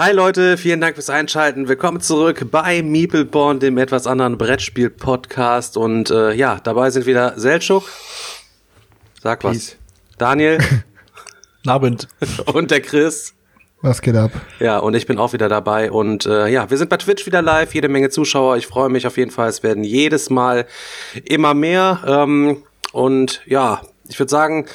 Hi Leute, vielen Dank fürs Einschalten. Willkommen zurück bei Meepleborn, dem etwas anderen Brettspiel-Podcast. Und äh, ja, dabei sind wieder Selchuk. Sag was. Peace. Daniel Abend. und der Chris. Was geht ab? Ja, und ich bin auch wieder dabei. Und äh, ja, wir sind bei Twitch wieder live, jede Menge Zuschauer. Ich freue mich auf jeden Fall. Es werden jedes Mal immer mehr. Ähm, und ja, ich würde sagen,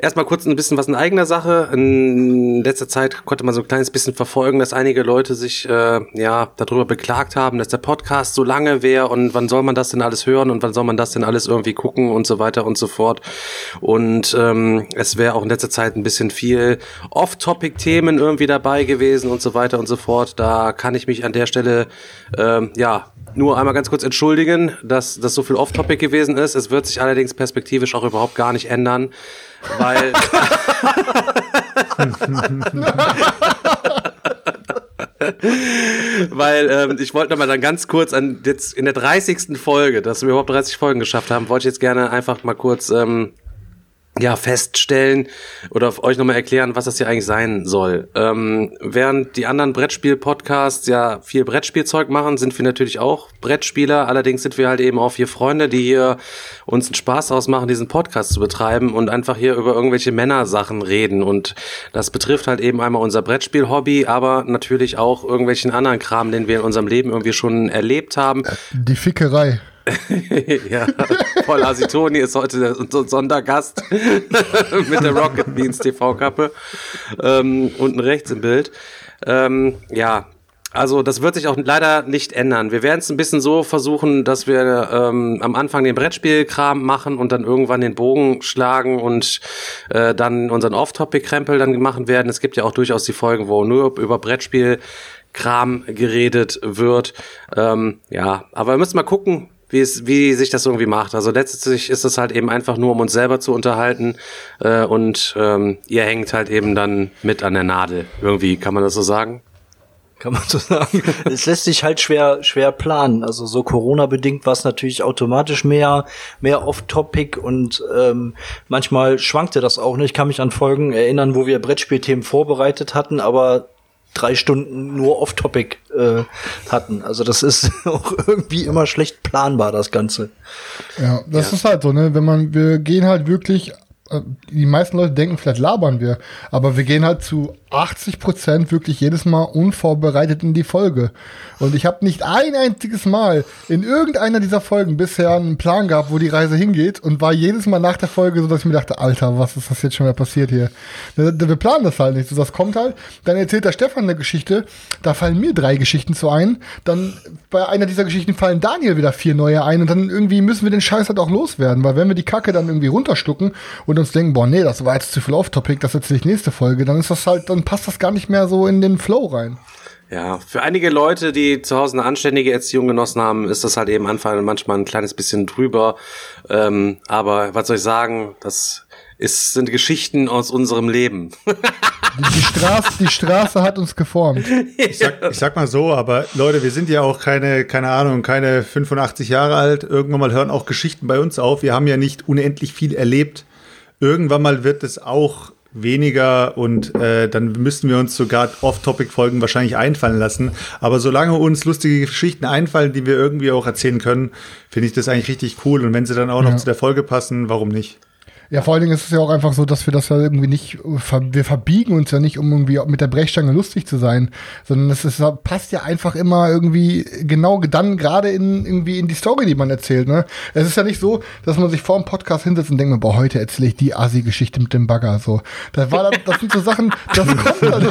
erstmal kurz ein bisschen was in eigener Sache. In letzter Zeit konnte man so ein kleines bisschen verfolgen, dass einige Leute sich äh, ja darüber beklagt haben, dass der Podcast so lange wäre und wann soll man das denn alles hören und wann soll man das denn alles irgendwie gucken und so weiter und so fort. Und ähm, es wäre auch in letzter Zeit ein bisschen viel Off-Topic-Themen irgendwie dabei gewesen und so weiter und so fort. Da kann ich mich an der Stelle ähm, ja nur einmal ganz kurz entschuldigen, dass das so viel Off-Topic gewesen ist. Es wird sich allerdings perspektivisch auch überhaupt gar nicht ändern, weil weil ähm, ich wollte noch mal dann ganz kurz an jetzt in der 30. Folge, dass wir überhaupt 30 Folgen geschafft haben, wollte ich jetzt gerne einfach mal kurz ähm, ja, feststellen oder euch nochmal erklären, was das hier eigentlich sein soll. Ähm, während die anderen Brettspiel-Podcasts ja viel Brettspielzeug machen, sind wir natürlich auch Brettspieler. Allerdings sind wir halt eben auch vier Freunde, die hier uns einen Spaß ausmachen, diesen Podcast zu betreiben und einfach hier über irgendwelche Männersachen reden. Und das betrifft halt eben einmal unser Brettspiel-Hobby, aber natürlich auch irgendwelchen anderen Kram, den wir in unserem Leben irgendwie schon erlebt haben. Die Fickerei. ja, Paul Asitoni ist heute unser Sondergast mit der Rocket Beans TV-Kappe. Ähm, unten rechts im Bild. Ähm, ja, also das wird sich auch leider nicht ändern. Wir werden es ein bisschen so versuchen, dass wir ähm, am Anfang den Brettspielkram machen und dann irgendwann den Bogen schlagen und äh, dann unseren Off-Topic-Krempel dann machen werden. Es gibt ja auch durchaus die Folgen, wo nur über Brettspiel Kram geredet wird. Ähm, ja, aber wir müssen mal gucken, wie, es, wie sich das irgendwie macht. Also letztlich ist es halt eben einfach nur, um uns selber zu unterhalten äh, und ähm, ihr hängt halt eben dann mit an der Nadel. Irgendwie, kann man das so sagen? Kann man so sagen. es lässt sich halt schwer, schwer planen. Also so Corona-bedingt war es natürlich automatisch mehr, mehr off-topic und ähm, manchmal schwankte das auch. Ne? Ich kann mich an Folgen erinnern, wo wir Brettspielthemen vorbereitet hatten, aber drei Stunden nur off-topic äh, hatten. Also das ist auch irgendwie immer schlecht planbar, das Ganze. Ja, das Ja. ist halt so, ne? Wenn man, wir gehen halt wirklich, die meisten Leute denken, vielleicht labern wir, aber wir gehen halt zu 80 Prozent wirklich jedes Mal unvorbereitet in die Folge. Und ich habe nicht ein einziges Mal in irgendeiner dieser Folgen bisher einen Plan gehabt, wo die Reise hingeht und war jedes Mal nach der Folge so, dass ich mir dachte, Alter, was ist das jetzt schon wieder passiert hier? Wir wir planen das halt nicht. So, das kommt halt, dann erzählt der Stefan eine Geschichte, da fallen mir drei Geschichten zu ein, dann bei einer dieser Geschichten fallen Daniel wieder vier neue ein und dann irgendwie müssen wir den Scheiß halt auch loswerden, weil wenn wir die Kacke dann irgendwie runterstucken und uns denken, boah, nee, das war jetzt zu viel Off-Topic, das ist jetzt die nächste Folge, dann ist das halt, dann passt das gar nicht mehr so in den Flow rein. Ja, für einige Leute, die zu Hause eine anständige Erziehung genossen haben, ist das halt eben Anfang manchmal ein kleines bisschen drüber. Ähm, aber was soll ich sagen, das ist, sind Geschichten aus unserem Leben. Die, die, Straße, die Straße hat uns geformt. Ich sag, ich sag mal so, aber Leute, wir sind ja auch keine, keine Ahnung, keine 85 Jahre alt. Irgendwann mal hören auch Geschichten bei uns auf. Wir haben ja nicht unendlich viel erlebt. Irgendwann mal wird es auch weniger und äh, dann müssten wir uns sogar Off-Topic-Folgen wahrscheinlich einfallen lassen. Aber solange uns lustige Geschichten einfallen, die wir irgendwie auch erzählen können, finde ich das eigentlich richtig cool. Und wenn sie dann auch noch Ja. zu der Folge passen, warum nicht? Ja, vor allen Dingen ist es ja auch einfach so, dass wir das ja irgendwie nicht, wir verbiegen uns ja nicht, um irgendwie mit der Brechstange lustig zu sein, sondern es ist, passt ja einfach immer irgendwie genau dann gerade in, irgendwie in die Story, die man erzählt, ne? Es ist ja nicht so, dass man sich vor dem Podcast hinsetzt und denkt, boah, heute erzähle ich die Asi-Geschichte mit dem Bagger, so. Das war dann, das sind so Sachen, das kommt dann,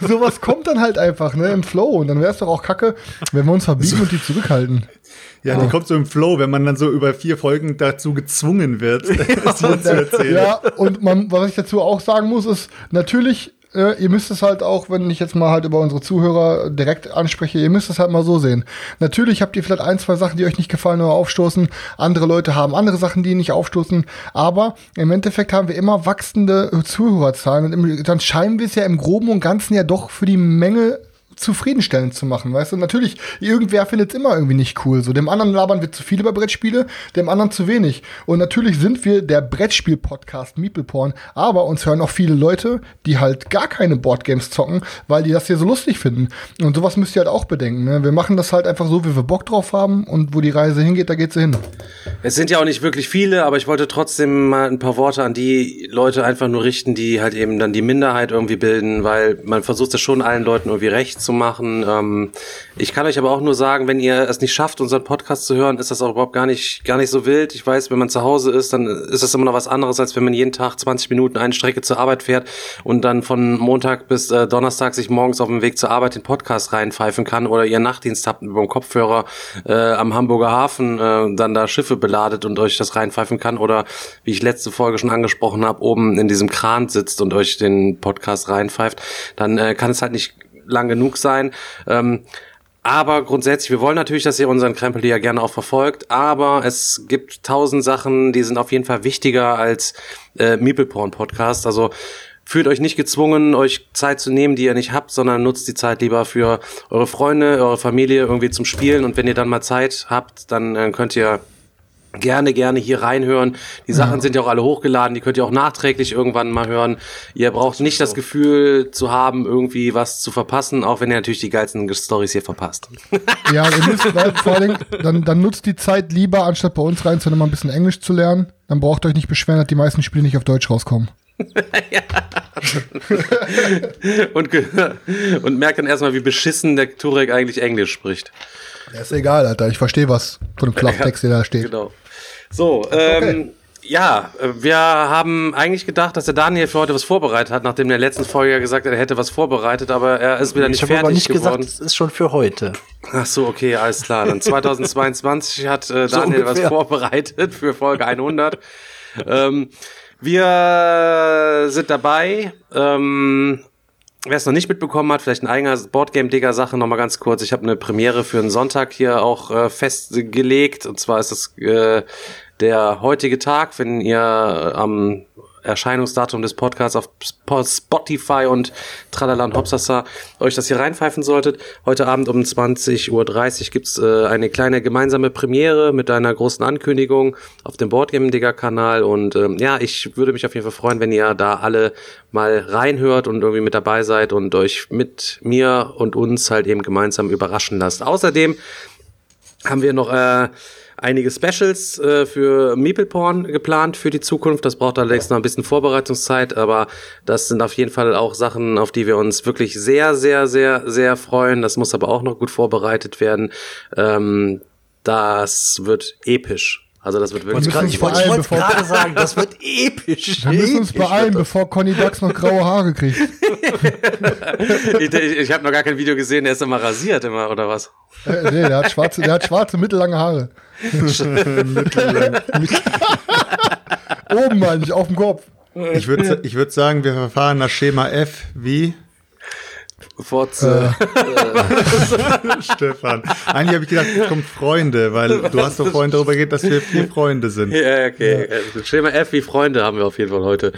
sowas kommt dann halt einfach, ne, im Flow und dann wäre es doch auch kacke, wenn wir uns verbiegen und die zurückhalten. Ja, die kommt so im Flow, wenn man dann so über vier Folgen dazu gezwungen wird, es hier zu erzählen. Ja, und man, was ich dazu auch sagen muss, ist, natürlich äh, ihr müsst es halt auch, wenn ich jetzt mal halt über unsere Zuhörer direkt anspreche, ihr müsst es halt mal so sehen. Natürlich habt ihr vielleicht ein, zwei Sachen, die euch nicht gefallen oder aufstoßen. Andere Leute haben andere Sachen, die nicht aufstoßen. Aber im Endeffekt haben wir immer wachsende Zuhörerzahlen und im, dann scheinen wir es ja im Groben und Ganzen ja doch für die Menge zufriedenstellend zu machen, weißt du? Natürlich, irgendwer findet es immer irgendwie nicht cool. So, dem anderen labern wir zu viel über Brettspiele, dem anderen zu wenig. Und natürlich sind wir der Brettspiel-Podcast Meeple Porn, aber uns hören auch viele Leute, die halt gar keine Boardgames zocken, weil die das hier so lustig finden. Und sowas müsst ihr halt auch bedenken. Ne? Wir machen das halt einfach so, wie wir Bock drauf haben und wo die Reise hingeht, da geht sie hin. Es sind ja auch nicht wirklich viele, aber ich wollte trotzdem mal ein paar Worte an die Leute einfach nur richten, die halt eben dann die Minderheit irgendwie bilden, weil man versucht es schon allen Leuten irgendwie recht zu machen. Ähm, ich kann euch aber auch nur sagen, wenn ihr es nicht schafft, unseren Podcast zu hören, ist das auch überhaupt gar nicht, gar nicht so wild. Ich weiß, wenn man zu Hause ist, dann ist das immer noch was anderes, als wenn man jeden Tag 20 Minuten eine Strecke zur Arbeit fährt und dann von Montag bis äh, Donnerstag sich morgens auf dem Weg zur Arbeit den Podcast reinpfeifen kann oder ihr Nachtdienst habt über den Kopfhörer äh, am Hamburger Hafen äh, dann da Schiffe beladet und euch das reinpfeifen kann oder wie ich letzte Folge schon angesprochen habe, oben in diesem Kran sitzt und euch den Podcast reinpfeift, dann äh, kann es halt nicht lang genug sein. Ähm, aber grundsätzlich, wir wollen natürlich, dass ihr unseren Krempel ja gerne auch verfolgt, aber es gibt tausend Sachen, die sind auf jeden Fall wichtiger als äh, Meeple Porn Podcast. Also fühlt euch nicht gezwungen, euch Zeit zu nehmen, die ihr nicht habt, sondern nutzt die Zeit lieber für eure Freunde, eure Familie irgendwie zum Spielen. Und wenn ihr dann mal Zeit habt, dann äh, könnt ihr gerne, gerne hier reinhören. Die Sachen ja. sind ja auch alle hochgeladen, die könnt ihr auch nachträglich irgendwann mal hören. Ihr braucht nicht das Gefühl zu haben, irgendwie was zu verpassen, auch wenn ihr natürlich die geilsten Stories hier verpasst. Ja, ihr müsst vor allem, dann, dann nutzt die Zeit lieber, anstatt bei uns reinzuhören, mal ein bisschen Englisch zu lernen. Dann braucht ihr euch nicht beschweren, dass die meisten Spiele nicht auf Deutsch rauskommen. ja. und, und merkt dann erstmal, wie beschissen der Turek eigentlich Englisch spricht. Ja, ist egal, Alter. Ich verstehe was von dem Klapptext, der da steht. Genau. So, ähm, okay. ja, wir haben eigentlich gedacht, dass der Daniel für heute was vorbereitet hat, nachdem der letzten Folge ja gesagt hat, er hätte was vorbereitet, aber er ist wieder nicht ich fertig aber nicht geworden. gesagt, es ist schon für heute. Ach so, okay, alles klar. Dann 2022 hat äh, Daniel so was vorbereitet für Folge 100. ähm, wir sind dabei. Ähm, Wer es noch nicht mitbekommen hat, vielleicht ein eigener Boardgame-Digger-Sache nochmal ganz kurz. Ich habe eine Premiere für einen Sonntag hier auch äh, festgelegt. Und zwar ist das äh, der heutige Tag, wenn ihr am Erscheinungsdatum des Podcasts auf Spotify und Tralala und Hopsasa euch das hier reinpfeifen solltet. Heute Abend um 20.30 Uhr gibt's äh, eine kleine gemeinsame Premiere mit einer großen Ankündigung auf dem Boardgame Digger Kanal und ähm, ja, ich würde mich auf jeden Fall freuen, wenn ihr da alle mal reinhört und irgendwie mit dabei seid und euch mit mir und uns halt eben gemeinsam überraschen lasst. Außerdem haben wir noch äh, einige Specials äh, für Meeple Porn geplant für die Zukunft. Das braucht allerdings noch ein bisschen Vorbereitungszeit, aber das sind auf jeden Fall auch Sachen, auf die wir uns wirklich sehr, sehr, sehr, sehr freuen. Das muss aber auch noch gut vorbereitet werden. Ähm, das wird episch. Also das wird wirklich. Ich wollte gerade sagen, das wird episch. Wir müssen uns beeilen, bevor Conny Dax noch graue Haare kriegt. ich ich, ich habe noch gar kein Video gesehen, der ist immer rasiert immer, oder was? Äh, nee, der hat schwarze, der hat schwarze mittellange Haare. Mittellang. Oben meine ich, auf dem Kopf. Ich würde ich würd sagen, wir verfahren nach Schema F wie Fotze. Äh. Stefan. Eigentlich habe ich gedacht, es kommt Freunde, weil du hast doch vorhin darüber geredet, dass wir vier Freunde sind. Ja, okay. Ja. Schema F wie Freunde haben wir auf jeden Fall heute.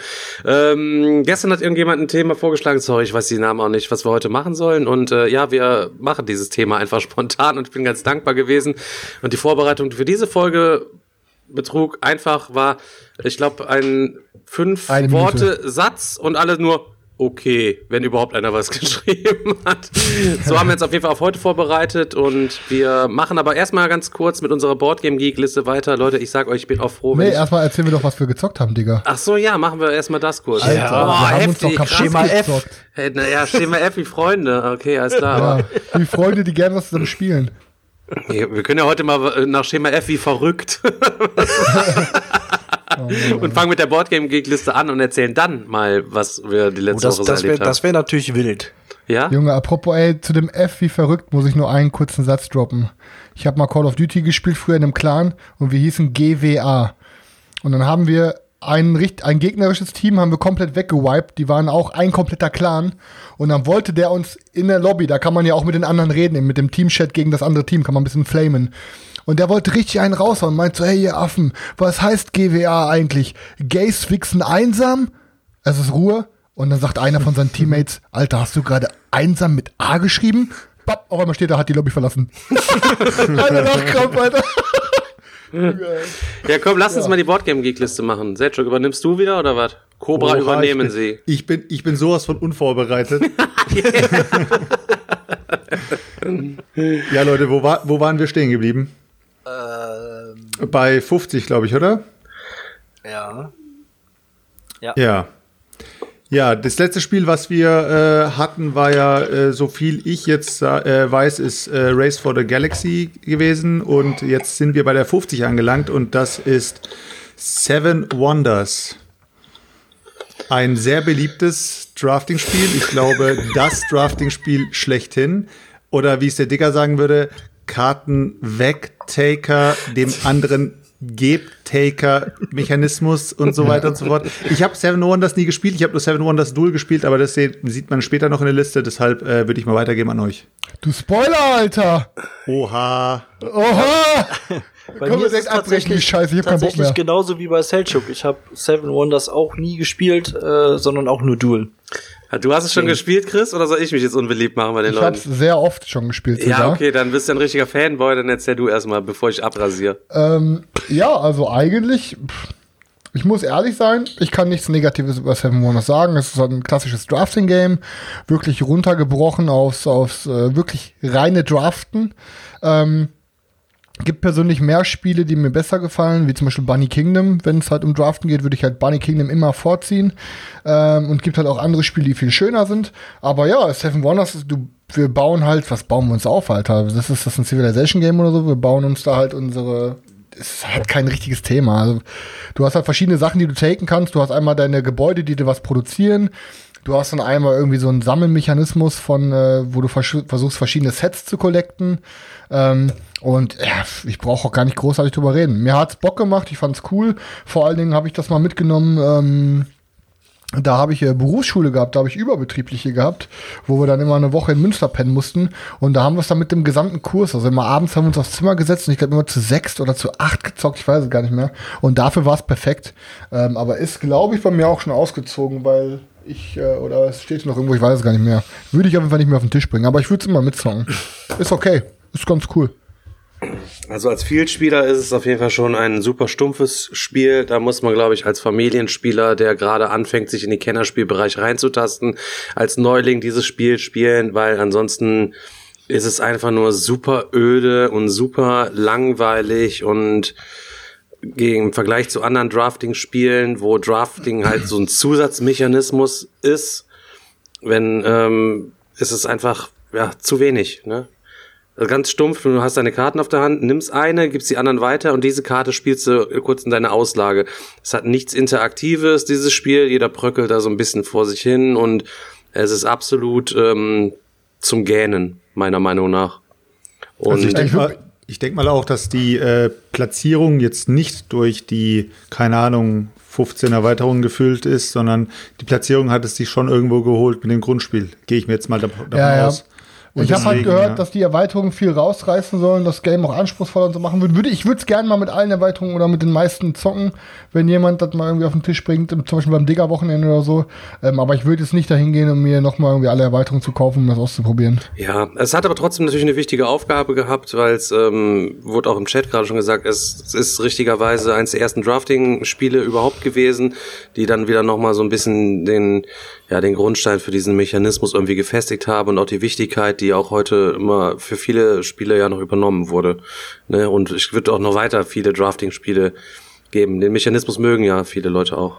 Ähm, gestern hat irgendjemand ein Thema vorgeschlagen, sorry, ich weiß die Namen auch nicht, was wir heute machen sollen. Und äh, ja, wir machen dieses Thema einfach spontan und ich bin ganz dankbar gewesen. Und die Vorbereitung für diese Folge betrug einfach war, ich glaube, ein fünf Worte Satz und alle nur okay, wenn überhaupt einer was geschrieben hat. So haben wir jetzt auf jeden Fall auf heute vorbereitet und wir machen aber erstmal ganz kurz mit unserer Boardgame Geek Liste weiter. Leute, ich sag euch, ich bin auch froh. Nee, erstmal erzählen wir doch, was wir gezockt haben, Digga. Ach so, ja, machen wir erstmal das kurz. Alter, ja, oh, wir haben uns doch Schema F. Hey, naja, Schema F wie Freunde. Okay, alles klar. Ja, wie Freunde, die gerne was zusammen spielen. Wir können ja heute mal nach Schema F wie verrückt. Oh, und fangen mit der Boardgame-Geek-Liste an und erzählen dann mal, was wir die letzte oh, das, Woche das wär, erlebt haben. Das wäre natürlich wild. Ja? Junge, apropos, ey, zu dem F wie verrückt muss ich nur einen kurzen Satz droppen. Ich habe mal Call of Duty gespielt, früher in einem Clan, und wir hießen GWA. Und dann haben wir ein, ein gegnerisches Team haben wir komplett weggewiped. Die waren auch ein kompletter Clan. Und dann wollte der uns in der Lobby, da kann man ja auch mit den anderen reden, mit dem Teamchat gegen das andere Team, kann man ein bisschen flamen. Und der wollte richtig einen raushauen und meint so, hey ihr Affen, was heißt GWA eigentlich? Gays fixen einsam? Es ist Ruhe. Und dann sagt einer von seinen Teammates, Alter, hast du gerade einsam mit A geschrieben? Bap, auf einmal steht er, hat die Lobby verlassen. Alter, Nachkrampf, Alter. Ja, komm, lass uns mal die Boardgame-Geek-Liste machen. Selchuk, übernimmst du wieder oder was? Cobra Oha, übernehmen ich bin, sie. Ich bin, ich bin sowas von unvorbereitet. ja, Leute, wo, war, wo waren wir stehen geblieben? Ähm, Bei 50, glaube ich, oder? ja. Ja. Ja, das letzte Spiel, was wir äh, hatten, war ja, äh, so viel ich jetzt äh, weiß, ist äh, Race for the Galaxy gewesen. Und jetzt sind wir bei der 50 angelangt und das ist Seven Wonders. Ein sehr beliebtes Drafting-Spiel. Ich glaube, das Drafting-Spiel schlechthin. Oder wie es der Dicker sagen würde, Karten wegtaker, dem anderen Gebtaker-Mechanismus und so weiter und so fort. Ich habe Seven Wonders nie gespielt, ich habe nur Seven Wonders Duel gespielt, aber das sieht man später noch in der Liste, deshalb äh, würde ich mal weitergeben an euch. Du Spoiler, Alter! Oha. Oha! Bei Können mir ist es die Scheiße, ich hab keinen Bock tatsächlich mehr. genauso wie bei Selchuk. Ich habe Seven Wonders auch nie gespielt, äh, sondern auch nur Duel. Ja, Du hast es schon gespielt, Chris, oder soll ich mich jetzt unbeliebt machen bei den Ich hab's Leuten? sehr oft schon gespielt Ja, sogar. okay, dann bist du ein richtiger Fanboy, dann erzähl du erstmal, bevor ich abrasiere. Ähm, ja, also eigentlich, ich muss ehrlich sein, ich kann nichts Negatives über Seven Wonders sagen. Es ist ein klassisches Drafting-Game, wirklich runtergebrochen aufs, aufs äh, wirklich reine Draften. Ähm, gibt persönlich mehr Spiele, die mir besser gefallen, wie zum Beispiel Bunny Kingdom. Wenn es halt um Draften geht, würde ich halt Bunny Kingdom immer vorziehen. Ähm, und gibt halt auch andere Spiele, die viel schöner sind. Aber ja, Seven Wonders, du, wir bauen halt, was bauen wir uns auf, Alter? Das ist das ein Civilization Game oder so. Wir bauen uns da halt unsere es hat kein richtiges Thema. Also, du hast halt verschiedene Sachen, die du taken kannst. Du hast einmal deine Gebäude, die dir was produzieren. Du hast dann einmal irgendwie so einen Sammelmechanismus von, äh, wo du vers versuchst, verschiedene Sets zu collecten. Ähm, und ja, ich brauche auch gar nicht großartig drüber reden. Mir hat's Bock gemacht, ich fand's cool. Vor allen Dingen habe ich das mal mitgenommen. Ähm, da habe ich äh, Berufsschule gehabt, da habe ich überbetriebliche gehabt, wo wir dann immer eine Woche in Münster pennen mussten. Und da haben wir es dann mit dem gesamten Kurs, also immer abends haben wir uns aufs Zimmer gesetzt und ich glaube immer zu sechs oder zu acht gezockt, ich weiß es gar nicht mehr. Und dafür war es perfekt. Ähm, aber ist, glaube ich, bei mir auch schon ausgezogen, weil ich, äh, oder es steht noch irgendwo, ich weiß es gar nicht mehr. Würde ich auf jeden Fall nicht mehr auf den Tisch bringen, aber ich würde es immer mitzocken. Ist okay, ist ganz cool. Also als Vielspieler ist es auf jeden Fall schon ein super stumpfes Spiel. Da muss man, glaube ich, als Familienspieler, der gerade anfängt, sich in den Kennerspielbereich reinzutasten, als Neuling dieses Spiel spielen, weil ansonsten ist es einfach nur super öde und super langweilig und im Vergleich zu anderen Drafting-Spielen, wo Drafting halt so ein Zusatzmechanismus ist, wenn ähm, ist es einfach ja zu wenig, ne? Also ganz stumpf, du hast deine Karten auf der Hand, nimmst eine, gibst die anderen weiter und diese Karte spielst du kurz in deine Auslage. Es hat nichts Interaktives, dieses Spiel, jeder bröckelt da so ein bisschen vor sich hin und es ist absolut ähm, zum Gähnen, meiner Meinung nach. Und Also ich denke mal, ich denk mal auch, dass die äh, Platzierung jetzt nicht durch die, keine Ahnung, 15 Erweiterungen gefüllt ist, sondern die Platzierung hat es sich schon irgendwo geholt mit dem Grundspiel. Gehe ich mir jetzt mal dav- davon ja. aus. Und ich habe halt gehört, ja. dass die Erweiterungen viel rausreißen sollen, das Game auch anspruchsvoller und so machen würden. Würde, ich würde es gerne mal mit allen Erweiterungen oder mit den meisten zocken, wenn jemand das mal irgendwie auf den Tisch bringt, zum Beispiel beim Digger-Wochenende oder so. Ähm, aber ich würde jetzt nicht dahin gehen, um mir nochmal irgendwie alle Erweiterungen zu kaufen, um das auszuprobieren. Ja, es hat aber trotzdem natürlich eine wichtige Aufgabe gehabt, weil es ähm, wurde auch im Chat gerade schon gesagt, es, es ist richtigerweise eines der ersten Drafting-Spiele überhaupt gewesen, die dann wieder nochmal so ein bisschen den, ja, den Grundstein für diesen Mechanismus irgendwie gefestigt haben und auch die Wichtigkeit, die auch heute immer für viele Spiele ja noch übernommen wurde. Ne? Und es wird auch noch weiter viele Drafting-Spiele geben. Den Mechanismus mögen ja viele Leute auch.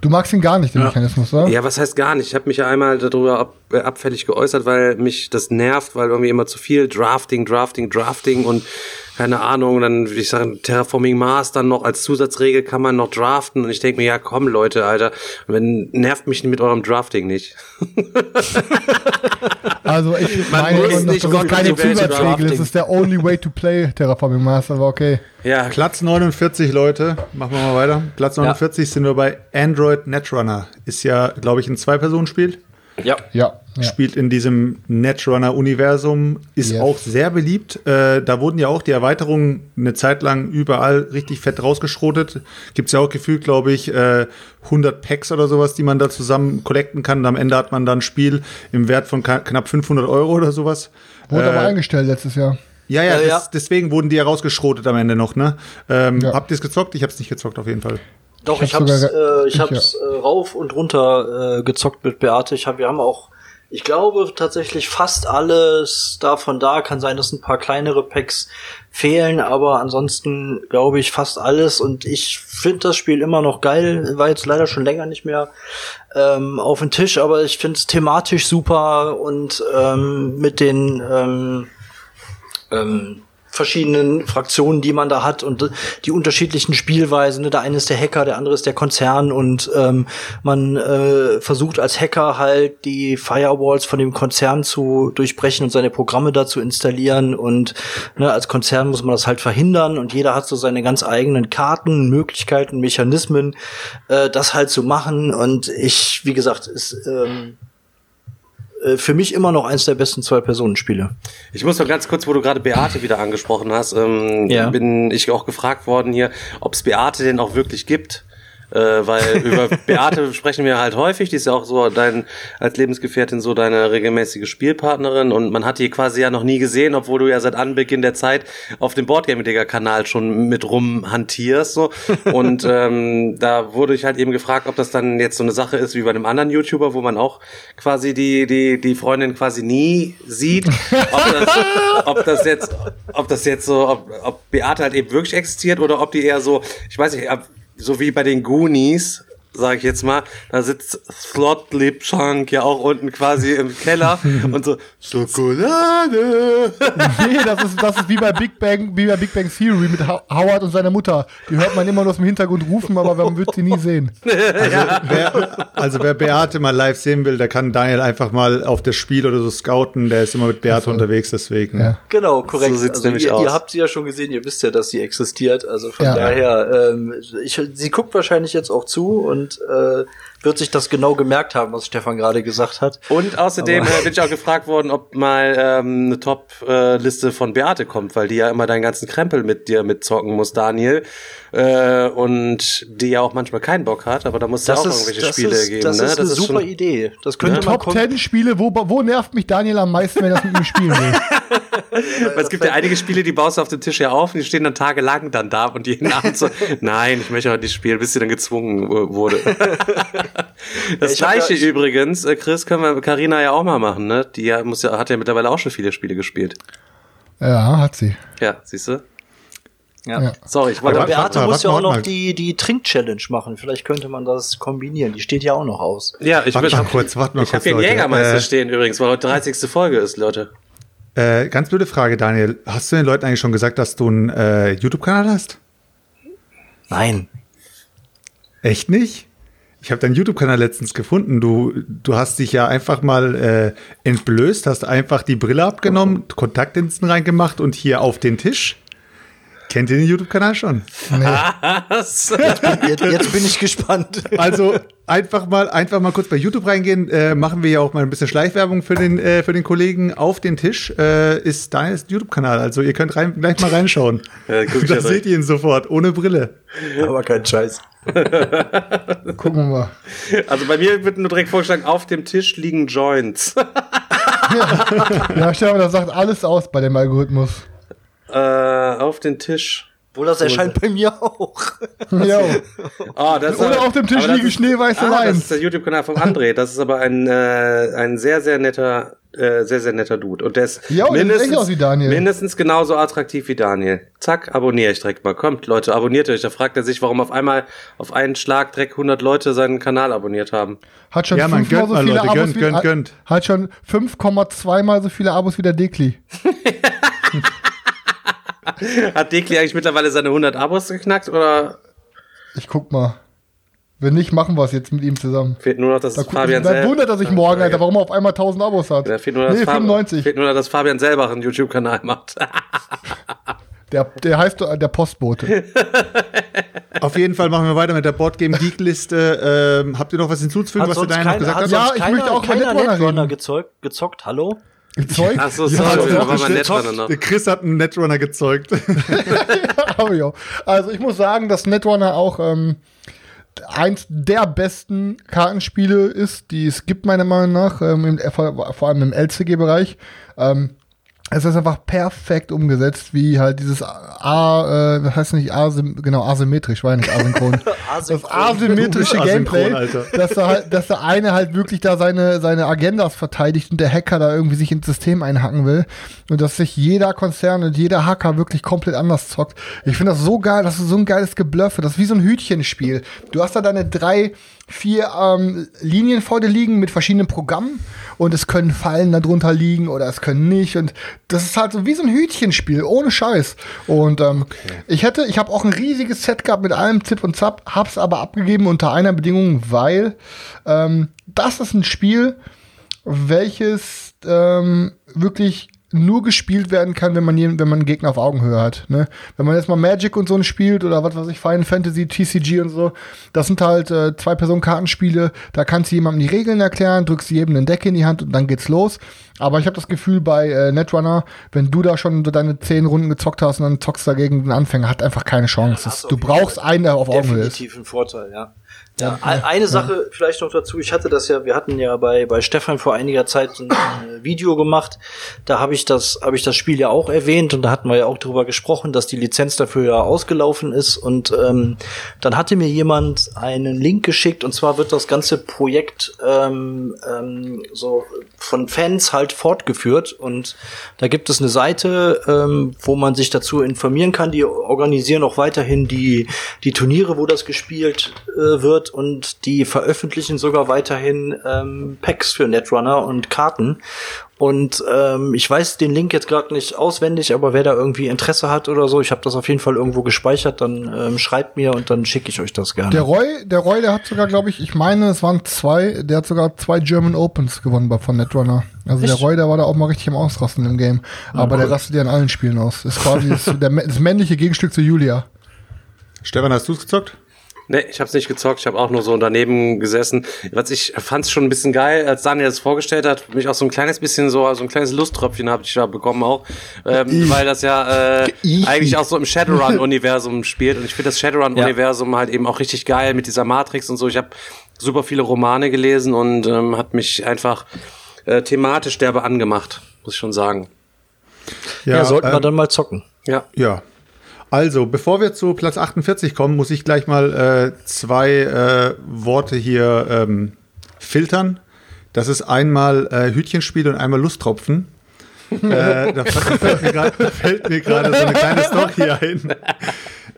Du magst ihn gar nicht, den Mechanismus, oder? Ja, was heißt gar nicht? Ich habe mich ja einmal darüber ab, äh, abfällig geäußert, weil mich das nervt, weil irgendwie immer zu viel Drafting, Drafting, Drafting und keine Ahnung, dann, wie ich sage, Terraforming Mars dann noch als Zusatzregel kann man noch draften und ich denke mir, ja komm Leute, Alter, wenn, nervt mich mit eurem Drafting nicht. Also ich Man meine, muss nicht das Gott ist keine Zusatzregel, das ist der only way to play Terraforming Mars, aber okay. Ja, Platz 49, Leute. Machen wir mal weiter. Platz 49 sind wir bei Android Netrunner. Ist ja, glaube ich, ein Zwei-Personen-Spiel. Ja. Ja, ja. Spielt in diesem Netrunner-Universum. Ist Yes. auch sehr beliebt. Äh, da wurden ja auch die Erweiterungen eine Zeit lang überall richtig fett rausgeschrotet. Gibt es ja auch gefühlt, glaube ich, äh, 100 Packs oder sowas, die man da zusammen collecten kann. Und am Ende hat man dann ein Spiel im Wert von knapp 500 Euro oder sowas. Wurde Äh, aber eingestellt letztes Jahr. Ja, ja, Ja, das, ja. deswegen wurden die ja rausgeschrotet am Ende noch, ne? Ähm, Ja. Habt ihr es gezockt? Ich hab's nicht gezockt, auf jeden Fall. Doch, Ich ich hab's sogar- äh, ich ich, hab's äh, rauf und runter äh, gezockt mit Beate. Ich hab, wir haben auch, ich glaube tatsächlich fast alles davon da. Kann sein, dass ein paar kleinere Packs fehlen, aber ansonsten glaube ich fast alles. Und ich finde das Spiel immer noch geil. War jetzt leider schon länger nicht mehr ähm, auf dem Tisch, aber ich finde es thematisch super und ähm, mit den ähm, ähm, verschiedenen Fraktionen, die man da hat und die unterschiedlichen Spielweisen. Ne? Der eine ist der Hacker, der andere ist der Konzern und ähm, man äh, versucht als Hacker halt die Firewalls von dem Konzern zu durchbrechen und seine Programme da zu installieren und ne, als Konzern muss man das halt verhindern und jeder hat so seine ganz eigenen Karten, Möglichkeiten, Mechanismen, äh, das halt zu machen und ich, wie gesagt, ist ähm, äh, für mich immer noch eins der besten Zwei-Personen-Spiele. Ich muss noch ganz kurz, wo du gerade Beate wieder angesprochen hast, ähm, Ja. bin ich auch gefragt worden hier, ob es Beate denn auch wirklich gibt. Äh, weil über Beate sprechen wir halt häufig, die ist ja auch so dein, als Lebensgefährtin so deine regelmäßige Spielpartnerin. Und man hat die quasi ja noch nie gesehen, obwohl du ja seit Anbeginn der Zeit auf dem Boardgame-Digger-Kanal schon mit rumhantierst, so. Und, ähm, da wurde ich halt eben gefragt, ob das dann jetzt so eine Sache ist wie bei einem anderen YouTuber, wo man auch quasi die, die, die Freundin quasi nie sieht, ob das, ob das jetzt, ob das jetzt so, ob, ob Beate halt eben wirklich existiert oder ob die eher so, ich weiß nicht, ab- so wie bei den Goonies, sage ich jetzt mal, da sitzt Slot Lip Chunk ja auch unten quasi im Keller und so Schokolade. Nee, das ist, das ist wie bei Big Bang, wie bei Big Bang Theory mit Ho- Howard und seiner Mutter. Die hört man immer nur aus dem Hintergrund rufen, aber man wird sie nie sehen. Wer, also wer Beate mal live sehen will, der kann Daniel einfach mal auf das Spiel oder so scouten. Der ist immer mit Beate unterwegs, deswegen. Ja. Genau, korrekt. So sieht's also nämlich ihr, aus. ihr habt sie ja schon gesehen, ihr wisst ja, dass sie existiert. Also von Ja. daher, ähm, ich, sie guckt wahrscheinlich jetzt auch zu und äh, wird sich das genau gemerkt haben, was Stefan gerade gesagt hat. Und außerdem äh, bin ich auch gefragt worden, ob mal ähm, eine Top-Liste von Beate kommt, weil die ja immer deinen ganzen Krempel mit dir mitzocken muss, Daniel. Äh, und die ja auch manchmal keinen Bock hat, aber da muss ja auch irgendwelche das Spiele ist, geben. das ne? ist eine super schon- Idee. Das könnte man Top kom- 10 Spiele, wo, wo nervt mich Daniel am meisten, wenn er das mit ihm spielen will? Weil es gibt ja einige Spiele, die baust du auf dem Tisch ja auf und die stehen dann tagelang dann da und jeden Abend so, nein, ich möchte heute nicht spielen, bis sie dann gezwungen wurde. das ich gleiche ja- ich- übrigens, äh, Chris, können wir Carina ja auch mal machen, ne? Die ja, muss ja, hat ja mittlerweile auch schon viele Spiele gespielt. Ja, hat sie. Ja, siehst du? Ja. Ja. Sorry, ich Aber wollte. warte, Beate warte, muss warte ja auch noch mal. die, die Trink-Challenge machen. Vielleicht könnte man das kombinieren. Die steht ja auch noch aus. Ja, ich Warte will mal kurz, warte mal Ich habe kurz, hier einen Leute. Jägermeister Äh, stehen übrigens, weil heute 30. Folge ist, Leute. Äh, ganz blöde Frage, Daniel. Hast du den Leuten eigentlich schon gesagt, dass du einen äh, YouTube-Kanal hast? Nein. Echt nicht? Ich habe deinen YouTube-Kanal letztens gefunden. Du, du hast dich ja einfach mal äh, entblößt, hast einfach die Brille abgenommen, Kontaktlinsen reingemacht und hier auf den Tisch. Kennt ihr den YouTube-Kanal schon? Was? Jetzt, jetzt bin ich gespannt. Also einfach mal, einfach mal kurz bei YouTube reingehen. Äh, machen wir ja auch mal ein bisschen Schleichwerbung für den, äh, für den Kollegen. Auf den Tisch äh, ist Daniels YouTube-Kanal. Also ihr könnt rein, gleich mal reinschauen. Ja, ich da ja seht ihr ihn sofort, ohne Brille. Aber kein Scheiß. Gucken wir mal. Also bei mir wird nur direkt vorgeschlagen, auf dem Tisch liegen Joints. Ja, Stefan, das sagt alles aus bei dem Algorithmus. Äh, auf den Tisch. Wohl, das erscheint bei mir auch. Ja. Ah, das ist Oder aber- auf dem Tisch das liegen schneeweiße ah, Das Lines. ist der YouTube-Kanal von André. Das ist aber ein, äh, ein sehr, sehr netter, äh, sehr, sehr netter Dude. Und der ist, sieht mindestens, echt aus wie Daniel. mindestens genauso attraktiv wie Daniel. Zack, abonniere ich direkt mal. Kommt, Leute, abonniert euch. Da fragt er sich, warum auf einmal auf einen Schlag direkt 100 Leute seinen Kanal abonniert haben. Hat schon Ja, man, fünfmal gönnt so mal, viele Leute, Abos gönnt, wie, gönnt, hat- gönnt. Hat schon 5,2 mal so viele Abos wie der Dekli. Hat Dekli eigentlich mittlerweile seine 100 Abos geknackt oder Ich guck mal. Wenn nicht, machen wir es jetzt mit ihm zusammen. fehlt nur noch, dass Da Fabian selber. wundert er sich morgen, Alter, warum er auf einmal 1000 Abos hat. Ja, fehlt nur, nee, Fabian, 95. fehlt nur noch, dass Fabian selber einen YouTube-Kanal macht. Der, der heißt doch, der Postbote. Auf jeden Fall machen wir weiter mit der Boardgame Geek Liste. Ähm, habt ihr noch was hinzuzufügen, Hat was du sonst da noch gesagt hat hast? Ja, ich keiner, möchte auch keiner Netrunner Netrunner gezockt. Hallo? Zeug? Ach so, Ja, sorry, also. Netrunner Chris hat einen Netrunner gezeugt. Also ich muss sagen, dass Netrunner auch ähm, eins der besten Kartenspiele ist, die es gibt, meiner Meinung nach, ähm, im, vor, vor allem im LCG-Bereich. Ähm, es ist einfach perfekt umgesetzt, wie halt dieses A, äh, was heißt nicht, asym genau, asymmetrisch, war ja nicht asynchron. das asymmetrische Gameplay, asynchron, Alter. dass der, halt, dass der eine halt wirklich da seine, seine Agendas verteidigt und der Hacker da irgendwie sich ins System einhacken will. Und dass sich jeder Konzern und jeder Hacker wirklich komplett anders zockt. Ich finde das so geil, das ist so ein geiles Gebluffe. Das ist wie so ein Hütchenspiel. Du hast da deine drei, vier ähm, Linien vor dir liegen mit verschiedenen Programmen und es können Fallen darunter liegen oder es können nicht. Und das ist halt so wie so ein Hütchenspiel, ohne Scheiß. Und ähm, ich hätte, ich habe auch ein riesiges Set gehabt mit allem Zip und Zap, hab's aber abgegeben unter einer Bedingung, weil ähm, das ist ein Spiel, welches ähm, wirklich nur gespielt werden kann, wenn man jeden, wenn man einen Gegner auf Augenhöhe hat. Ne? Wenn man jetzt mal Magic und so spielt oder was weiß ich, Final Fantasy, TCG und so, das sind halt äh, zwei Personen Kartenspiele. Da kannst du jemandem die Regeln erklären, drückst jedem ein Deck in die Hand und dann geht's los. Aber ich habe das Gefühl bei äh, Netrunner, wenn du da schon deine zehn Runden gezockt hast und dann zockst dagegen den Anfänger, hat einfach keine Chance. Das, du brauchst einen, der auf Augenhöhe ist. Definitiv ein Vorteil, ja. Ja, ein- eine Sache vielleicht noch dazu. Ich hatte das ja, wir hatten ja bei, bei Stefan vor einiger Zeit ein äh, Video gemacht. Da habe ich das, habe ich das Spiel ja auch erwähnt und da hatten wir ja auch drüber gesprochen, dass die Lizenz dafür ja ausgelaufen ist. Und ähm, dann hatte mir jemand einen Link geschickt und zwar wird das ganze Projekt ähm, ähm, so von Fans halt fortgeführt. Und da gibt es eine Seite, ähm, wo man sich dazu informieren kann. Die organisieren auch weiterhin die, die Turniere, wo das gespielt äh, wird und die veröffentlichen sogar weiterhin ähm, Packs für Netrunner und Karten. Und ähm, ich weiß den Link jetzt gerade nicht auswendig, aber wer da irgendwie Interesse hat oder so, ich habe das auf jeden Fall irgendwo gespeichert, dann ähm, schreibt mir und dann schicke ich euch das gerne. Der Roy, der Roy, der hat sogar, glaube ich, ich meine, es waren zwei, der hat sogar zwei German Opens gewonnen bei von Netrunner. Also der Echt? Roy, der war da auch mal richtig am Ausrasten im Game. Aber der rastet ja in allen Spielen aus. Ist quasi das, der, das männliche Gegenstück zu Julia. Stefan, hast du es gezockt? Nee, ich habe nicht gezockt, ich habe auch nur so daneben gesessen. Was ich fand's schon ein bisschen geil, als Daniel das vorgestellt hat, mich auch so ein kleines bisschen so, so ein kleines Lusttröpfchen habe ich da bekommen auch, ähm, weil das ja äh, Ich. eigentlich auch so im Shadowrun-Universum spielt und ich finde das Shadowrun-Universum halt eben auch richtig geil mit dieser Matrix und so. Ich habe super viele Romane gelesen und ähm, hat mich einfach äh, thematisch derbe angemacht, muss ich schon sagen. ja, sollten wir ähm, dann mal zocken. Ja. Ja. Also, bevor wir zu Platz 48 kommen, muss ich gleich mal äh, zwei äh, Worte hier ähm, filtern. Das ist einmal äh, Hütchenspiel und einmal Lusttropfen. äh, da fällt mir gerade so eine kleine Story ein.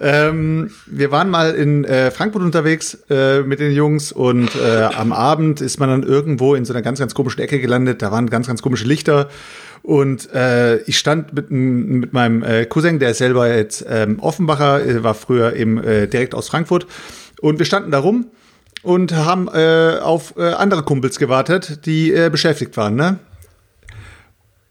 Ähm, wir waren mal in äh, Frankfurt unterwegs äh, mit den Jungs und äh, am Abend ist man dann irgendwo in so einer ganz, ganz komischen Ecke gelandet. Da waren ganz, ganz komische Lichter. Und äh, ich stand mit, mit meinem äh, Cousin, der ist selber jetzt ähm, Offenbacher, äh, war früher eben äh, direkt aus Frankfurt. Und wir standen da rum und haben äh, auf äh, andere Kumpels gewartet, die äh, beschäftigt waren. Ne?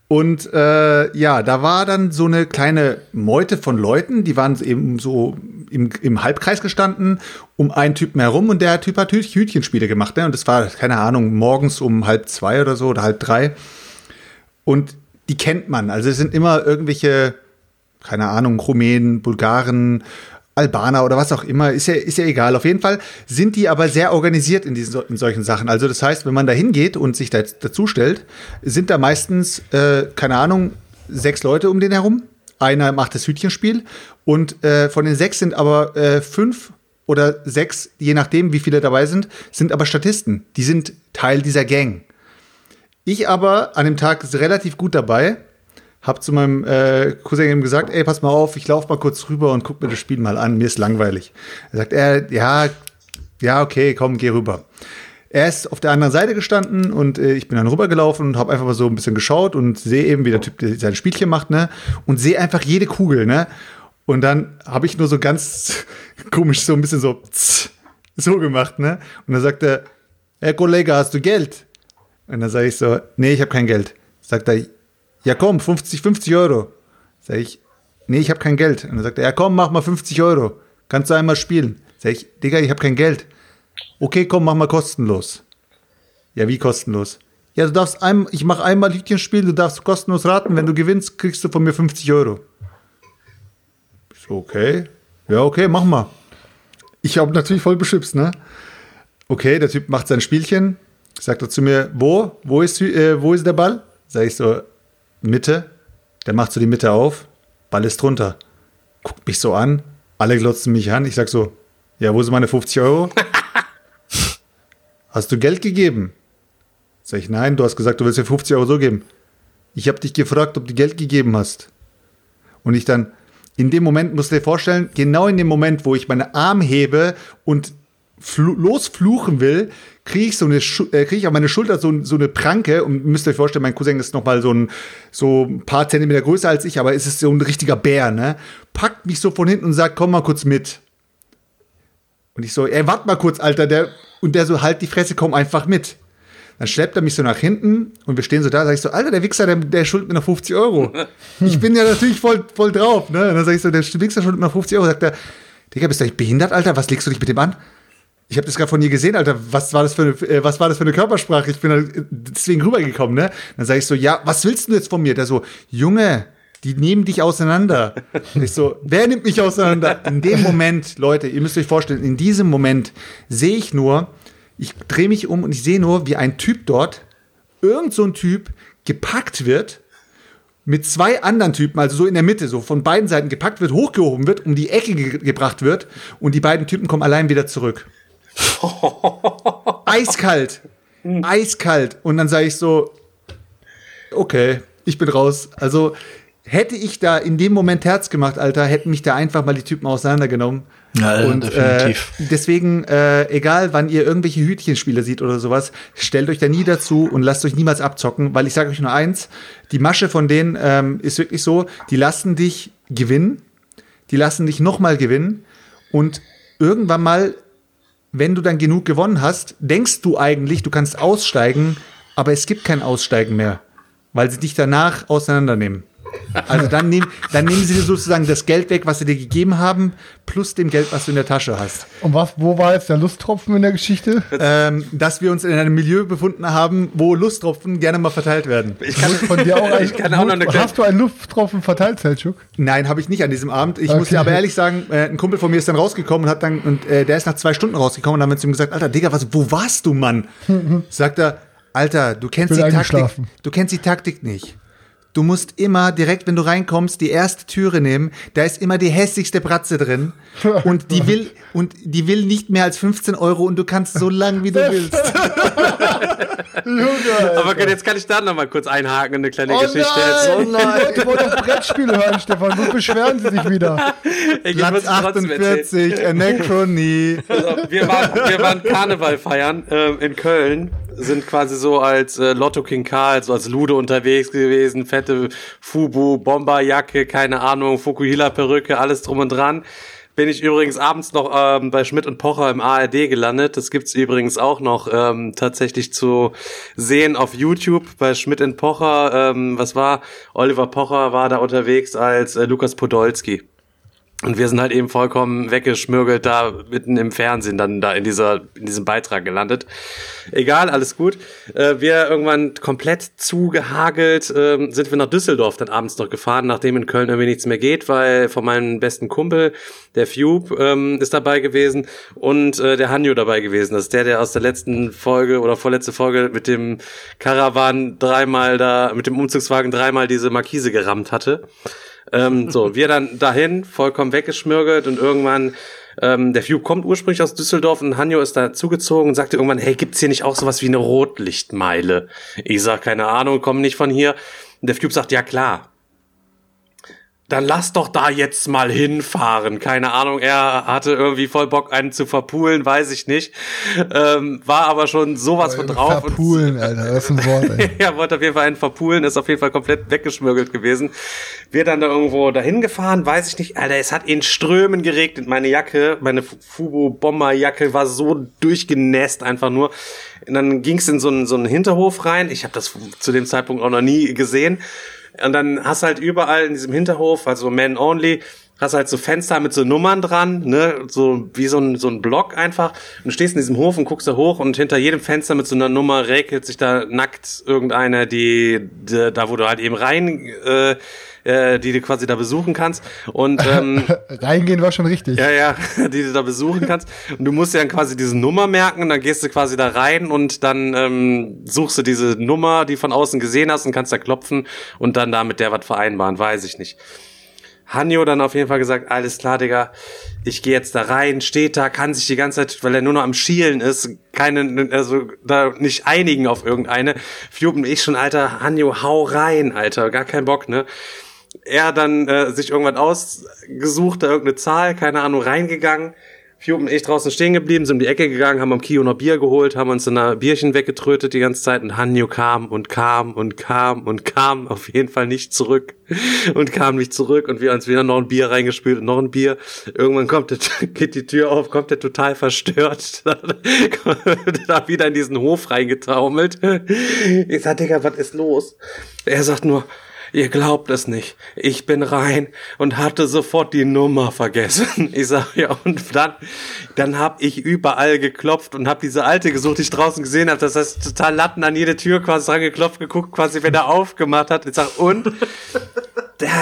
Und äh, ja, da war dann so eine kleine Meute von Leuten, die waren eben so im, im Halbkreis gestanden, um einen Typen herum und der Typ hat Hüt- Hütchenspiele gemacht. Ne? Und das war, keine Ahnung, morgens um halb zwei oder so oder halb drei. Und die kennt man. Also es sind immer irgendwelche, keine Ahnung, Rumänen, Bulgaren, Albaner oder was auch immer, ist ja, ist ja egal. Auf jeden Fall sind die aber sehr organisiert in, diesen, in solchen Sachen. Also das heißt, wenn man da hingeht und sich da, dazu stellt, sind da meistens, äh, keine Ahnung, sechs Leute um den herum. Einer macht das Hütchenspiel und äh, von den sechs sind aber äh, fünf oder sechs, je nachdem, wie viele dabei sind, sind aber Statisten. Die sind Teil dieser Gang. Ich aber an dem Tag relativ gut dabei, hab zu meinem äh, Cousin eben gesagt, ey, pass mal auf, ich lauf mal kurz rüber und guck mir das Spiel mal an, mir ist langweilig. Er sagt, er, ja, ja, okay, komm, geh rüber. er ist auf der anderen Seite gestanden und äh, ich bin dann rübergelaufen und habe einfach mal so ein bisschen geschaut und sehe eben, wie der Typ sein Spielchen macht, ne? Und sehe einfach jede Kugel, ne? Und dann habe ich nur so ganz komisch so ein bisschen so so gemacht, ne? Und dann sagt er, Herr Kollege, hast du Geld? Und dann sage ich so, nee, ich habe kein Geld. Sagt er, ja komm, 50, 50 Euro. Sag ich, nee, ich habe kein Geld. Und dann sagt er, ja komm, mach mal 50 Euro. Kannst du einmal spielen? Sag ich, Digga, ich habe kein Geld. Okay, komm, mach mal kostenlos. Ja, wie kostenlos? Ja, du darfst ein, ich mache einmal Hütchen spielen, du darfst kostenlos raten. Wenn du gewinnst, kriegst du von mir 50 Euro. Ich so, okay. Ja, okay, mach mal. Ich habe natürlich voll beschützt, ne? Okay, der Typ macht sein Spielchen, sagt er zu mir, wo? Wo ist, äh, wo ist der Ball? Sag ich so, Mitte. Der macht so die Mitte auf, Ball ist drunter. Guckt mich so an, alle glotzen mich an. Ich sag so, ja, wo sind meine 50 Euro? Hast du Geld gegeben? Sag ich, nein, du hast gesagt, du willst mir 50 Euro so geben. Ich habe dich gefragt, ob du Geld gegeben hast. Und ich dann, in dem Moment, musst du dir vorstellen, genau in dem Moment, wo ich meinen Arm hebe und losfluchen will, kriege ich so eine, äh, kriege ich auf meine Schulter so, so eine Pranke und müsst euch vorstellen, mein Cousin ist noch mal so ein, so ein paar Zentimeter größer als ich, aber es ist so ein richtiger Bär, ne? Packt mich so von hinten und sagt, komm mal kurz mit. Und ich so, ey, warte mal kurz, Alter, der, und der so, halt die Fresse, komm einfach mit. Dann schleppt er mich so nach hinten und wir stehen so da, sag ich so, Alter, der Wichser, der, der schuldet mir noch 50 Euro. ich bin ja natürlich voll, voll drauf, ne? Und dann sag ich so, der Wichser schuldet mir noch 50 Euro. Sagt er, Digga, bist du nicht behindert, Alter? Was legst du dich mit dem an? Ich habe das gerade von dir gesehen, Alter. Was war das für eine, äh, was war das für eine Körpersprache? Ich bin da deswegen rübergekommen, ne? Dann sage ich so, ja, was willst du jetzt von mir? Der so, Junge, die nehmen dich auseinander. Ich so, wer nimmt mich auseinander? In dem Moment, Leute, ihr müsst euch vorstellen, in diesem Moment sehe ich nur, ich drehe mich um und ich sehe nur, wie ein Typ dort, irgend so ein Typ, gepackt wird, mit zwei anderen Typen, also so in der Mitte, so von beiden Seiten gepackt wird, hochgehoben wird, um die Ecke ge gebracht wird und die beiden Typen kommen allein wieder zurück. Eiskalt. Eiskalt. Und dann sage ich so, okay, ich bin raus. Also hätte ich da in dem Moment Herz gemacht, Alter, hätten mich da einfach mal die Typen auseinandergenommen. Ja, und, definitiv. Äh, deswegen, äh, egal wann ihr irgendwelche Hütchenspiele seht oder sowas, stellt euch da nie dazu und lasst euch niemals abzocken, weil ich sage euch nur eins, die Masche von denen ähm, ist wirklich so, die lassen dich gewinnen, die lassen dich nochmal gewinnen und irgendwann mal, wenn du dann genug gewonnen hast, denkst du eigentlich, du kannst aussteigen, aber es gibt kein Aussteigen mehr, weil sie dich danach auseinandernehmen. Also dann, nehm, dann nehmen sie dir sozusagen das Geld weg, was sie dir gegeben haben, plus dem Geld, was du in der Tasche hast. Und was, wo war jetzt der Lusttropfen in der Geschichte? Ähm, dass wir uns in einem Milieu befunden haben, wo Lusttropfen gerne mal verteilt werden. Ich kann von dir auch, ich kann auch noch eine Hast du einen Lusttropfen verteilt, Selchuk? Nein, habe ich nicht an diesem Abend. Ich okay. muss dir aber ehrlich sagen, äh, ein Kumpel von mir ist dann rausgekommen und hat dann, und äh, der ist nach zwei Stunden rausgekommen und dann haben wir zu ihm gesagt, Alter, Digga, was, wo warst du, Mann? Sagt er, Alter, du kennst die Taktik. Du kennst die Taktik nicht. Du musst immer direkt, wenn du reinkommst, die erste Türe nehmen. Da ist immer die hässlichste Bratze drin. Und die will, und die will nicht mehr als 15 Euro und du kannst so lang, wie du willst. Aber jetzt kann ich da noch mal kurz einhaken, eine kleine oh Geschichte. Nein, oh nein, ich wollte doch Brettspiele hören, Stefan. Wo beschweren sie sich wieder? Ich Platz 48, Anachronie. Also, wir, waren, wir waren Karneval feiern äh, in Köln sind quasi so als äh, Lotto King Karl, so als Lude unterwegs gewesen, fette Fubu, Bomberjacke, keine Ahnung, Fukuhila Perücke, alles drum und dran. Bin ich übrigens abends noch ähm, bei Schmidt und Pocher im ARD gelandet. Das gibt's übrigens auch noch ähm, tatsächlich zu sehen auf YouTube bei Schmidt und Pocher. Ähm, was war? Oliver Pocher war da unterwegs als äh, Lukas Podolski. Und wir sind halt eben vollkommen weggeschmürgelt da mitten im Fernsehen dann da in dieser in diesem Beitrag gelandet. Egal, alles gut. Äh, wir irgendwann komplett zugehagelt äh, sind wir nach Düsseldorf dann abends noch gefahren, nachdem in Köln irgendwie nichts mehr geht, weil von meinem besten Kumpel, der Fube, ähm, ist dabei gewesen und äh, der Hanjo dabei gewesen. Das ist der, der aus der letzten Folge oder vorletzte Folge mit dem Caravan dreimal da, mit dem Umzugswagen dreimal diese Markise gerammt hatte. Ähm, so, wir dann dahin, vollkommen weggeschmürgelt und irgendwann, ähm, der Fube kommt ursprünglich aus Düsseldorf und Hanjo ist da zugezogen und sagte irgendwann, hey, gibt's hier nicht auch sowas wie eine Rotlichtmeile? Ich sag, keine Ahnung, komm nicht von hier. Und der Fube sagt, ja klar. Dann lass doch da jetzt mal hinfahren. Keine Ahnung, er hatte irgendwie voll Bock, einen zu verpulen, weiß ich nicht. Ähm, war aber schon sowas von drauf. Verpulen, Alter, das ist ein Wort, ey. er wollte auf jeden Fall einen verpulen, ist auf jeden Fall komplett weggeschmürgelt gewesen. Wir dann da irgendwo dahin gefahren, weiß ich nicht. Alter, es hat in Strömen geregnet. Meine Jacke, meine Fubu-Bomber-Jacke war so durchgenässt einfach nur. Und dann ging's in so einen, so einen Hinterhof rein. Ich habe das zu dem Zeitpunkt auch noch nie gesehen. Und dann hast halt überall in diesem Hinterhof, also Man Only, hast halt so Fenster mit so Nummern dran, ne, so wie so ein, so ein Block einfach. Und du stehst in diesem Hof und guckst da hoch und hinter jedem Fenster mit so einer Nummer räkelt sich da nackt irgendeiner, die, die da wo du halt eben rein, äh, äh, die du quasi da besuchen kannst. Und ähm, Reingehen war schon richtig. ja, ja, die du da besuchen kannst. Und du musst dir dann quasi diese Nummer merken und dann gehst du quasi da rein und dann ähm, suchst du diese Nummer, die von außen gesehen hast und kannst da klopfen und dann da mit der was vereinbaren, weiß ich nicht. Hanjo dann auf jeden Fall gesagt, alles klar, Digga, ich gehe jetzt da rein, steht da, kann sich die ganze Zeit, weil er nur noch am Schielen ist, keine, also da nicht einigen auf irgendeine. Fjuben ich schon, Alter, Hanjo, hau rein, Alter, gar kein Bock, ne? Er dann äh, sich irgendwas ausgesucht, da irgendeine Zahl, keine Ahnung, reingegangen. Fjuben und ich draußen stehen geblieben, sind um die Ecke gegangen, haben am Kio noch Bier geholt, haben uns in einer Bierchen weggetrötet die ganze Zeit und Hanjo kam und kam und kam und kam auf jeden Fall nicht zurück und kam nicht zurück und wir uns wieder noch ein Bier reingespült und noch ein Bier. Irgendwann kommt der, geht die Tür auf, kommt der total verstört, da wieder in diesen Hof reingetaumelt. Ich sag, Digga, was ist los? Er sagt nur, Ihr glaubt es nicht. Ich bin rein und hatte sofort die Nummer vergessen. Ich sag ja und dann dann hab ich überall geklopft und hab diese alte gesucht, die ich draußen gesehen habe. Das heißt total Latten an jede Tür quasi dran geklopft, geguckt, quasi wenn er aufgemacht hat. Ich sag und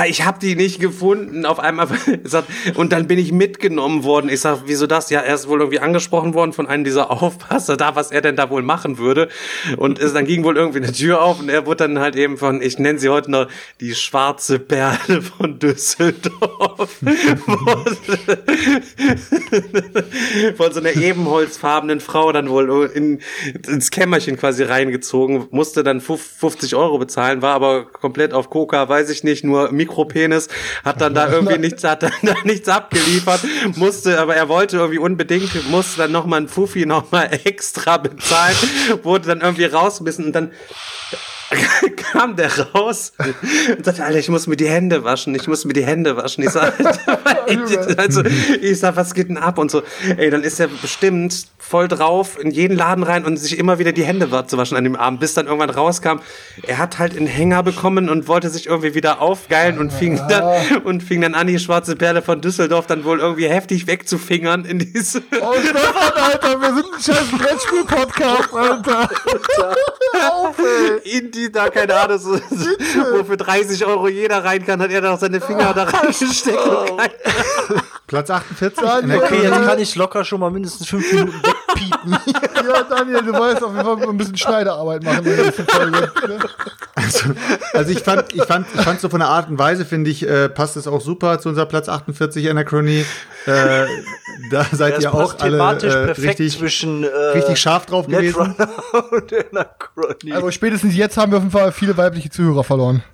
ich habe die nicht gefunden. Auf einmal und dann bin ich mitgenommen worden. Ich sag, wieso das? Ja, er ist wohl irgendwie angesprochen worden von einem dieser Aufpasser, da was er denn da wohl machen würde. Und es, dann ging wohl irgendwie eine Tür auf und er wurde dann halt eben von, ich nenne sie heute noch die schwarze Perle von Düsseldorf. von so einer ebenholzfarbenen Frau dann wohl in, ins Kämmerchen quasi reingezogen, musste dann 50 Euro bezahlen, war aber komplett auf Coca, weiß ich nicht, nur Mikropenis, hat dann da irgendwie nichts, hat dann da nichts abgeliefert, musste, aber er wollte irgendwie unbedingt, musste dann nochmal ein Fuffi nochmal extra bezahlen, wurde dann irgendwie rausgebissen und dann kam der raus und sagte, Alter, ich muss mir die Hände waschen, ich muss mir die Hände waschen. Ich sag, also, ich sag, was geht denn ab? Und so, ey, dann ist er bestimmt voll drauf in jeden Laden rein und sich immer wieder die Hände zu waschen an dem Abend, bis dann irgendwann rauskam, er hat halt einen Hänger bekommen und wollte sich irgendwie wieder aufgeilen und fing dann, und fing dann an, die schwarze Perle von Düsseldorf dann wohl irgendwie heftig wegzufingern in diese. Oh, Stefan, Alter, wir sind ein scheiß Brettspiel-Podcast, Alter. Auf, ey. in die da, keine Ahnung, so, so, wo für 30 Euro jeder rein kann, hat er doch seine Finger da reingesteckt. und kein- Platz 48. Daniel, Okay, jetzt kann ich locker schon mal mindestens fünf Minuten wegpiepen. ja, Daniel, du weißt auf jeden Fall ein bisschen Schneiderarbeit machen Folge. ne? Also, also ich fand, ich fand, ich fand so von der Art und Weise, finde ich, äh, passt es auch super zu unserer Platz 48 Anachronie. Äh, da seid Das ihr auch alle thematisch äh, perfekt richtig, zwischen äh, richtig scharf drauf gewesen. Und Anachronie. Also spätestens jetzt haben wir auf jeden Fall viele weibliche Zuhörer verloren.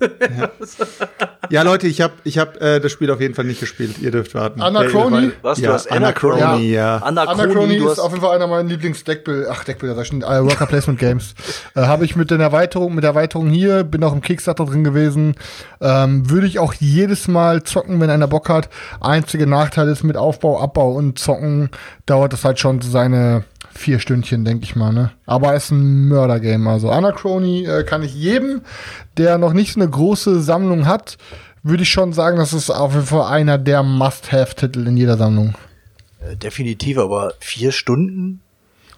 Ja, Leute, ich habe ich hab, äh, das Spiel auf jeden Fall nicht gespielt. Ihr dürft warten. Anachrony? Was, du Ja, hast Anachrony? Anachrony, ja. Anachrony, Anachrony du ist auf jeden Fall einer meiner Lieblings-Deckbilder, ach Deckbilder, das sind äh, Worker Placement Games. äh, Habe ich mit den Erweiterungen, mit der Erweiterung hier, bin auch im Kickstarter drin gewesen. Ähm, Würde ich auch jedes Mal zocken, wenn einer Bock hat. Einzige Nachteil ist mit Aufbau, Abbau und Zocken dauert das halt schon seine vier Stündchen, denke ich mal. Ne? Aber es ist ein Mörder-Game. Also Anachrony äh, kann ich jedem, der noch nicht so eine große Sammlung hat, würde ich schon sagen, das ist auf jeden Fall einer der Must-Have-Titel in jeder Sammlung. Äh, definitiv, aber vier Stunden?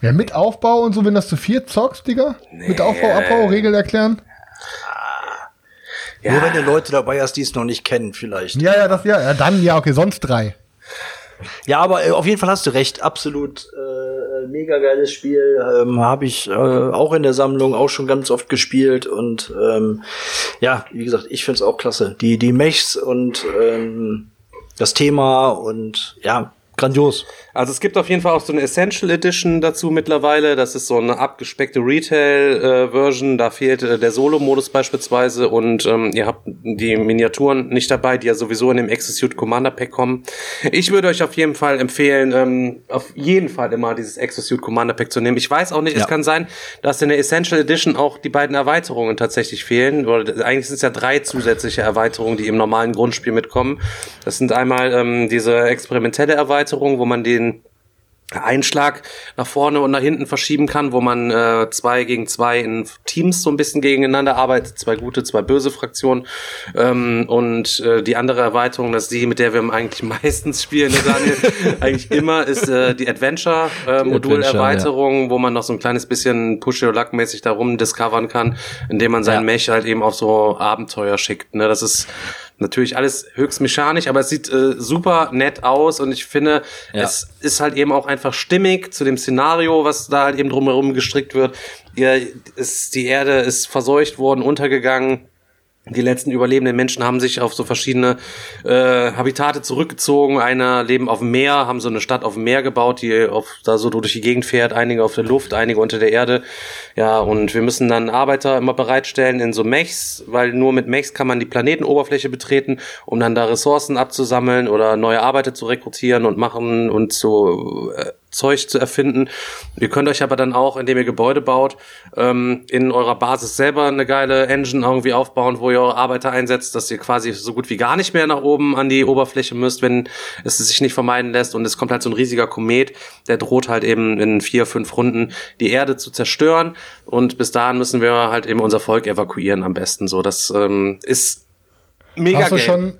Ja, mit Aufbau und so, wenn das zu vier zockst, Digga? Mit Aufbau, Abbau, Regel erklären? Nur wenn du Leute dabei hast, die es noch nicht kennen, vielleicht. Ja, ja, das, ja, ja, dann, ja, okay, sonst drei. Ja, aber äh, auf jeden Fall hast du recht. Absolut äh, mega geiles Spiel. Ähm, Habe ich äh, auch in der Sammlung auch schon ganz oft gespielt. Und ähm, ja, wie gesagt, ich find's auch klasse. Die, die Mechs und ähm, das Thema und ja, grandios. Also es gibt auf jeden Fall auch so eine Essential Edition dazu mittlerweile. Das ist so eine abgespeckte Retail-Version. da fehlt äh, der Solo-Modus beispielsweise und ähm, ihr habt die Miniaturen nicht dabei, die ja sowieso in dem Execute Commander Pack kommen. Ich würde euch auf jeden Fall empfehlen, ähm, auf jeden Fall immer dieses Execute Commander Pack zu nehmen. Ich weiß auch nicht, ja. es kann sein, dass in der Essential Edition auch die beiden Erweiterungen tatsächlich fehlen. Oder eigentlich sind es ja drei zusätzliche Erweiterungen, die im normalen Grundspiel mitkommen. Das sind einmal ähm, diese experimentelle Erweiterung, wo man den Einschlag nach vorne und nach hinten verschieben kann, wo man äh, zwei gegen zwei in Teams so ein bisschen gegeneinander arbeitet, zwei gute, zwei böse Fraktionen. Ähm, und äh, die andere Erweiterung, das ist die, mit der wir eigentlich meistens spielen, ne, Daniel, eigentlich immer, ist äh, die Adventure-Modul-Erweiterung, äh, ja. wo man noch so ein kleines bisschen Push-Your-Luck-mäßig darum discovern kann, indem man seinen ja. Mech halt eben auf so Abenteuer schickt. Ne? Das ist Natürlich alles höchst mechanisch, aber es sieht äh, super nett aus und ich finde, ja. es ist halt eben auch einfach stimmig zu dem Szenario, was da halt eben drumherum gestrickt wird. Ihr, ist, die Erde ist verseucht worden, untergegangen die letzten überlebenden Menschen haben sich auf so verschiedene äh, Habitate zurückgezogen. Einer leben auf dem Meer, haben so eine Stadt auf dem Meer gebaut, die auf, da so durch die Gegend fährt. Einige auf der Luft, einige unter der Erde. Ja, und wir müssen dann Arbeiter immer bereitstellen in so Mechs, weil nur mit Mechs kann man die Planetenoberfläche betreten, um dann da Ressourcen abzusammeln oder neue Arbeiter zu rekrutieren und machen und zu äh, Zeug zu erfinden. Ihr könnt euch aber dann auch, indem ihr Gebäude baut, ähm, in eurer Basis selber eine geile Engine irgendwie aufbauen, wo ihr eure Arbeiter einsetzt, dass ihr quasi so gut wie gar nicht mehr nach oben an die Oberfläche müsst, wenn es sich nicht vermeiden lässt. Und es kommt halt so ein riesiger Komet, der droht halt eben in vier, fünf Runden die Erde zu zerstören. Und bis dahin müssen wir halt eben unser Volk evakuieren am besten. So, das ähm, ist mega. Hast du schon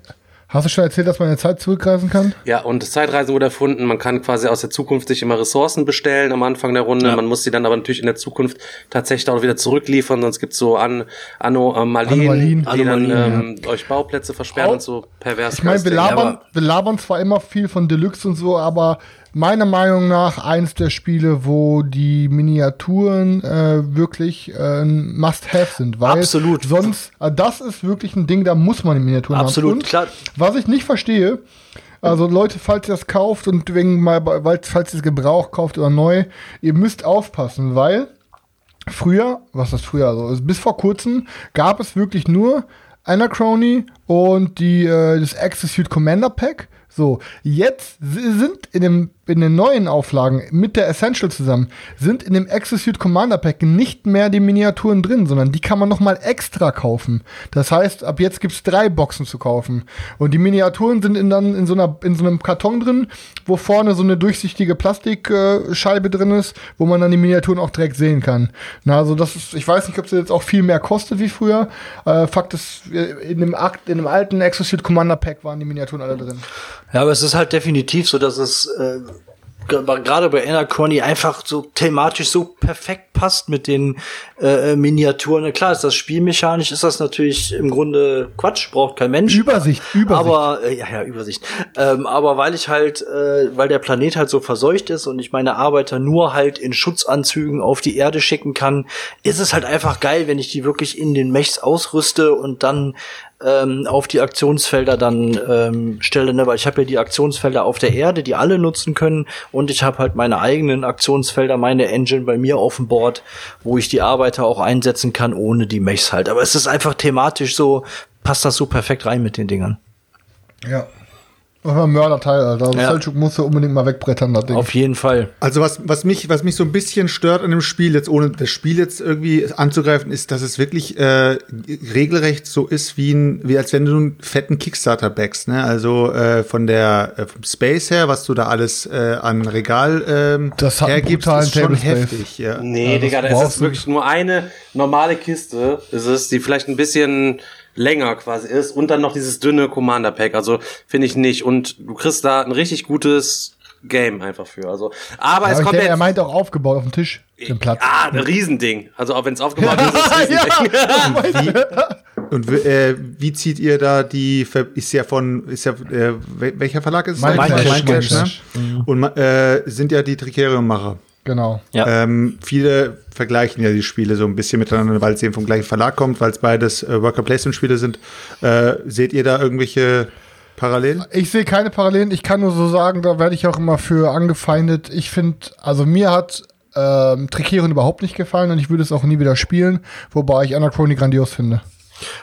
Hast du schon erzählt, dass man in der Zeit zurückreisen kann? Ja, und Zeitreisen wurde erfunden. Man kann quasi aus der Zukunft sich immer Ressourcen bestellen am Anfang der Runde. Ja. Man muss sie dann aber natürlich in der Zukunft tatsächlich auch wieder zurückliefern, sonst gibt's so An Anomalien, die dann ähm, ja. euch Bauplätze versperren auch, und so pervers. Ich meine, wir labern, wir labern zwar immer viel von Deluxe und so, aber meiner Meinung nach eins der Spiele, wo die Miniaturen äh, wirklich äh, Must-Have sind. Weil Absolut. Sonst, äh, das ist wirklich ein Ding, da muss man die Miniaturen Absolut, haben. Absolut, klar. Was ich nicht verstehe, also Leute, falls ihr das kauft und wegen mal, falls ihr es Gebrauch kauft oder neu, ihr müsst aufpassen, weil früher, was ist früher, also bis vor kurzem gab es wirklich nur Anachrony und die, äh, das Execute Commander Pack. So, jetzt sind in dem in den neuen Auflagen mit der Essential zusammen sind in dem Execute Commander Pack nicht mehr die Miniaturen drin, sondern die kann man noch mal extra kaufen. Das heißt, ab jetzt gibt's drei Boxen zu kaufen und die Miniaturen sind in, dann in so einer in so einem Karton drin, wo vorne so eine durchsichtige Plastikscheibe drin ist, wo man dann die Miniaturen auch direkt sehen kann. Na, also das ist, ich weiß nicht, ob es jetzt auch viel mehr kostet wie früher. Äh, Fakt ist, äh, in dem Akt, in dem alten Execute Commander Pack waren die Miniaturen alle drin. Ja, aber es ist halt definitiv so, dass es äh gerade bei Anachrony einfach so thematisch so perfekt passt mit den äh, Miniaturen. Klar ist das spielmechanisch, ist das natürlich im Grunde Quatsch, braucht kein Mensch. Übersicht, Übersicht. Aber, äh, ja, ja, Übersicht. Ähm, aber weil ich halt, äh, weil der Planet halt so verseucht ist und ich meine Arbeiter nur halt in Schutzanzügen auf die Erde schicken kann, ist es halt einfach geil, wenn ich die wirklich in den Mechs ausrüste und dann ähm, auf die Aktionsfelder dann ähm, stelle, ne? weil ich habe ja die Aktionsfelder auf der Erde, die alle nutzen können und ich habe halt meine eigenen Aktionsfelder, meine Engine bei mir auf dem Board, wo ich die Arbeiter auch einsetzen kann, ohne die Mechs halt. Aber es ist einfach thematisch so, passt das so perfekt rein mit den Dingern. Ja. Das war ein Mörderteil, Alter. Also ja. Selchuk musste unbedingt mal wegbrettern, das Ding. Auf jeden Fall. Also was, was, mich, was mich so ein bisschen stört an dem Spiel, jetzt ohne das Spiel jetzt irgendwie anzugreifen, ist, dass es wirklich äh, regelrecht so ist, wie, ein, wie als wenn du einen fetten Kickstarter backst. Ne? Also äh, von der äh, vom Space her, was du da alles äh, an Regal ähm, das hat hergibst, ist schon heftig. Ja. Nee, ja, Digga, das ist wirklich nur eine normale Kiste. Es ist die vielleicht ein bisschen länger quasi ist und dann noch dieses dünne Commander Pack. Also finde ich nicht. Und du kriegst da ein richtig gutes Game einfach für. Also, aber ja, es kommt denke, jetzt. Er meint auch aufgebaut auf dem Tisch, den Platz. Ah, ein Riesending. Also auch wenn es aufgebaut ist, ist es Riesending. ja. Und äh, wie zieht ihr da die, ist ja von, ist ja, äh, welcher Verlag ist es? Mindcash, Mindcash, ne? Mhm. Und äh, sind ja die Tricerium-Macher. Genau. Ja. Ähm, viele vergleichen ja die Spiele so ein bisschen miteinander, weil es eben vom gleichen Verlag kommt, weil es beides äh, Worker Placement Spiele sind. Äh, seht ihr da irgendwelche Parallel? Ich sehe keine Parallelen. Ich kann nur so sagen, da werde ich auch immer für angefeindet. Ich finde, also mir hat ähm, Tricerion überhaupt nicht gefallen und ich würde es auch nie wieder spielen, wobei ich Anachrony grandios finde.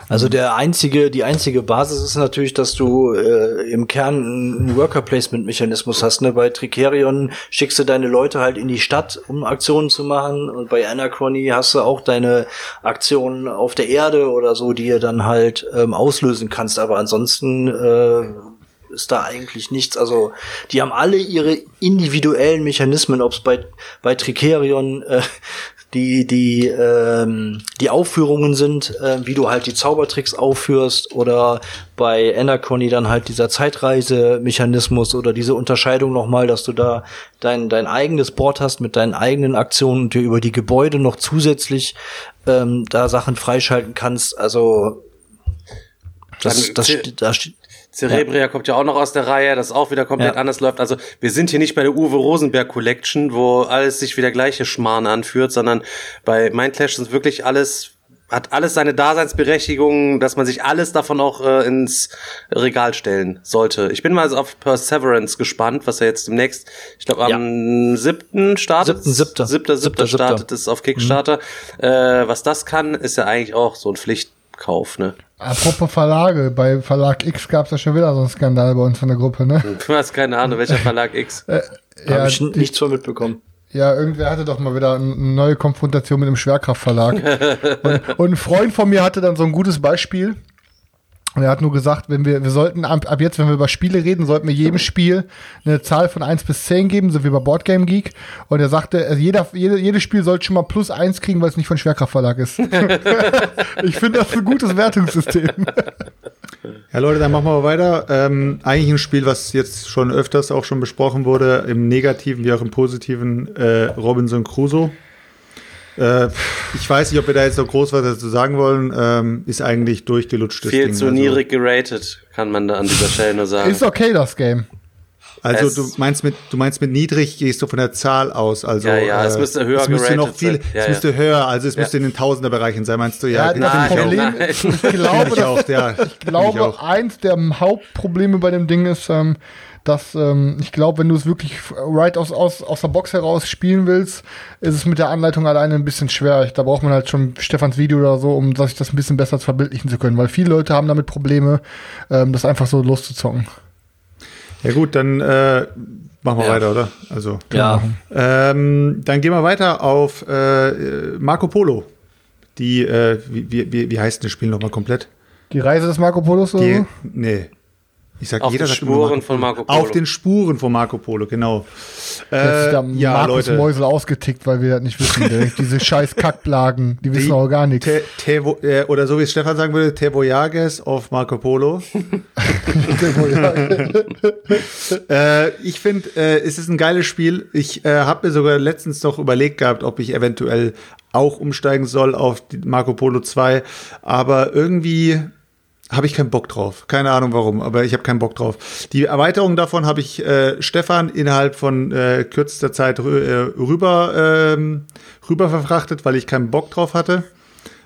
Also der einzige, die einzige Basis ist natürlich, dass du äh, im Kern einen Worker Placement Mechanismus hast. Ne? Bei Tricerion schickst du deine Leute halt in die Stadt, um Aktionen zu machen. Und bei Anachrony hast du auch deine Aktionen auf der Erde oder so, die ihr dann halt ähm, auslösen kannst. Aber ansonsten äh, ist da eigentlich nichts. Also die haben alle ihre individuellen Mechanismen, ob es bei bei Tricerion äh, die die ähm, die Aufführungen sind, äh, wie du halt die Zaubertricks aufführst oder bei Anachrony dann halt dieser Zeitreise-Mechanismus oder diese Unterscheidung nochmal, dass du da dein dein eigenes Board hast mit deinen eigenen Aktionen und dir über die Gebäude noch zusätzlich ähm, da Sachen freischalten kannst. Also das, das, das, das steht Cerebria ja. kommt ja auch noch aus der Reihe, das auch wieder komplett ja. anders läuft. Also wir sind hier nicht bei der Uwe Rosenberg Collection, wo alles sich wie der gleiche Schmarrn anführt, sondern bei Mindclash ist wirklich alles hat alles seine Daseinsberechtigung, dass man sich alles davon auch äh, ins Regal stellen sollte. Ich bin mal also auf Perseverance gespannt, was er jetzt demnächst, ich glaube am ja. siebten startet. Siebten, siebter, siebter startet es auf Kickstarter. Mhm. Äh, was das kann, ist ja eigentlich auch so ein Pflichtkauf, ne? Apropos Verlage, bei Verlag X gab es ja schon wieder so einen Skandal bei uns von der Gruppe, ne? Du hast keine Ahnung, welcher Verlag X? äh, ja, Habe ich nichts von mitbekommen. Ja, irgendwer hatte doch mal wieder eine neue Konfrontation mit dem Schwerkraftverlag. und, und ein Freund von mir hatte dann so ein gutes Beispiel. Und er hat nur gesagt, wenn wir, wir sollten ab, ab, jetzt, wenn wir über Spiele reden, sollten wir jedem Spiel eine Zahl von 1 bis 10 geben, so wie bei Boardgame Geek. Und er sagte, also jeder, jede, jedes Spiel sollte schon mal plus 1 kriegen, weil es nicht von Schwerkraftverlag ist. ich finde das ein gutes Wertungssystem. Ja, Leute, dann machen wir mal weiter. Ähm, eigentlich ein Spiel, was jetzt schon öfters auch schon besprochen wurde, im negativen wie auch im positiven, äh, Robinson Crusoe. Äh, ich weiß nicht, ob wir da jetzt noch groß was dazu sagen wollen. Ähm, ist eigentlich durchgelutscht. Viel Ding, zu also. niedrig geratet, kann man da an dieser Stelle nur sagen. Ist okay, das Game. Also es du meinst mit du meinst mit niedrig gehst du von der Zahl aus, also ja, ja, äh, es müsste höher es müsste noch viel, ja, es müsste höher, also es müsste in den Tausenderbereichen sein, meinst du? Ja, ja nein, das Problem, ich glaube, ich, auch, ja. ich glaube, ich eins der Hauptprobleme bei dem Ding ist, ähm, dass ähm, ich glaube, wenn du es wirklich right aus, aus, aus der Box heraus spielen willst, ist es mit der Anleitung alleine ein bisschen schwer. Da braucht man halt schon Stefans Video oder so, um sich das ein bisschen besser verbildlichen zu können, weil viele Leute haben damit Probleme, ähm, das einfach so loszuzocken. Ja gut, dann äh, machen wir ja. weiter, oder? Also ja. Ähm, dann gehen wir weiter auf äh, Marco Polo. Die, äh, wie, wie, wie heißt das Spiel nochmal komplett? Die Reise des Marco Polos oder Die, so? Nee. Ich sag, auf jeder den Spuren von Marco Polo. Auf den Spuren von Marco Polo, genau. Äh, ist ja Markus Leute. Mäusel ausgetickt, weil wir das nicht wissen. Diese scheiß Kackblagen, die wissen die, auch gar nichts. Te, te, äh, oder so wie es Stefan sagen würde, Te Voyages auf Marco Polo. äh, ich finde, äh, es ist ein geiles Spiel. Ich äh, habe mir sogar letztens noch überlegt gehabt, ob ich eventuell auch umsteigen soll auf Marco Polo 2. Aber irgendwie habe ich keinen Bock drauf. Keine Ahnung warum, aber ich habe keinen Bock drauf. Die Erweiterung davon habe ich äh, Stefan innerhalb von äh, kürzester Zeit äh, rüber, ähm, rüber verfrachtet, weil ich keinen Bock drauf hatte.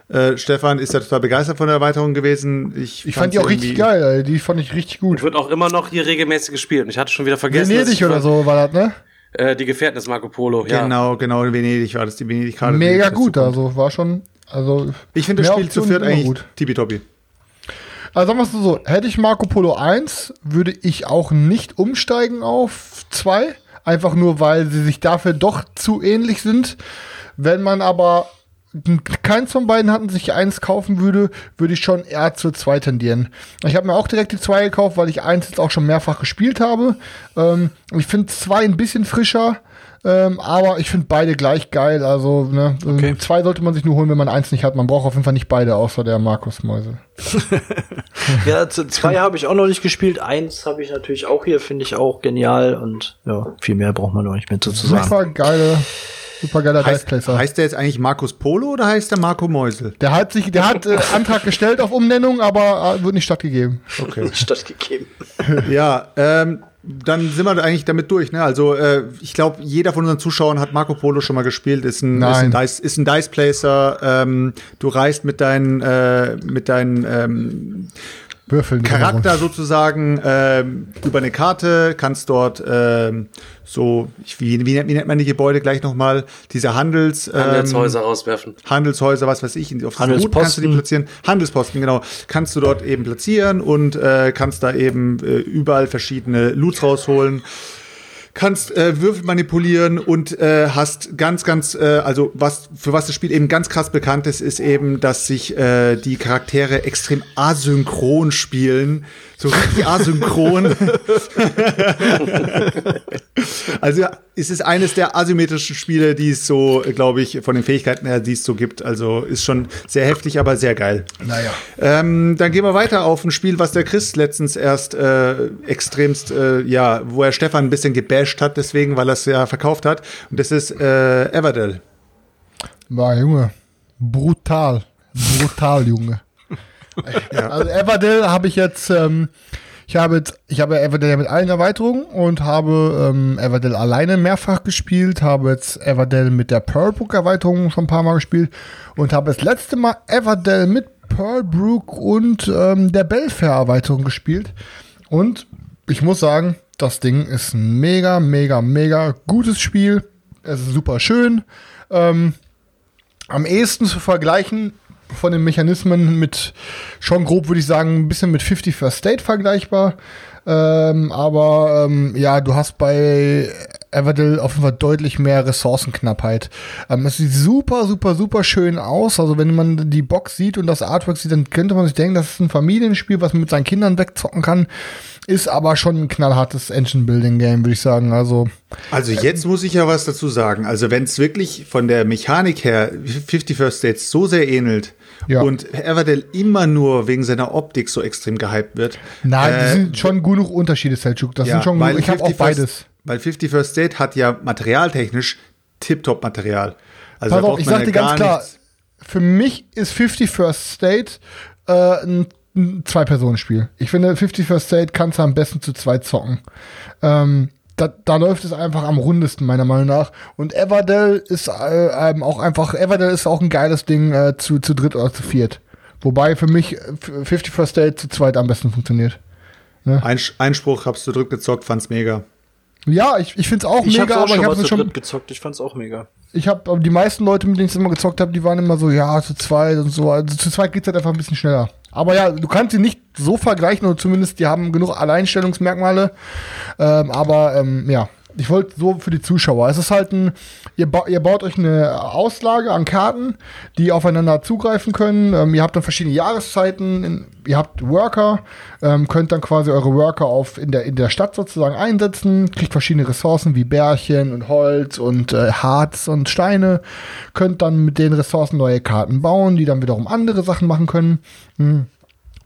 Äh, Stefan ist ja total begeistert von der Erweiterung gewesen. Ich, ich fand die auch richtig geil, ey. die fand ich richtig gut. Wird auch immer noch hier regelmäßig gespielt und ich hatte schon wieder vergessen. Venedig oder so war das, ne? Äh, die Gefährten des Marco Polo, ja. Genau, genau, in Venedig war das, die Venedig-Karte. Mega gut, also war schon, also. Ich finde das Spiel zu viert eigentlich gut. tippitoppi. Also sagen wir es so, hätte ich Marco Polo 1, würde ich auch nicht umsteigen auf 2. Einfach nur, weil sie sich dafür doch zu ähnlich sind. Wenn man aber keins von beiden hatten, sich eins kaufen würde, würde ich schon eher zu zwei tendieren. Ich habe mir auch direkt die zwei gekauft, weil ich eins jetzt auch schon mehrfach gespielt habe. Ähm, ich finde zwei ein bisschen frischer. Ähm, aber ich finde beide gleich geil. Also, ne, okay. zwei sollte man sich nur holen, wenn man eins nicht hat. Man braucht auf jeden Fall nicht beide, außer der Markus Mäusel. ja, zwei habe ich auch noch nicht gespielt. Eins habe ich natürlich auch hier, finde ich auch genial. Und ja, viel mehr braucht man noch nicht mehr zu sagen. Super geile. Super geiler heißt, heißt der jetzt eigentlich Markus Polo oder heißt der Marco Mäusel? Der hat sich, der hat äh, Antrag gestellt auf Umnennung, aber äh, wird nicht stattgegeben. Okay. Nicht stattgegeben. ja, ähm, dann sind wir eigentlich damit durch. Ne? Also äh, ich glaube, jeder von unseren Zuschauern hat Marco Polo schon mal gespielt. Ist ein, ist ein, Dice, ist ein Dice Placer. Ähm, du reist mit deinen, äh, mit deinen ähm, Würfeln. Charakter sozusagen ähm, über eine Karte, kannst dort ähm, so, ich, wie, wie, nennt, wie nennt man die Gebäude gleich nochmal, diese Handels... Ähm, Handelshäuser auswerfen. Handelshäuser, was weiß ich, auf Handelsposten. Route kannst du die platzieren. Handelsposten, genau. Kannst du dort eben platzieren und äh, kannst da eben äh, überall verschiedene Loots rausholen kannst äh, Würfel manipulieren und äh, hast ganz, ganz, äh, also was für was das Spiel eben ganz krass bekannt ist, ist eben, dass sich äh, die Charaktere extrem asynchron spielen. So richtig asynchron. also es ist eines der asymmetrischen Spiele, die es so, glaube ich, von den Fähigkeiten her, die es so gibt. Also ist schon sehr heftig, aber sehr geil. Naja. Ähm, dann gehen wir weiter auf ein Spiel, was der Chris letztens erst äh, extremst, äh, ja, wo er Stefan ein bisschen gebasht hat, deswegen, weil er es ja verkauft hat. Und das ist äh, Everdell. War Junge. Brutal. Brutal, Junge. Also Everdell habe ich jetzt, ähm, ich habe jetzt, ich habe Everdell ja mit allen Erweiterungen und habe ähm, Everdell alleine mehrfach gespielt, habe jetzt Everdell mit der Pearlbrook Erweiterung schon ein paar Mal gespielt und habe das letzte Mal Everdell mit Pearlbrook und ähm, der Belfair Erweiterung gespielt und ich muss sagen, das Ding ist ein mega, mega, mega gutes Spiel. Es ist super schön. Ähm, am ehesten zu vergleichen von den Mechanismen mit schon grob, würde ich sagen, ein bisschen mit 50 First State vergleichbar. Ähm, aber ähm, ja, du hast bei Everdell auf jeden Fall deutlich mehr Ressourcenknappheit. Ähm, es sieht super, super, super schön aus. Also wenn man die Box sieht und das Artwork sieht, dann könnte man sich denken, das ist ein Familienspiel, was man mit seinen Kindern wegzocken kann. Ist aber schon ein knallhartes Engine-Building-Game, würde ich sagen. Also Also jetzt muss ich ja was dazu sagen. Also wenn es wirklich von der Mechanik her 50 First States so sehr ähnelt Ja. und Everdell immer nur wegen seiner Optik so extrem gehypt wird. Nein, äh, die sind schon genug Unterschiede, Selchuk. Das ja, sind schon, weil ich habe auch 50 beides. Weil 50 First State hat ja materialtechnisch Tip-Top-Material. Also Pass auf, ich sag dir ganz klar, nichts. für mich ist 50 First State äh, ein, Zwei-Personen-Spiel. Ich finde, 50 First State kannst du am besten zu zweit zocken. Ähm, da, da läuft es einfach am rundesten, meiner Meinung nach. Und Everdell ist äh, ähm, auch einfach, Everdell ist auch ein geiles Ding äh, zu, zu dritt oder zu viert. Wobei für mich äh, 50 First State zu zweit am besten funktioniert. Einsch- Einspruch, hab's zu dritt gezockt, fand's mega. Ja, ich, ich finde es auch Ich hab's mega, auch aber schon ich habe es schon, gezockt. Ich fand's auch mega. ich habe aber die meisten Leute, mit denen ich es immer gezockt habe, die waren immer so, ja, zu zweit und so. Also zu zweit geht's halt einfach ein bisschen schneller. Aber ja, du kannst sie nicht so vergleichen, oder zumindest die haben genug Alleinstellungsmerkmale. Ähm, aber ähm, ja, ich wollte so für die Zuschauer. Es ist halt ein, ihr, ba ihr baut euch eine Auslage an Karten, die aufeinander zugreifen können. Ähm, ihr habt dann verschiedene Jahreszeiten, in, ihr habt Worker, ähm, könnt dann quasi eure Worker auf in der, in der Stadt sozusagen einsetzen, kriegt verschiedene Ressourcen wie Bärchen und Holz und äh, Harz und Steine, könnt dann mit den Ressourcen neue Karten bauen, die dann wiederum andere Sachen machen können. Hm.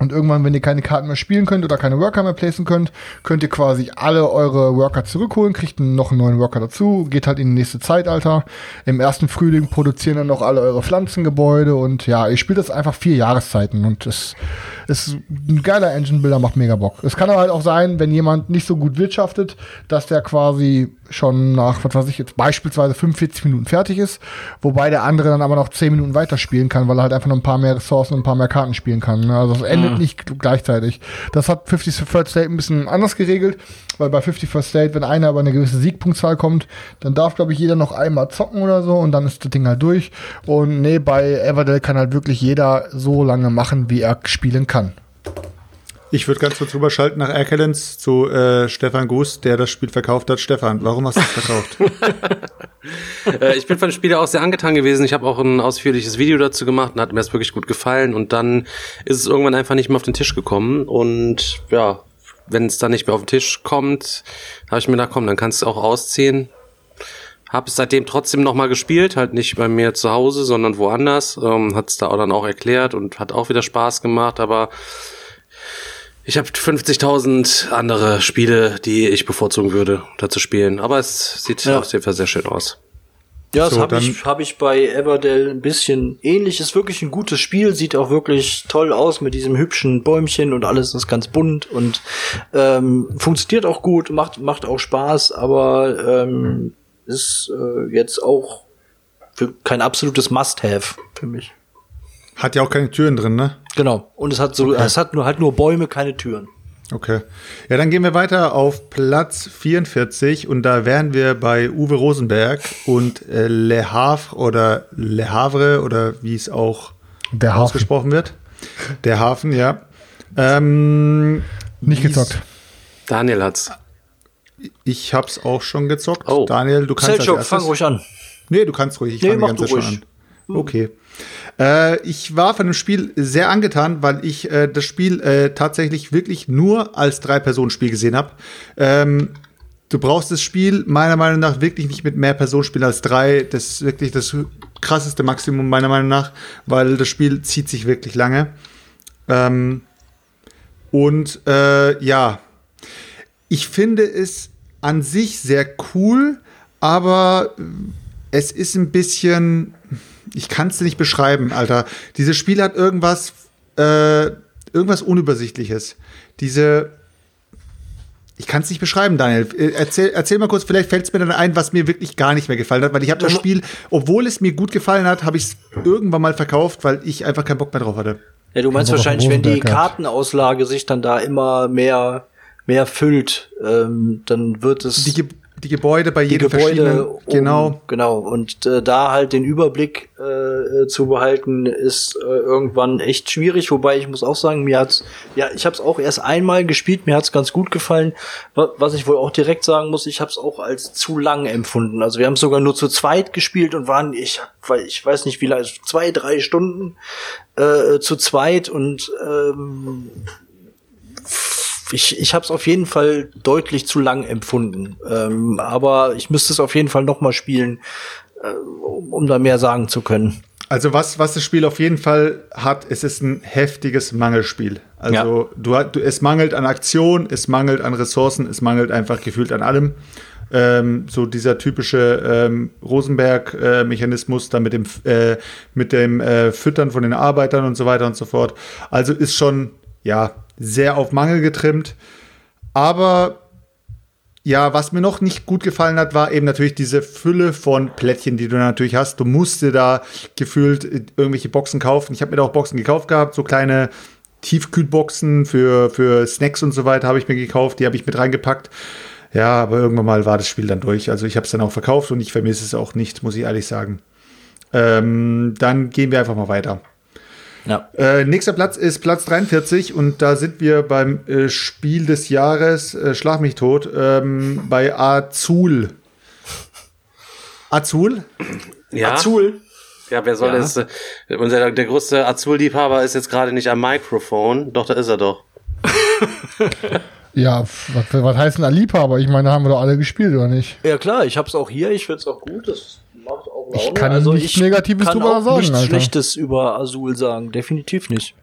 Und irgendwann, wenn ihr keine Karten mehr spielen könnt oder keine Worker mehr placen könnt, könnt ihr quasi alle eure Worker zurückholen, kriegt noch einen neuen Worker dazu, geht halt in die nächste Zeitalter. Im ersten Frühling produzieren dann noch alle eure Pflanzengebäude und ja, ihr spielt das einfach vier Jahreszeiten und es ist ein geiler Engine-Builder, macht mega Bock. Es kann aber halt auch sein, wenn jemand nicht so gut wirtschaftet, dass der quasi schon nach, was weiß ich jetzt, beispielsweise 45 Minuten fertig ist, wobei der andere dann aber noch 10 Minuten weiterspielen kann, weil er halt einfach noch ein paar mehr Ressourcen und ein paar mehr Karten spielen kann. ne? Also es endet nicht gleichzeitig. Das hat 50 First State ein bisschen anders geregelt, weil bei 50 First State, wenn einer über eine gewisse Siegpunktzahl kommt, dann darf, glaube ich, jeder noch einmal zocken oder so und dann ist das Ding halt durch. Und nee, bei Everdell kann halt wirklich jeder so lange machen, wie er spielen kann. Ich würde ganz kurz rüberschalten nach Erkelenz zu äh, Stefan Guß, der das Spiel verkauft hat. Stefan, warum hast du es verkauft? Äh, ich bin von dem Spiel auch sehr angetan gewesen. Ich habe auch ein ausführliches Video dazu gemacht und hat mir das wirklich gut gefallen. Und dann ist es irgendwann einfach nicht mehr auf den Tisch gekommen. Und ja, wenn es dann nicht mehr auf den Tisch kommt, habe ich mir gedacht, komm, dann kannst du auch ausziehen. Hab es seitdem trotzdem nochmal gespielt, halt nicht bei mir zu Hause, sondern woanders. Ähm, hat es da auch dann auch erklärt und hat auch wieder Spaß gemacht, aber ich habe 50.000 andere Spiele, die ich bevorzugen würde, da zu spielen. Aber es sieht Ja. auf jeden Fall sehr schön aus. Ja, das So, habe ich, hab ich bei Everdell ein bisschen ähnlich. Ist wirklich ein gutes Spiel, sieht auch wirklich toll aus mit diesem hübschen Bäumchen und alles ist ganz bunt und ähm, funktioniert auch gut, macht, macht auch Spaß, aber ähm, ist äh, jetzt auch für kein absolutes Must-Have für mich. Hat ja auch keine Türen drin, ne? Genau. Und es hat so, es hat nur halt nur Bäume, keine Türen. Okay. Ja, dann gehen wir weiter auf Platz 44 und da wären wir bei Uwe Rosenberg und äh, Le Havre oder Le Havre oder wie es auch Der Hafen. ausgesprochen wird. Der Hafen, ja. Ähm, Nicht gezockt. Daniel hat's. Ich hab's auch schon gezockt. Oh. Daniel, du kannst als Selchuk, erstes. fang ruhig an. Nee, du kannst ruhig. Ich Nee, fange mach die ganze schon ruhig. an. Okay. Äh, ich war von dem Spiel sehr angetan, weil ich äh, das Spiel äh, tatsächlich wirklich nur als Drei-Personen-Spiel gesehen habe. Ähm, du brauchst das Spiel meiner Meinung nach wirklich nicht mit mehr Personen spielen als drei. Das ist wirklich das krasseste Maximum meiner Meinung nach, weil das Spiel zieht sich wirklich lange. Ähm, und äh, ja, ich finde es an sich sehr cool, aber es ist ein bisschen, ich kann es nicht beschreiben, Alter. Dieses Spiel hat irgendwas, äh, irgendwas Unübersichtliches. Diese, ich kann es nicht beschreiben, Daniel. Äh, Erzähl, erzähl mal kurz, vielleicht fällt es mir dann ein, was mir wirklich gar nicht mehr gefallen hat, weil ich habe das Spiel, obwohl es mir gut gefallen hat, habe ich es irgendwann mal verkauft, weil ich einfach keinen Bock mehr drauf hatte. Ja, du meinst wahrscheinlich, wenn die Kartenauslage sich dann da immer mehr, mehr füllt, ähm, dann wird es Die, die Gebäude bei die jedem Gebäude verschiedenen, oben, genau. genau. Und äh, da halt den Überblick äh, äh, zu behalten ist äh, irgendwann echt schwierig. Wobei ich muss auch sagen mir hat's ja ich habe es auch erst einmal gespielt. Mir hat's ganz gut gefallen. Wa- was ich wohl auch direkt sagen muss ich habe es auch als zu lang empfunden. Also wir haben sogar nur zu zweit gespielt und waren ich weil ich weiß nicht wie lange zwei drei Stunden äh, zu zweit. Und ähm, ich, ich habe es auf jeden Fall deutlich zu lang empfunden. Ähm, aber ich müsste es auf jeden Fall noch mal spielen, äh, um, um da mehr sagen zu können. Also was, was das Spiel auf jeden Fall hat, es ist ein heftiges Mangelspiel. Also du, hat- du, es mangelt an Aktion, es mangelt an Ressourcen, es mangelt einfach gefühlt an allem. Ähm, so dieser typische ähm, Rosenberg-Mechanismus da mit dem, äh, mit dem äh, Füttern von den Arbeitern und so weiter und so fort. Also ist schon, ja, sehr auf Mangel getrimmt. Aber ja, was mir noch nicht gut gefallen hat, war eben natürlich diese Fülle von Plättchen, die du natürlich hast. Du musst dir da gefühlt äh, irgendwelche Boxen kaufen. Ich habe mir da auch Boxen gekauft gehabt, so kleine Tiefkühlboxen für, für Snacks und so weiter habe ich mir gekauft. Die habe ich mit reingepackt. Ja, aber irgendwann mal war das Spiel dann durch. Also ich habe es dann auch verkauft und ich vermisse es auch nicht, muss ich ehrlich sagen. Ähm, dann gehen wir einfach mal weiter. Ja. Äh, nächster Platz ist Platz 43 und da sind wir beim äh, Spiel des Jahres, äh, Schlag mich tot, ähm, bei Azul. Azul? Ja. Azul. Ja, wer soll Ja. das? Äh, unser, der größte Azul-Liebhaber ist jetzt gerade nicht am Mikrofon. Doch, da ist er doch. Ja, was, was heißt denn ein Liebhaber? Ich meine, da haben wir doch alle gespielt, oder nicht? Ja klar, ich hab's auch hier, ich find's auch gut, das macht auch Laune. Ich kann also nichts ich Negatives drüber auch sagen, nichts Alter. Schlechtes über Azul sagen, definitiv nicht.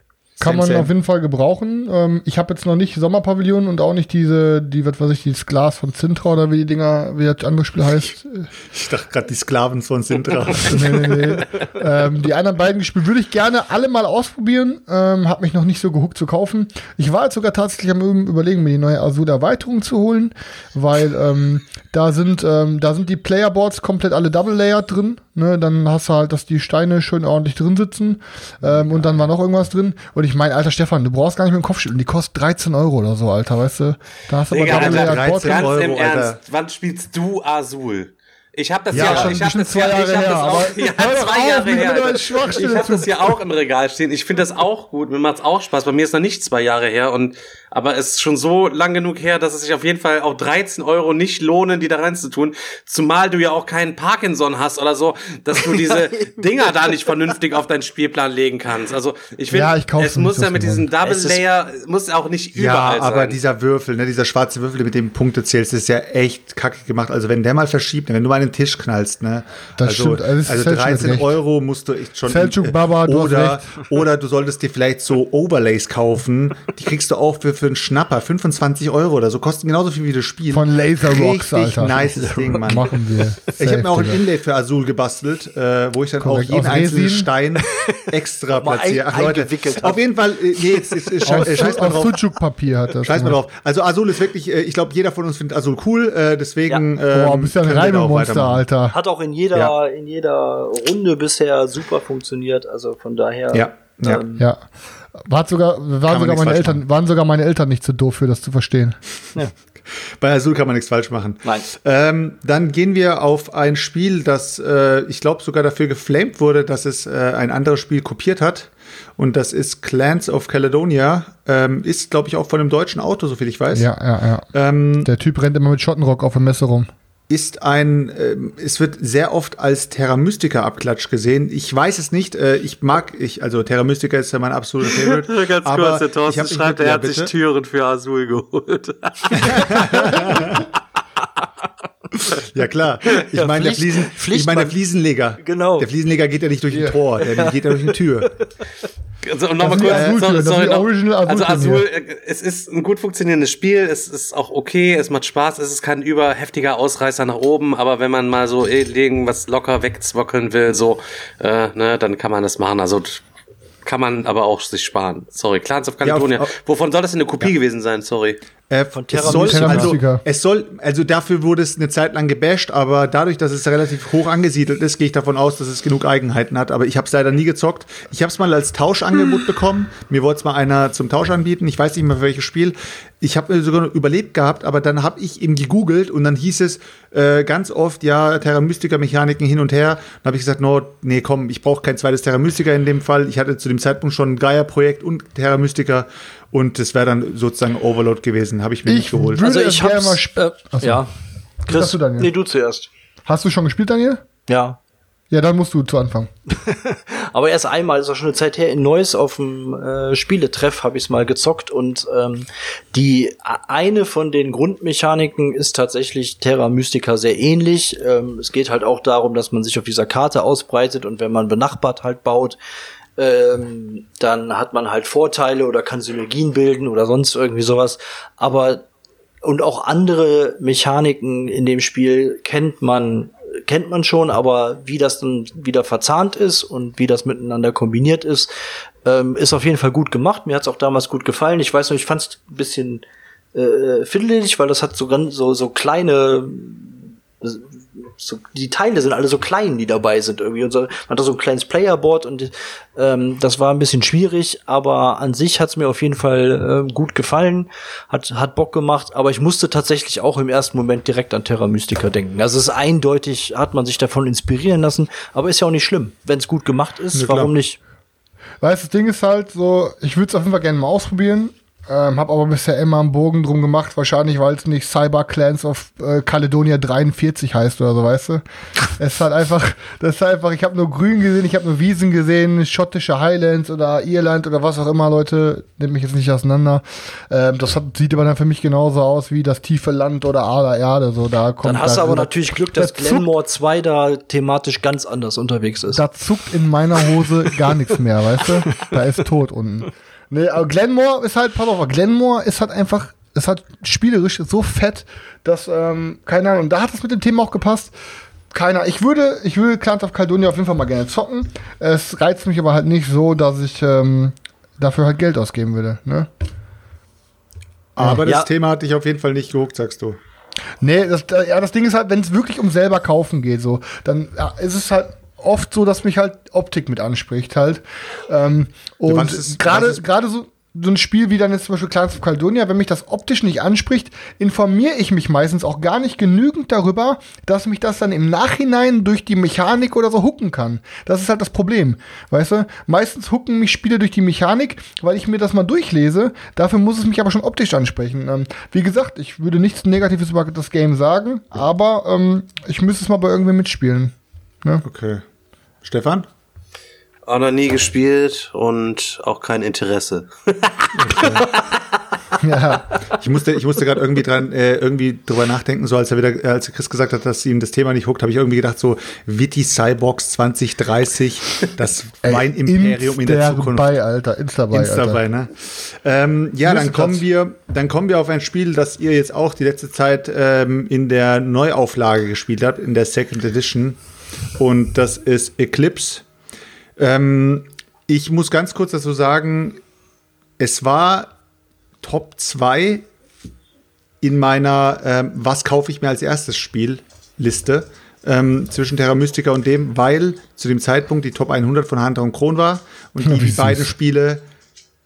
Kann man Same, same. auf jeden Fall gebrauchen. Ähm, ich habe jetzt noch nicht Sommerpavillon und auch nicht diese, die, was weiß ich, dieses Glas von Sintra oder wie die Dinger, wie das andere Spiel heißt. Ich dachte gerade, die Sklaven von Sintra. nee, nee, nee. ähm, die anderen beiden gespielt würde ich gerne alle mal ausprobieren. Ähm, hat mich noch nicht so gehuckt zu kaufen. Ich war jetzt sogar tatsächlich am überlegen, mir die neue Azul-Erweiterung zu holen, weil ähm, da sind ähm, da sind die Playerboards komplett alle Double Layered drin. Ne? Dann hast du halt, dass die Steine schön ordentlich drin sitzen. Ähm, und dann war noch irgendwas drin. Und ich meine, alter Stefan, du brauchst gar nicht mit dem Kopf schütteln. Die kostet 13 Euro oder so, Alter, weißt du? Da hast du aber Digga, Double Alter, Layered Board 13 drin. Ganz Euro, im Alter. Ernst, wann spielst du Azul? Ich habe das Ja, ja, schon ich habe das ja, zwei ich Jahre habe das auch, aber ja, zwei Jahre her. Ich habe das ja auch im Regal stehen. Ich finde das auch gut. Mir macht's auch Spaß. Bei mir ist noch nicht zwei Jahre her und aber es ist schon so lang genug her, dass es sich auf jeden Fall auch 13 Euro nicht lohnen, die da reinzutun. Zumal du ja auch keinen Parkinson hast oder so, dass du diese Dinger da nicht vernünftig auf deinen Spielplan legen kannst. Also ich finde, Ja, ich es muss ja mit diesem. Double Layer muss auch nicht Ja, überall aber sein. dieser Würfel, ne, dieser schwarze Würfel, mit dem Punkte zählst, ist ja echt kacke gemacht. Also wenn der mal verschiebt, wenn du mal einen Tisch knallst, ne? Das also, stimmt, also also Selçuk hat 13 recht. Euro musst du echt schon. Selçuk Baba, du hast oder, recht. oder du solltest dir vielleicht so Overlays kaufen. Die kriegst du auch für, für einen Schnapper, 25 Euro oder so. Kosten genauso viel wie das Spiel. Von Laser Rocks, Richtig Alter. nices Ding, Mann. Machen wir. Ich habe mir auch ein Safe. Inlay für Azul gebastelt, äh, wo ich dann Korrekt, auch jeden aus einzelnen Resin? Stein extra platziere. Ach, Leute, auf jeden Fall, äh, nee, jetzt, jetzt, jetzt, Aus, äh, scheiß mal drauf. Sucuk-Papier hat das. Scheiß mal drauf. Also Azul ist wirklich, äh, ich glaube, jeder von uns findet Azul cool, äh, deswegen. Boah, ähm, bist ja ein Reimemonster, weitermachen. Alter. Hat auch in jeder, Ja. in jeder Runde bisher super funktioniert, also von daher. Ja, ja. Ähm, Ja. War sogar, waren, sogar meine Eltern, waren sogar meine Eltern nicht so doof für das zu verstehen. Bei Azul kann man nichts falsch machen. Nein. Ähm, dann gehen wir auf ein Spiel, das äh, ich glaube sogar dafür geflamed wurde, dass es äh, ein anderes Spiel kopiert hat. Und das ist Clans of Caledonia. Ähm, ist, glaube ich, auch von einem deutschen Auto, soviel ich weiß. Ja, ja, ja. Ähm, Der Typ rennt immer mit Schottenrock auf der Messe rum. Ist ein, ähm, es wird sehr oft als Terra Mystica Abklatsch gesehen. Ich weiß es nicht. Äh, ich mag, ich, also Terra Mystica ist ja mein absoluter Favorite. Ganz aber kurz, der Thorsten schreibt, er hat sich. Türen für Azul geholt. Ja klar. Ich Ja, meine der Fliesen, ich meine der Fliesenleger. Genau. Der Fliesenleger geht ja nicht durch ein Tor, der geht ja durch eine Tür. Also, und nochmal kurz, Azul-Türen, sorry, sorry, noch, Original also Azul, es ist ein gut funktionierendes Spiel, es ist auch okay, es macht Spaß, es ist kein überheftiger Ausreißer nach oben, aber wenn man mal so irgendwas locker wegzwockeln will, so, äh, ne, dann kann man das machen, also kann man aber auch sich sparen. Sorry, Clans of Caledonia. auf- Wovon soll das denn eine Kopie gewesen sein? Sorry. Äh, Von es Terra soll, Mystica. also, es soll, also dafür wurde es eine Zeit lang gebasht, aber dadurch, dass es relativ hoch angesiedelt ist, gehe ich davon aus, dass es genug Eigenheiten hat. Aber ich habe es leider nie gezockt. Ich habe es mal als Tauschangebot bekommen. Mir wollte es mal einer zum Tausch anbieten. Ich weiß nicht mehr für welches Spiel. Ich habe sogar noch überlebt gehabt, aber dann habe ich eben gegoogelt und dann hieß es äh, ganz oft, ja, Terra Mystica Mechaniken hin und her. Dann habe ich gesagt, no, nee, komm, ich brauche kein zweites Terra Mystica in dem Fall. Ich hatte zu dem Zeitpunkt schon ein Gaia-Projekt und Terra Mystica und das wäre dann sozusagen Overload gewesen. Habe ich mir nicht Ich geholt. würde Also es ich hab's, mal sp- äh, Achso. ja. Chris, Sagst du, Daniel? nee, du zuerst. Hast du schon gespielt, Daniel? Ja. Ja, dann musst du zu Anfang. Aber erst einmal, ist auch schon eine Zeit her, in Neuss auf dem äh, Spieletreff habe ich es mal gezockt und ähm, die eine von den Grundmechaniken ist tatsächlich Terra Mystica sehr ähnlich. Ähm, es geht halt auch darum, dass man sich auf dieser Karte ausbreitet und wenn man benachbart halt baut, ähm, dann hat man halt Vorteile oder kann Synergien bilden oder sonst irgendwie sowas. Aber und auch andere Mechaniken in dem Spiel kennt man kennt man schon, aber wie das dann wieder verzahnt ist und wie das miteinander kombiniert ist, ähm, ist auf jeden Fall gut gemacht. Mir hat es auch damals gut gefallen. Ich weiß noch, ich fand es ein bisschen äh, fiddelig, weil das hat so so so kleine so, die Teile sind alle so klein, die dabei sind irgendwie. Und so, man hat da so ein kleines Playerboard und ähm, das war ein bisschen schwierig, aber an sich hat's mir auf jeden Fall ähm, gut gefallen, hat, hat Bock gemacht, aber ich musste tatsächlich auch im ersten Moment direkt an Terra Mystica denken. Also es ist eindeutig, hat man sich davon inspirieren lassen, aber ist ja auch nicht schlimm. Wenn es gut gemacht ist, Ja, warum nicht? Weißt du, das Ding ist halt so, ich würde es auf jeden Fall gerne mal ausprobieren. Ähm, hab aber bisher immer einen Bogen drum gemacht, wahrscheinlich weil es nicht Cyber Clans of äh, Caledonia 43 heißt oder so, weißt du? es ist halt einfach, das ist halt einfach, ich habe nur Grün gesehen, ich habe nur Wiesen gesehen, schottische Highlands oder Irland oder was auch immer, Leute, nehmt mich jetzt nicht auseinander. Ähm, das hat, sieht aber dann für mich genauso aus wie das tiefe Land oder Ader Erde, so da kommt. Dann hast du da, aber da- natürlich Glück, dass da zuckt- Glenmore 2 da thematisch ganz anders unterwegs ist. da zuckt in meiner Hose gar nichts mehr, weißt du? Da ist tot unten. Nee, aber Glenmore ist halt, pass auf, Glenmore ist halt einfach, ist halt spielerisch so fett, dass, ähm, keine Ahnung, da hat es mit dem Thema auch gepasst. Keiner, ich würde, ich würde Clans of Caledonia auf jeden Fall mal gerne zocken. Es reizt mich aber halt nicht so, dass ich ähm, dafür halt Geld ausgeben würde, ne? Aber das Ja. Thema hat dich auf jeden Fall nicht gehuckt, sagst du. Nee, das, da- ja, das Ding ist halt, wenn es wirklich um selber kaufen geht, so, dann ja, ist es halt oft so, dass mich halt Optik mit anspricht halt. Ähm, und gerade gerade so so ein Spiel wie dann jetzt zum Beispiel Clans of Caledonia, wenn mich das optisch nicht anspricht, informiere ich mich meistens auch gar nicht genügend darüber, dass mich das dann im Nachhinein durch die Mechanik oder so hooken kann. Das ist halt das Problem. Weißt du? Meistens hooken mich Spiele durch die Mechanik, weil ich mir das mal durchlese. Dafür muss es mich aber schon optisch ansprechen. Ähm, wie gesagt, ich würde nichts Negatives über das Game sagen, aber ähm, ich müsste es mal bei irgendwem mitspielen. Okay. Stefan? Auch noch nie gespielt und auch kein Interesse. ja. Ich musste, ich musste gerade irgendwie dran, äh, irgendwie drüber nachdenken, so als er wieder, äh, als Chris gesagt hat, dass ihm das Thema nicht huckt, habe ich irgendwie gedacht, so Witty Cyborgs 2030, das Weinimperium in der Insta Zukunft. Dabei, Alter. Insta dabei, Insta Alter. dabei, ne? Ähm, ja, dann kommen wir, dann kommen wir auf ein Spiel, das ihr jetzt auch die letzte Zeit ähm, in der Neuauflage gespielt habt, in der Second Edition. Und das ist Eclipse. Ähm, ich muss ganz kurz dazu sagen, es war Top 2 in meiner ähm, Was kaufe ich mir als erstes Spiel Liste ähm, zwischen Terra Mystica und dem, weil zu dem Zeitpunkt die Top 100 von Hunter und Kron war und die, die beiden Spiele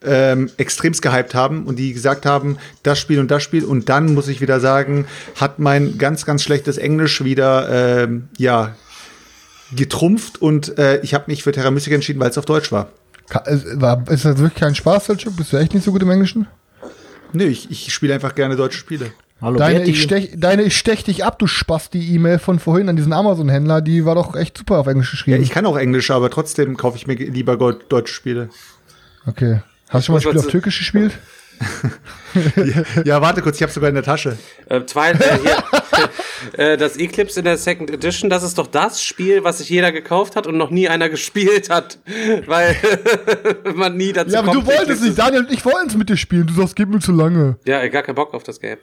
ähm, extremst gehypt haben und die gesagt haben, das Spiel und das Spiel. Und dann muss ich wieder sagen, hat mein ganz, ganz schlechtes Englisch wieder, ähm, ja, getrumpft und äh, ich habe mich für Terra Mystica entschieden, weil es auf Deutsch war. Ist, war- ist das wirklich kein Spaß, Selchuk? Bist du echt nicht so gut im Englischen? Nee, ich, ich spiele einfach gerne deutsche Spiele. Hallo, Deine ich, stech, deine ich stech dich ab, du Spasti-E-Mail von vorhin an diesen Amazon-Händler, die war doch echt super auf Englisch Ja, geschrieben. ich kann auch Englisch, aber trotzdem kaufe ich mir lieber go- deutsche Spiele. okay. Hast du schon mal ein Spiel auf Türkisch gespielt? Ja, warte kurz, ich habe sogar in der Tasche. Äh, zwei, äh, hier, äh, das Eclipse in der Second Edition, das ist doch das Spiel, was sich jeder gekauft hat und noch nie einer gespielt hat, weil man nie dazu Ja, aber du kommt, wolltest Eclipse- nicht. Daniel und ich wollten es mit dir spielen. Du sagst, geht mir zu lange. Ja, gar keinen Bock auf das Game.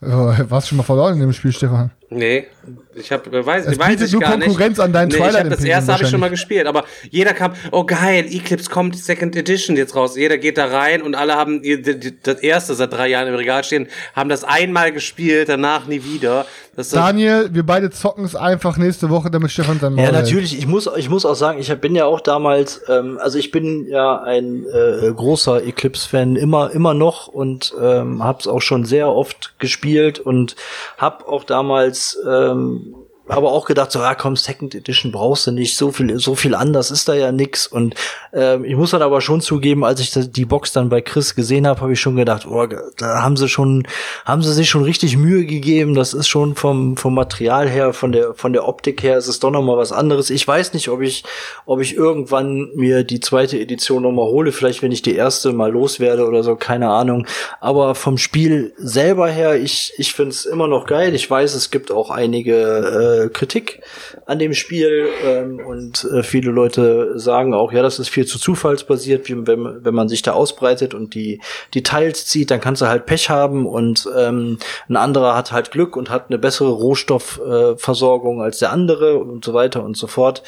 Warst du schon mal verloren in dem Spiel, Stefan? Nee, ich hab, äh, weiß, Es weiß ich nur gar nicht. Konkurrenz an deinen nee, ich Twilight hab Das erste habe ich schon mal gespielt, aber jeder kam, oh geil, Eclipse kommt Second Edition jetzt raus. Jeder geht da rein und alle haben ihr- die- die- das erste seit drei Jahren im Regal stehen, haben das einmal gespielt, danach nie wieder. Das Daniel, wir beide zocken es einfach nächste Woche, damit Stefan sein Maul Ja, hält. natürlich. Ich muss, ich muss auch sagen, ich bin ja auch damals, ähm, also ich bin ja ein äh, großer Eclipse-Fan immer, immer noch und ähm, hab's auch schon sehr oft gespielt und hab auch damals ähm, aber auch gedacht, so, ja komm, Second Edition brauchst du nicht, so viel, so viel anders ist da ja nix. Und ähm, ich muss dann aber schon zugeben, als ich die Box dann bei Chris gesehen habe, habe ich schon gedacht, oh, da haben sie schon, haben sie sich schon richtig Mühe gegeben. Das ist schon vom, vom Material her, von der, von der Optik her, ist es doch noch mal was anderes. Ich weiß nicht, ob ich, ob ich irgendwann mir die zweite Edition noch mal hole, vielleicht wenn ich die erste mal loswerde oder so, keine Ahnung. Aber vom Spiel selber her, ich, ich find's immer noch geil. Ich weiß, es gibt auch einige äh, Kritik an dem Spiel ähm, und äh, viele Leute sagen auch, ja, das ist viel zu zufallsbasiert, wie, wenn, wenn man sich da ausbreitet und die, Teils zieht, dann kannst du halt Pech haben und ähm, ein anderer hat halt Glück und hat eine bessere Rohstoffversorgung äh, als der andere und so weiter und so fort.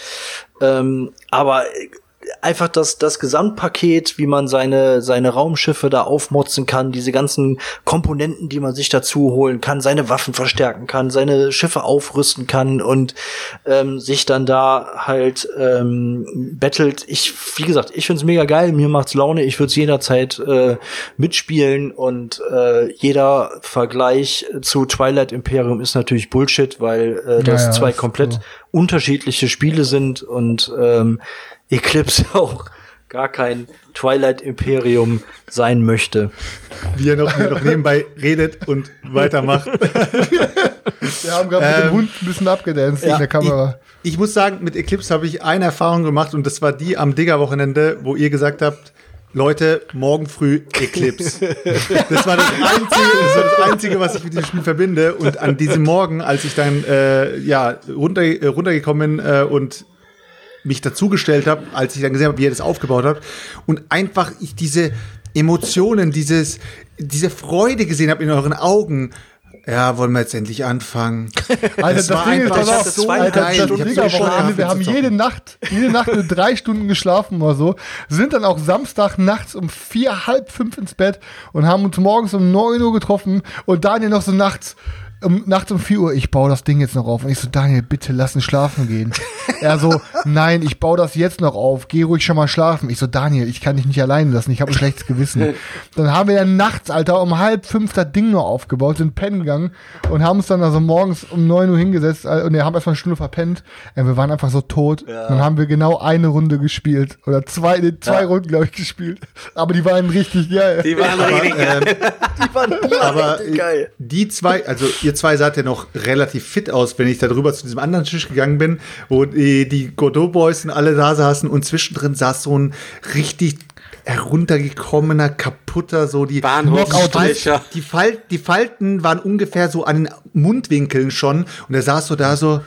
Ähm, aber einfach das, das Gesamtpaket, wie man seine, seine Raumschiffe da aufmotzen kann, diese ganzen Komponenten, die man sich dazu holen kann, seine Waffen verstärken kann, seine Schiffe aufrüsten kann und ähm, sich dann da halt ähm, battelt. Ich, wie gesagt, ich find's mega geil, mir macht's Laune, ich würde es jederzeit äh, mitspielen und äh, jeder Vergleich zu Twilight Imperium ist natürlich Bullshit, weil äh, das Ja, ja, zwei komplett so. unterschiedliche Spiele sind und ähm, Eclipse auch gar kein Twilight Imperium sein möchte. Wie er noch, wie er noch nebenbei redet und weitermacht. Wir haben gerade mit dem Hund ein bisschen abgedanced in der Kamera. Ich, ich muss sagen, mit Eclipse habe ich eine Erfahrung gemacht und das war die am Digger-Wochenende, wo ihr gesagt habt, Leute, morgen früh Eclipse. Das war das, Einzige, das war das Einzige, was ich mit diesem Spiel verbinde. Und an diesem Morgen, als ich dann äh, ja, runter, äh, runtergekommen bin äh, und mich dazugestellt habe, als ich dann gesehen habe, wie ihr das aufgebaut habt und einfach ich diese Emotionen, dieses, diese Freude gesehen habe in euren Augen. Ja, wollen wir jetzt endlich anfangen? Alter, das, war Ding ist doch auch so geil. Alter, Ich das hab Ding so am Wochenende, geschlafen wir haben jede. Nacht, jede Nacht nur drei Stunden geschlafen oder so, sind dann auch Samstag nachts um vier, halb fünf ins Bett und haben uns morgens um neun Uhr getroffen und Daniel noch so nachts, um, nachts um 4 Uhr, ich baue das Ding jetzt noch auf. Und ich so, Daniel, bitte lass uns schlafen gehen. er so, nein, ich baue das jetzt noch auf, geh ruhig schon mal schlafen. Ich so, Daniel, ich kann dich nicht alleine lassen, ich habe ein schlechtes Gewissen. Dann haben wir ja nachts, Alter, um halb fünf das Ding noch aufgebaut, sind pennen gegangen und haben uns dann also morgens um 9 Uhr hingesetzt äh, und wir haben erstmal eine Stunde verpennt. Äh, wir waren einfach so tot. Dann haben wir genau eine Runde gespielt. Oder zwei, nee, zwei Runden, glaube ich, gespielt. Aber die waren richtig geil. Die waren richtig geil. Die waren Aber richtig geil. die zwei, also ihr zwei saht ja noch relativ fit aus, wenn ich da drüber zu diesem anderen Tisch gegangen bin, wo die, die Godot Boys und alle da saßen und zwischendrin saß so ein richtig heruntergekommener, kaputter, so die Bahnhofsstreicher. die, Fal die Falten waren ungefähr so an den Mundwinkeln schon und er saß so da so,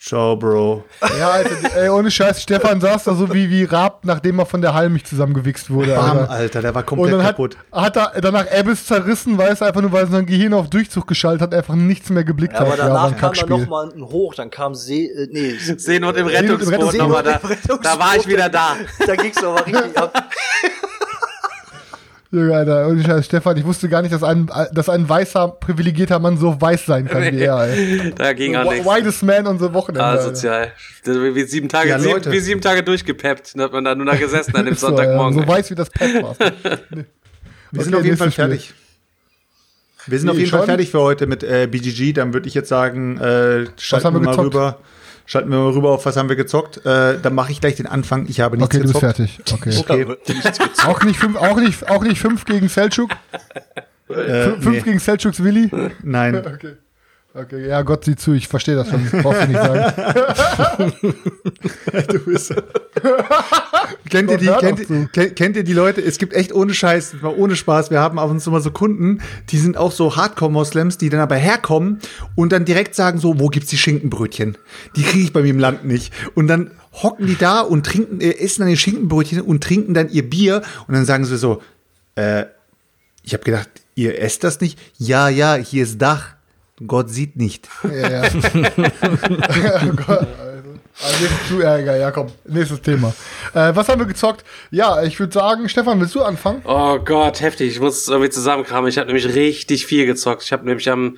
ciao, Bro. Ja, Alter, ey, ohne Scheiß, Stefan saß da so wie, wie Raab, nachdem er von der Halmich zusammengewichst wurde. Bam, Alter. Alter, der war Und komplett dann hat, kaputt. hat er danach Abyss zerrissen, weil es einfach nur, weil sein Gehirn auf Durchzug geschaltet hat, einfach nichts mehr geblickt Ja, aber hat. Ja, war danach ein kam dann Kackspiel. noch mal ein Hoch, dann kam See, äh, nee, Seenot im im Rettungsboot nochmal. Da, Rettungsboot. da war ich wieder da. da ging's aber richtig ab. Junge, Alter, ohne Scheiß, Stefan, ich wusste gar nicht, dass ein, dass ein weißer, privilegierter Mann so weiß sein kann wie er. Da ging auch nichts. Whitest Man unser Wochenende. Ah, sozial. Wie sieben Tage, Ja, sieben, wie sieben Tage durchgepeppt. Dann hat man da nur da gesessen an dem So, ja, Sonntagmorgen. so weiß, wie das Pep war. Wir sind Okay, auf jeden Fall Spiel. fertig. Wir sind Nee, auf jeden Fall schon? fertig für heute mit äh, BGG. Dann würde ich jetzt sagen, äh, schalten wir wir mal gezockt? rüber. Schalten wir mal rüber auf, was haben wir gezockt. Äh, dann mache ich gleich den Anfang. Ich habe nichts Okay, du bist gezockt. fertig. Okay. Okay. Auch nicht fünf, auch nicht, auch nicht fünf gegen Selçuk? Äh, Fünf nee, gegen Selçuks Willi? nein. Okay. Okay, ja, Gott sieht zu, ich verstehe das schon. Brauchst du nicht sagen. Du bist. kennt, ihr die, kennt, kennt, kennt ihr die Leute? Es gibt echt ohne Scheiß, mal ohne Spaß. Wir haben ab und zu mal so Kunden, die sind auch so Hardcore-Moslems, die dann aber herkommen und dann direkt sagen so, wo gibt's die Schinkenbrötchen? Die kriege ich bei mir im Land nicht. Und dann hocken die da und trinken, äh, essen dann die Schinkenbrötchen und trinken dann ihr Bier und dann sagen sie so, äh, ich habe gedacht, ihr esst das nicht? Ja, ja, hier ist Dach. Gott sieht nicht. Ja, ja. oh Gott, also, also jetzt zu Ärger. Ja, komm, nächstes Thema. Äh, was haben wir gezockt? Ja, ich würde sagen, Stefan, willst du anfangen? Oh Gott, heftig. Ich muss es irgendwie zusammenkramen. Ich habe nämlich richtig viel gezockt. Ich habe nämlich am,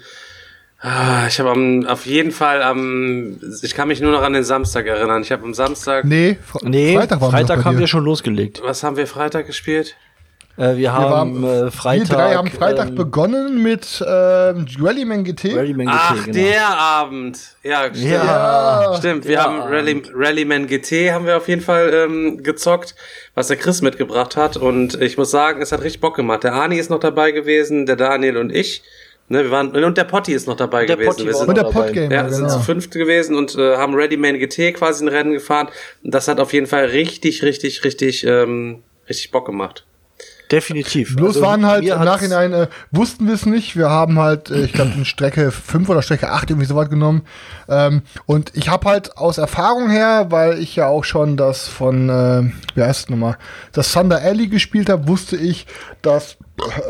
ah, ich habe am, auf jeden Fall am, ich kann mich nur noch an den Samstag erinnern. Ich habe am Samstag, Nee, Fre Nee, Freitag waren wir Freitag bei haben dir. wir schon losgelegt. was haben wir Freitag gespielt? Äh, wir haben waren- äh, Freitag. wir drei haben Freitag ähm, begonnen mit ähm, Rallyman GT. Rallyman GT, Ach, genau. der Abend. Ja, stimmt. Ja. Stimmt, wir der haben Rally, Rallyman GT haben wir auf jeden Fall ähm, gezockt, was der Chris mitgebracht hat. Und ich muss sagen, es hat richtig Bock gemacht. Der Ani ist noch dabei gewesen, der Daniel und ich. Ne, wir waren, und der Potti ist noch dabei Der gewesen. Potti wir sind, Und der dabei. Podgamer, ja, sind genau. zu fünft gewesen und äh, haben Rallyman GT quasi ein Rennen gefahren. Und das hat auf jeden Fall richtig, richtig, richtig, ähm, richtig Bock gemacht. Definitiv. Bloß Also, waren halt im Nachhinein, äh, wussten wir es nicht. Wir haben halt, äh, ich glaube, eine Strecke 5 oder Strecke 8 irgendwie so weit genommen. Ähm, und ich habe halt aus Erfahrung her, weil ich ja auch schon das von, äh, wie heißt es nochmal, das Thunder Alley gespielt habe, wusste ich, dass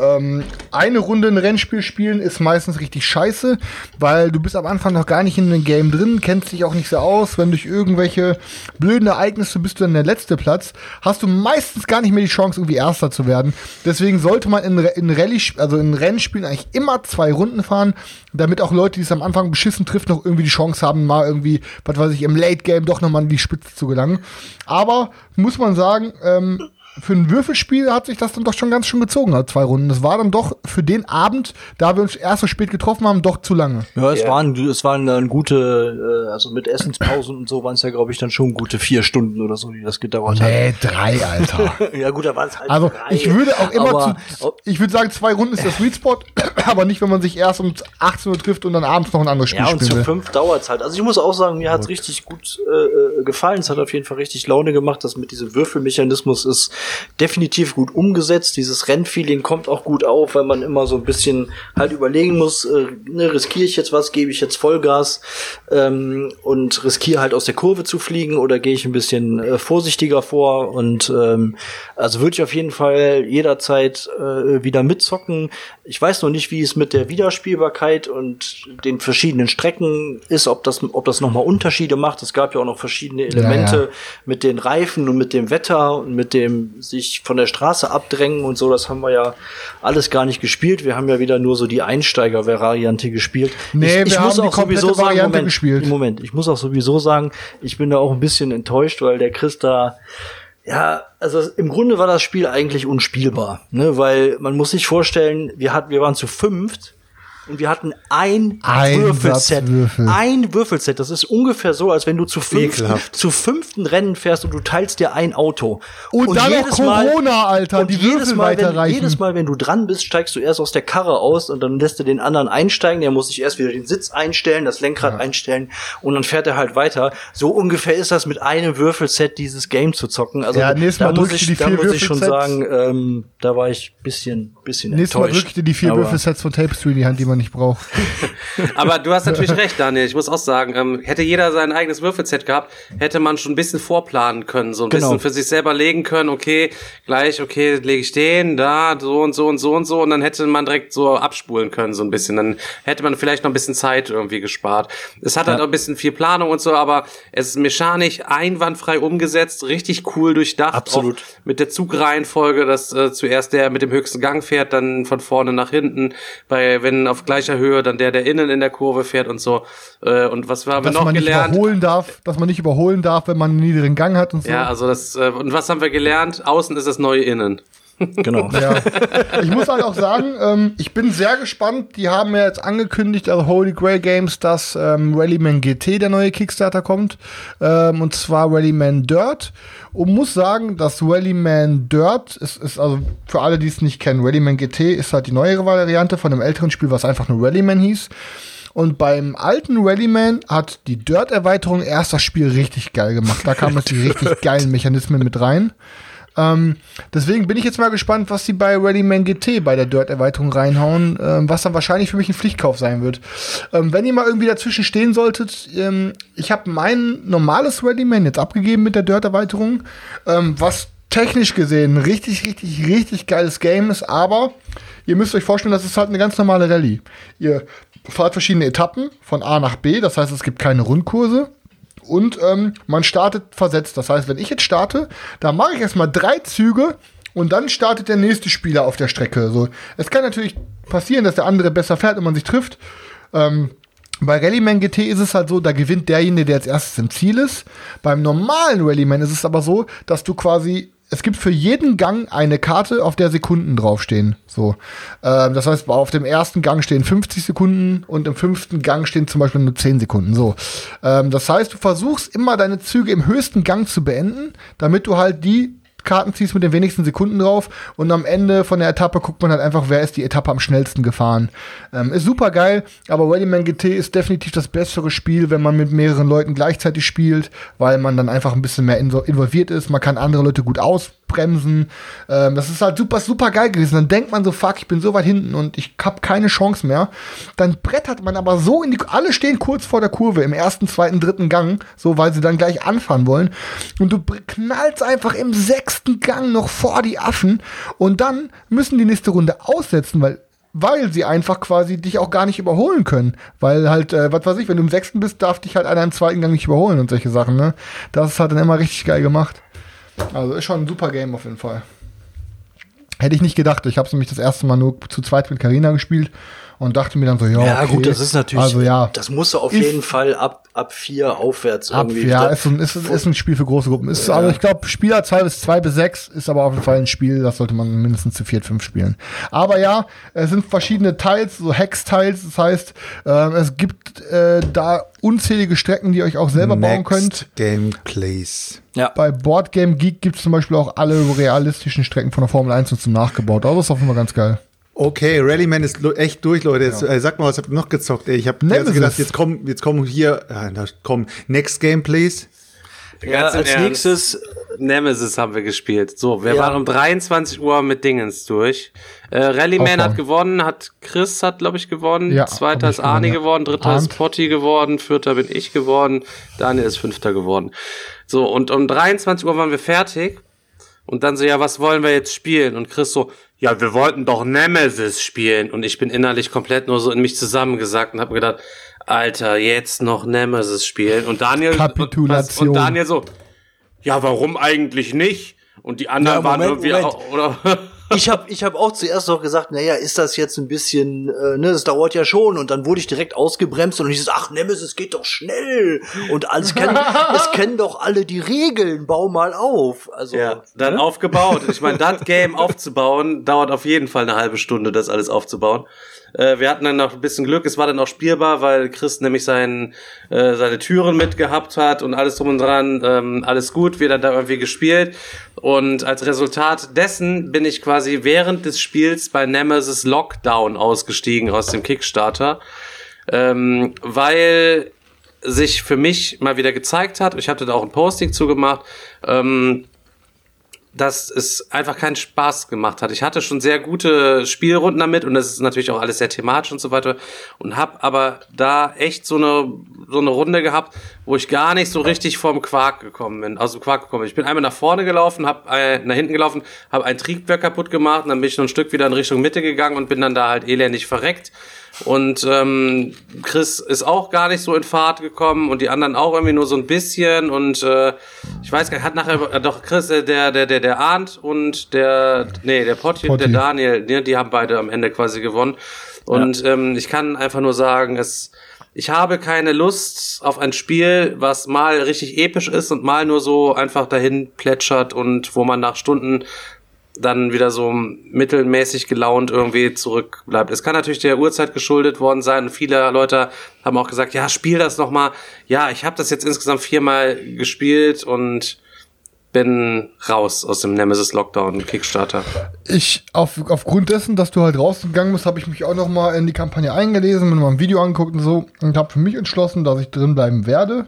ähm, eine Runde ein Rennspiel spielen ist meistens richtig scheiße, weil du bist am Anfang noch gar nicht in einem Game drin, kennst dich auch nicht so aus. Wenn durch irgendwelche blöden Ereignisse bist du dann der letzte Platz, hast du meistens gar nicht mehr die Chance, irgendwie Erster zu werden. Deswegen sollte man in, in Rallye, also in Rennspielen eigentlich immer zwei Runden fahren, damit auch Leute, die es am Anfang beschissen trifft, noch irgendwie die Chance haben, mal irgendwie, was weiß ich, im Late Game doch nochmal an die Spitze zu gelangen. Aber muss man sagen, ähm, für ein Würfelspiel hat sich das dann doch schon ganz schön gezogen, halt zwei Runden. Das war dann doch für den Abend, da wir uns erst so spät getroffen haben, doch zu lange. Ja, es waren, es waren dann gute, äh, also mit Essenspausen und so waren es ja, glaube ich, dann schon gute vier Stunden oder so, die das gedauert Nee, drei, Alter. hat. Ja gut, da waren es halt Also drei. ich würde auch immer Aber, zu, ich würde sagen, zwei Runden ist der Sweet Spot, aber nicht, wenn man sich erst um 18 Uhr trifft und dann abends noch ein anderes Spiel Ja, und spielen zu fünf dauert's halt. Also ich muss auch sagen, mir hat's richtig gut äh, äh, gefallen. Es hat auf jeden Fall richtig Laune gemacht. Das mit diesem Würfelmechanismus ist definitiv gut umgesetzt. Dieses Rennfeeling kommt auch gut auf, weil man immer so ein bisschen halt überlegen muss, äh, ne, riskiere ich jetzt was, gebe ich jetzt Vollgas ähm, und riskiere halt aus der Kurve zu fliegen oder gehe ich ein bisschen äh, vorsichtiger vor und ähm, also würde ich auf jeden Fall jederzeit äh, wieder mitzocken. Ich weiß noch nicht, wie es mit der Wiederspielbarkeit und den verschiedenen Strecken ist, ob das, ob das nochmal Unterschiede macht. Es gab ja auch noch verschiedene Elemente ja. mit den Reifen und mit dem Wetter und mit dem sich von der Straße abdrängen und so. Das haben wir ja alles gar nicht gespielt. Wir haben ja wieder nur so die Einsteiger-Variante gespielt. Nee, wir haben die komplette Variante Moment, gespielt. Moment, ich muss auch sowieso sagen, ich bin da auch ein bisschen enttäuscht, weil der Chris da ja, also im Grunde war das Spiel eigentlich unspielbar, ne, weil man muss sich vorstellen, wir hatten, wir waren zu fünft und wir hatten ein, Ein Würfelset. Würfel. Ein Würfelset. Das ist ungefähr so, als wenn du zu fünften, Ekelhaft. zu fünften Rennen fährst und du teilst dir ein Auto. Und dann noch Corona, Alter, und die jedes Würfel Mal, wenn, weiterreichen. jedes Mal, wenn du dran bist, steigst du erst aus der Karre aus und dann lässt du den anderen einsteigen. Der muss sich erst wieder den Sitz einstellen, das Lenkrad einstellen und dann fährt er halt weiter. So ungefähr ist das mit einem Würfelset dieses Game zu zocken. Also Ja, nächstes da Mal muss ich, da muss ich schon sagen, ähm, da war ich bisschen bisschen Nächstes Mal enttäuscht. drückt dir die vier Würfelsets von Tapestry in die Hand, die man nicht braucht. Aber du hast natürlich recht, Daniel. Ich muss auch sagen, ähm, hätte jeder sein eigenes Würfelset gehabt, hätte man schon ein bisschen vorplanen können, so ein Genau. bisschen für sich selber legen können. Okay, gleich, okay, lege ich den, da, so und so und so und so, und dann hätte man direkt so abspulen können, so ein bisschen. Dann hätte man vielleicht noch ein bisschen Zeit irgendwie gespart. Es hat halt auch ein bisschen viel Planung und so, aber es ist mechanisch einwandfrei umgesetzt, richtig cool durchdacht. Absolut. Auch mit der Zugreihenfolge, dass äh, zuerst der mit dem höchsten Gang fährt, dann von vorne nach hinten. Bei wenn auf gleicher Höhe dann der, der innen in der Kurve fährt und so. Äh, und was haben wir Dass noch man nicht gelernt? überholen darf, dass man nicht überholen darf, wenn man einen niedrigen Gang hat und so. Ja, also das äh, und was haben wir gelernt? Außen ist das neue Innen. Genau. Ja. Ich muss halt auch sagen, ähm, ich bin sehr gespannt. Die haben ja jetzt angekündigt, also Holy Grail Games, dass ähm, Rallyman GT der neue Kickstarter kommt. Ähm, und zwar Rallyman Dirt. Und muss sagen, dass Rallyman Dirt ist, ist also für alle, die es nicht kennen, Rallyman GT ist halt die neuere Variante von einem älteren Spiel, was einfach nur Rallyman hieß. Und beim alten Rallyman hat die Dirt-Erweiterung erst das Spiel richtig geil gemacht. Da kamen jetzt die richtig geilen Mechanismen mit rein. Ähm, deswegen bin ich jetzt mal gespannt, was sie bei Rallyman GT bei der Dirt-Erweiterung reinhauen, ähm, was dann wahrscheinlich für mich ein Pflichtkauf sein wird. Ähm, wenn ihr mal irgendwie dazwischen stehen solltet, ähm, ich habe mein normales Rallyman jetzt abgegeben mit der Dirt-Erweiterung, ähm, was technisch gesehen richtig, richtig, richtig geiles Game ist, aber ihr müsst euch vorstellen, das ist halt eine ganz normale Rallye. Ihr fahrt verschiedene Etappen von A nach B, das heißt, es gibt keine Rundkurse. Und ähm, man startet versetzt. Das heißt, wenn ich jetzt starte, dann mache ich erstmal drei Züge und dann startet der nächste Spieler auf der Strecke. So, es kann natürlich passieren, dass der andere besser fährt und man sich trifft. Ähm, bei Rallyman GT ist es halt so, da gewinnt derjenige, der als erstes im Ziel ist. Beim normalen Rallyman ist es aber so, dass du quasi es gibt für jeden Gang eine Karte, auf der Sekunden draufstehen. So, ähm, das heißt, auf dem ersten Gang stehen 50 Sekunden und im fünften Gang stehen zum Beispiel nur 10 Sekunden. So, ähm, das heißt, du versuchst immer deine Züge im höchsten Gang zu beenden, damit du halt die Karten ziehst mit den wenigsten Sekunden drauf und am Ende von der Etappe guckt man halt einfach, wer ist die Etappe am schnellsten gefahren. Ähm, ist super geil, aber Rallyman GT ist definitiv das bessere Spiel, wenn man mit mehreren Leuten gleichzeitig spielt, weil man dann einfach ein bisschen mehr invo- involviert ist. Man kann andere Leute gut ausbremsen. Ähm, das ist halt super, super geil gewesen. Dann denkt man so, fuck, ich bin so weit hinten und ich hab keine Chance mehr. Dann brettert man aber so in die, alle stehen kurz vor der Kurve im ersten, zweiten, dritten Gang, so weil sie dann gleich anfahren wollen. Und du knallst einfach im sechsten Gang noch vor die Affen und dann müssen die nächste Runde aussetzen, weil weil sie einfach quasi dich auch gar nicht überholen können. Weil halt, äh, was weiß ich, wenn du im sechsten bist, darf dich halt einer im zweiten Gang nicht überholen und solche Sachen, ne? Das halt dann immer richtig geil gemacht. Also ist schon ein super Game auf jeden Fall. Hätte ich nicht gedacht. Ich habe nämlich das erste Mal nur zu zweit mit Carina gespielt und dachte mir dann so, ja, Ja, okay. gut, das ist natürlich, Also ja, das musst du auf Ist- jeden Fall ab, ab vier aufwärts ab, irgendwie. ja, ist ein, ist, ist ein Spiel für große Gruppen. Ist, also ich glaube, Spielerzahl ist zwei bis sechs, ist aber auf jeden Fall ein Spiel, das sollte man mindestens zu viert, fünf spielen. Aber ja, es sind verschiedene Teils, so Hex-Teils, das heißt, ähm, es gibt äh, da unzählige Strecken, die ihr euch auch selber bauen könnt. Gameplays. ja. Bei Boardgame Geek gibt es zum Beispiel auch alle realistischen Strecken von der Formel 1 und zum nachgebaut. Also das ist auf jeden Fall ganz geil. Okay, Rallyman ist echt durch, Leute. Jetzt, äh, sag mal, was habt ihr noch gezockt? Ey, ich habe Nemesis. gedacht, jetzt kommen, jetzt kommen hier, da kommen Next Gameplays. ja, Ganz im als Ernst. nächstes, Nemesis haben wir gespielt. So, wir Ja. waren um 23 Uhr mit Dingens durch. Äh, Rallyman hat gewonnen, hat Chris hat, glaube ich, gewonnen. Ja, Zweiter ist Arne gewonnen, ja. geworden, dritter Arndt. ist Potti geworden, vierter bin ich geworden, Daniel ist fünfter geworden. So, und um 23 Uhr waren wir fertig. Und dann so, ja, was wollen wir jetzt spielen? Und Chris so, ja, wir wollten doch Nemesis spielen. Und ich bin innerlich komplett nur so in mich zusammengesackt und habe gedacht, Alter, jetzt noch Nemesis spielen. Und Daniel, Kapitulation. Und Daniel so, ja, warum eigentlich nicht? Und die anderen Ja, waren Moment, irgendwie Moment. auch, oder? ich habe ich hab auch zuerst noch gesagt, naja, ist das jetzt ein bisschen, äh, ne, das dauert ja schon. Und dann wurde ich direkt ausgebremst und ich so, ach, Nemesis geht doch schnell. Und alles kennen, es kennen doch alle die Regeln, bau mal auf. Also, Ja, dann aufgebaut. Ich meine, das Game aufzubauen, dauert auf jeden Fall eine halbe Stunde, das alles aufzubauen. Äh, wir hatten dann noch ein bisschen Glück, es war dann auch spielbar, weil Chris nämlich sein, äh, seine Türen mitgehabt hat und alles drum und dran, ähm, alles gut, wir dann da irgendwie gespielt. Und als Resultat dessen bin ich quasi während des Spiels bei Nemesis Lockdown ausgestiegen aus dem Kickstarter. Ähm, weil sich für mich mal wieder gezeigt hat, ich hatte da auch ein Posting zugemacht, ähm, dass es einfach keinen Spaß gemacht hat. Ich hatte schon sehr gute Spielrunden damit und das ist natürlich auch alles sehr thematisch und so weiter und habe aber da echt so eine so eine Runde gehabt, wo ich gar nicht so richtig vom Quark gekommen bin, aus dem Quark gekommen bin. Ich bin einmal nach vorne gelaufen, habe äh, nach hinten gelaufen, habe ein Triebwerk kaputt gemacht, und dann bin ich noch ein Stück wieder in Richtung Mitte gegangen und bin dann da halt elendig verreckt. Und ähm, Chris ist auch gar nicht so in Fahrt gekommen und die anderen auch irgendwie nur so ein bisschen. Und äh, ich weiß gar nicht, hat nachher äh, doch Chris, äh, der, der, der, der Arndt und der, nee, der Potti und der Daniel, ne, die haben beide am Ende quasi gewonnen. Und ja. ähm, ich kann einfach nur sagen, es, ich habe keine Lust auf ein Spiel, was mal richtig episch ist und mal nur so einfach dahin plätschert und wo man nach Stunden dann wieder so mittelmäßig gelaunt irgendwie zurückbleibt. Es kann natürlich der Uhrzeit geschuldet worden sein viele Leute haben auch gesagt, ja, spiel das noch mal. Ja, ich habe das jetzt insgesamt viermal gespielt und bin raus aus dem Nemesis Lockdown Kickstarter. Ich auf, aufgrund dessen, dass du halt rausgegangen bist, habe ich mich auch noch mal in die Kampagne eingelesen, mir mal ein Video angeguckt und so und habe für mich entschlossen, dass ich drin bleiben werde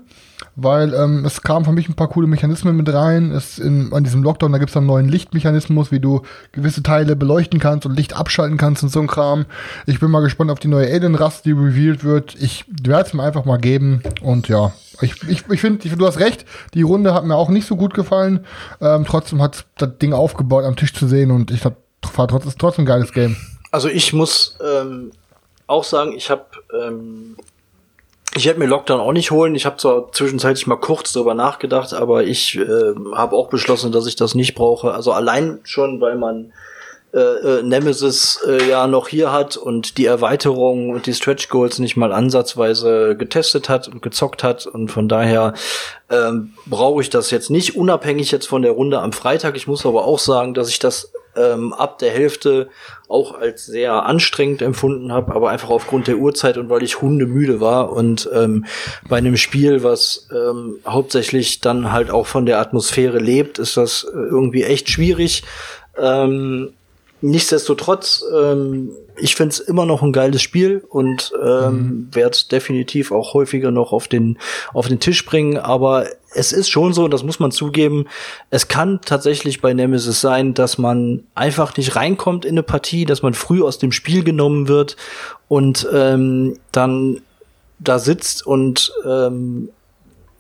weil ähm, es kamen für mich ein paar coole Mechanismen mit rein. Es in, an diesem Lockdown, da gibt's dann einen neuen Lichtmechanismus, wie du gewisse Teile beleuchten kannst und Licht abschalten kannst und so ein Kram. Ich bin mal gespannt auf die neue Alien-Rasse, die revealed wird. Ich werde es mir einfach mal geben und ja, ich, ich, ich finde, du hast recht, die Runde hat mir auch nicht so gut gefallen. Ähm, trotzdem hat das Ding aufgebaut am Tisch zu sehen und ich fand trotzdem, trotzdem ein geiles Game. Also ich muss ähm, auch sagen, ich habe ähm, ich hätte mir Lockdown auch nicht holen. Ich habe zwar zwischenzeitlich mal kurz darüber nachgedacht, aber ich äh, habe auch beschlossen, dass ich das nicht brauche. Also allein schon, weil man äh, äh, Nemesis äh, ja noch hier hat und die Erweiterung und die Stretch Goals nicht mal ansatzweise getestet hat und gezockt hat und von daher ähm, brauche ich das jetzt nicht, unabhängig jetzt von der Runde am Freitag. Ich muss aber auch sagen, dass ich das ähm, ab der Hälfte auch als sehr anstrengend empfunden habe, aber einfach aufgrund der Uhrzeit und weil ich hundemüde war und ähm, bei einem Spiel, was ähm, hauptsächlich dann halt auch von der Atmosphäre lebt, ist das äh, irgendwie echt schwierig. Ähm, nichtsdestotrotz, ähm, ich finde es immer noch ein geiles Spiel und ähm, mhm. werde definitiv auch häufiger noch auf den auf den Tisch bringen. Aber es ist schon so, und das muss man zugeben, es kann tatsächlich bei Nemesis sein, dass man einfach nicht reinkommt in eine Partie, dass man früh aus dem Spiel genommen wird und ähm, dann da sitzt und ähm,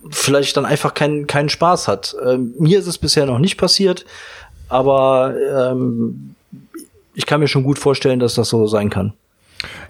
vielleicht dann einfach keinen keinen Spaß hat. Ähm, mir ist es bisher noch nicht passiert, aber ähm, ich kann mir schon gut vorstellen, dass das so sein kann.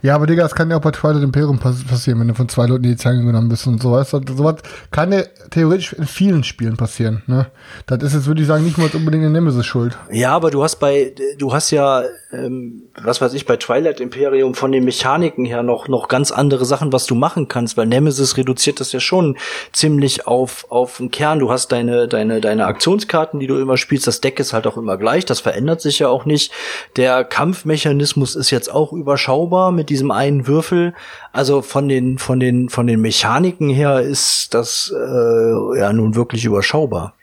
Ja, aber Digga, das kann ja auch bei Twilight Imperium passieren, wenn du von zwei Leuten die Zange genommen bist und sowas. Sowas kann ja theoretisch in vielen Spielen passieren. Ne? Das ist jetzt, würde ich sagen, nicht mal unbedingt eine Nemesis schuld. Ja, aber du hast bei, du hast ja, ähm, was weiß ich, bei Twilight Imperium von den Mechaniken her noch, noch ganz andere Sachen, was du machen kannst, weil Nemesis reduziert das ja schon ziemlich auf, auf den Kern. Du hast deine, deine, deine Aktionskarten, die du immer spielst. Das Deck ist halt auch immer gleich. Das verändert sich ja auch nicht. Der Kampfmechanismus ist jetzt auch überschaubar mit diesem einen Würfel. Also von den, von den, von den Mechaniken her ist das äh, ja nun wirklich überschaubar.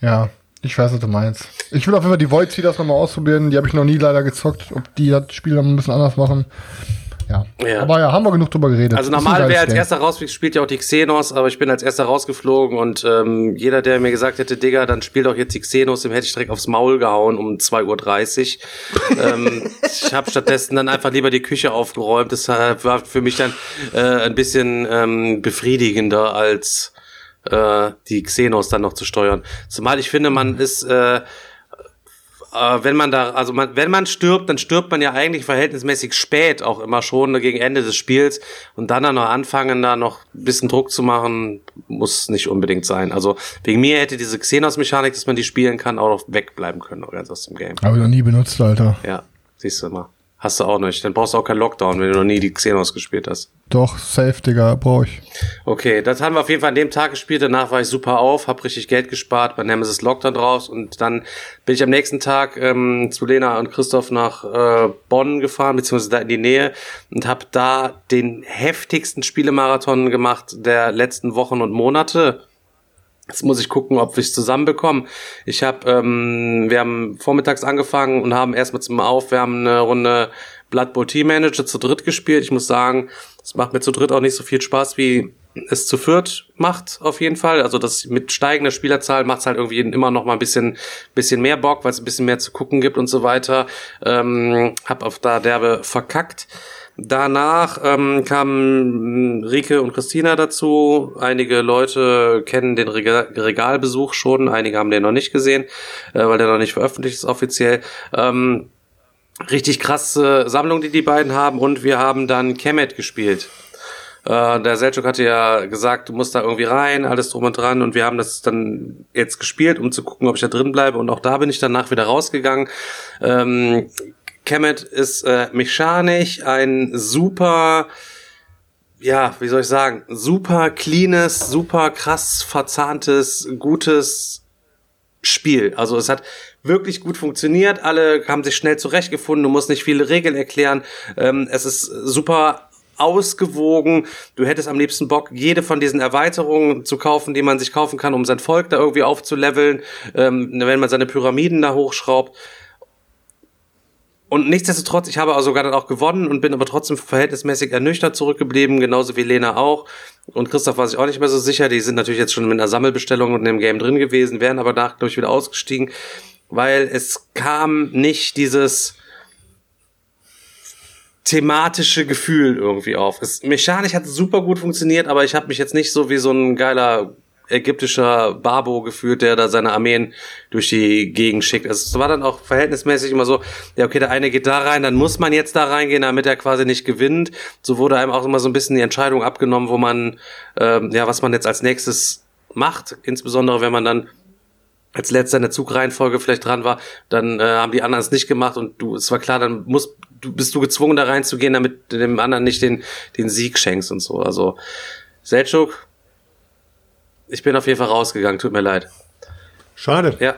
Ja, ich weiß, was du meinst. Ich will auf jeden Fall die Void Seeders nochmal ausprobieren. Die habe ich noch nie leider gezockt. Ob die das Spiel dann ein bisschen anders machen. Ja. ja. Aber ja, haben wir genug drüber geredet. Also normal, wer als erster rausfliegt, spielt ja auch die Xenos, aber ich bin als erster rausgeflogen und ähm, jeder, der mir gesagt hätte, Digga, dann spiel doch jetzt die Xenos, dem hätte ich direkt aufs Maul gehauen um 2.30 Uhr. ähm, ich habe stattdessen dann einfach lieber die Küche aufgeräumt. Das war für mich dann äh, ein bisschen ähm, befriedigender als äh, die Xenos dann noch zu steuern. Zumal ich finde, man ist äh, äh, wenn man da, also man, wenn man stirbt, dann stirbt man ja eigentlich verhältnismäßig spät auch immer schon gegen Ende des Spiels und dann dann noch anfangen, da noch ein bisschen Druck zu machen, muss nicht unbedingt sein. Also wegen mir hätte diese Xenos-Mechanik, dass man die spielen kann, auch noch wegbleiben können ganz aus dem Game. Habe ich noch nie benutzt, Alter. Ja, siehst du mal. Hast du auch nicht. Dann brauchst du auch keinen Lockdown, wenn du noch nie die Xenos gespielt hast. Doch, safe, Digga, brauch ich. Okay, das haben wir auf jeden Fall an dem Tag gespielt. Danach war ich super auf, hab richtig Geld gespart, bei Nemesis Lockdown draus und dann bin ich am nächsten Tag ähm, zu Lena und Christoph nach äh, Bonn gefahren, beziehungsweise da in die Nähe und hab da den heftigsten Spielemarathon gemacht der letzten Wochen und Monate Jetzt muss ich gucken, ob wir es zusammenbekommen. Ich habe, ähm, wir haben vormittags angefangen und haben erstmal zum Aufwärmen eine Runde Blood Bowl Team Manager zu dritt gespielt. Ich muss sagen, es macht mir zu dritt auch nicht so viel Spaß wie es zu viert macht, auf jeden Fall. Also das mit steigender Spielerzahl macht es halt irgendwie immer noch mal ein bisschen, bisschen mehr Bock, weil es ein bisschen mehr zu gucken gibt und so weiter. Ähm, hab auf da derbe verkackt. Danach ähm, kamen Rike und Christina dazu. Einige Leute kennen den Regal Regalbesuch schon, einige haben den noch nicht gesehen, äh, weil der noch nicht veröffentlicht ist offiziell. Ähm, richtig krasse Sammlung, die die beiden haben und wir haben dann Kemet gespielt. Äh, der Selchuk hatte ja gesagt, du musst da irgendwie rein, alles drum und dran und wir haben das dann jetzt gespielt, um zu gucken, ob ich da drin bleibe und auch da bin ich danach wieder rausgegangen. Ähm, Kemet ist äh, mechanisch ein super, ja, wie soll ich sagen, super cleanes, super krass verzahntes, gutes Spiel. Also es hat wirklich gut funktioniert. Alle haben sich schnell zurechtgefunden. Du musst nicht viele Regeln erklären. Ähm, es ist super ausgewogen. Du hättest am liebsten Bock, jede von diesen Erweiterungen zu kaufen, die man sich kaufen kann, um sein Volk da irgendwie aufzuleveln, ähm, wenn man seine Pyramiden da hochschraubt. Und nichtsdestotrotz, ich habe also sogar dann auch gewonnen und bin aber trotzdem verhältnismäßig ernüchtert zurückgeblieben, genauso wie Lena auch. Und Christoph war sich auch nicht mehr so sicher. Die sind natürlich jetzt schon mit einer Sammelbestellung und dem Game drin gewesen, wären aber da, glaube ich, wieder ausgestiegen, weil es kam nicht dieses thematische Gefühl irgendwie auf. Es, mechanisch hat super gut funktioniert, aber ich habe mich jetzt nicht so wie so ein geiler ägyptischer Babo geführt, der da seine Armeen durch die Gegend schickt. Also es war dann auch verhältnismäßig immer so, ja okay, der eine geht da rein, dann muss man jetzt da reingehen, damit er quasi nicht gewinnt. So wurde einem auch immer so ein bisschen die Entscheidung abgenommen, wo man, ähm, ja, was man jetzt als nächstes macht, insbesondere wenn man dann als letzter in der Zugreihenfolge vielleicht dran war, dann äh, haben die anderen es nicht gemacht und du, es war klar, dann musst du bist du gezwungen da reinzugehen, damit du dem anderen nicht den den Sieg schenkst und so. Also Selchuk, ich bin auf jeden Fall rausgegangen, tut mir leid. Schade. Ja.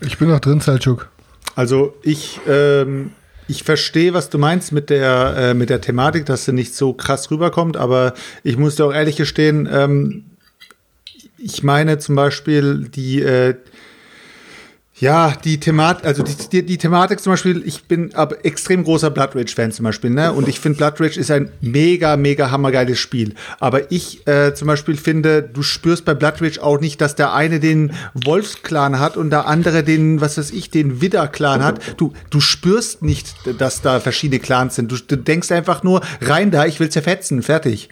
Ich bin noch drin, Selchuk. Also ich, ähm, ich verstehe, was du meinst mit der, äh, mit der Thematik, dass sie nicht so krass rüberkommt, aber ich muss dir auch ehrlich gestehen, ähm, ich meine zum Beispiel die, äh, ja, die Thematik, also die, die, die, Thematik zum Beispiel, ich bin aber extrem großer Blood Rage-Fan zum Beispiel, ne? Und ich finde Blood Rage ist ein mega, mega hammergeiles Spiel. Aber ich äh, zum Beispiel finde, du spürst bei Blood Rage auch nicht, dass der eine den Wolfsclan hat und der andere den, was weiß ich, den Widder-Clan hat. Du, du spürst nicht, dass da verschiedene Clans sind. Du, du denkst einfach nur, rein da, ich will zerfetzen, fertig.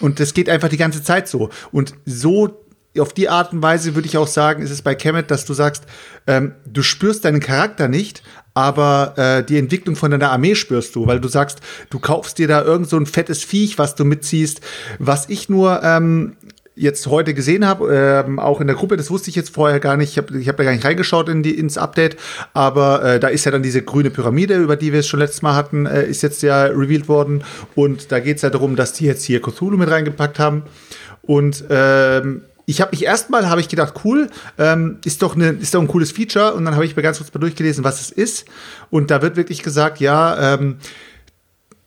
Und das geht einfach die ganze Zeit so. Und so auf die Art und Weise würde ich auch sagen, ist es bei Kemet, dass du sagst, ähm, du spürst deinen Charakter nicht, aber äh, die Entwicklung von deiner Armee spürst du, weil du sagst, du kaufst dir da irgend so ein fettes Viech, was du mitziehst. Was ich nur ähm, jetzt heute gesehen habe, ähm, auch in der Gruppe, das wusste ich jetzt vorher gar nicht, ich habe ich hab da gar nicht reingeschaut in die, ins Update, aber äh, da ist ja dann diese grüne Pyramide, über die wir es schon letztes Mal hatten, äh, ist jetzt ja revealed worden und da geht es ja darum, dass die jetzt hier Cthulhu mit reingepackt haben und ähm, ich habe mich erstmal habe ich gedacht, cool, ähm, ist doch eine, ist doch ein cooles Feature. Und dann habe ich mir ganz kurz mal durchgelesen, was es ist. Und da wird wirklich gesagt, ja, ähm,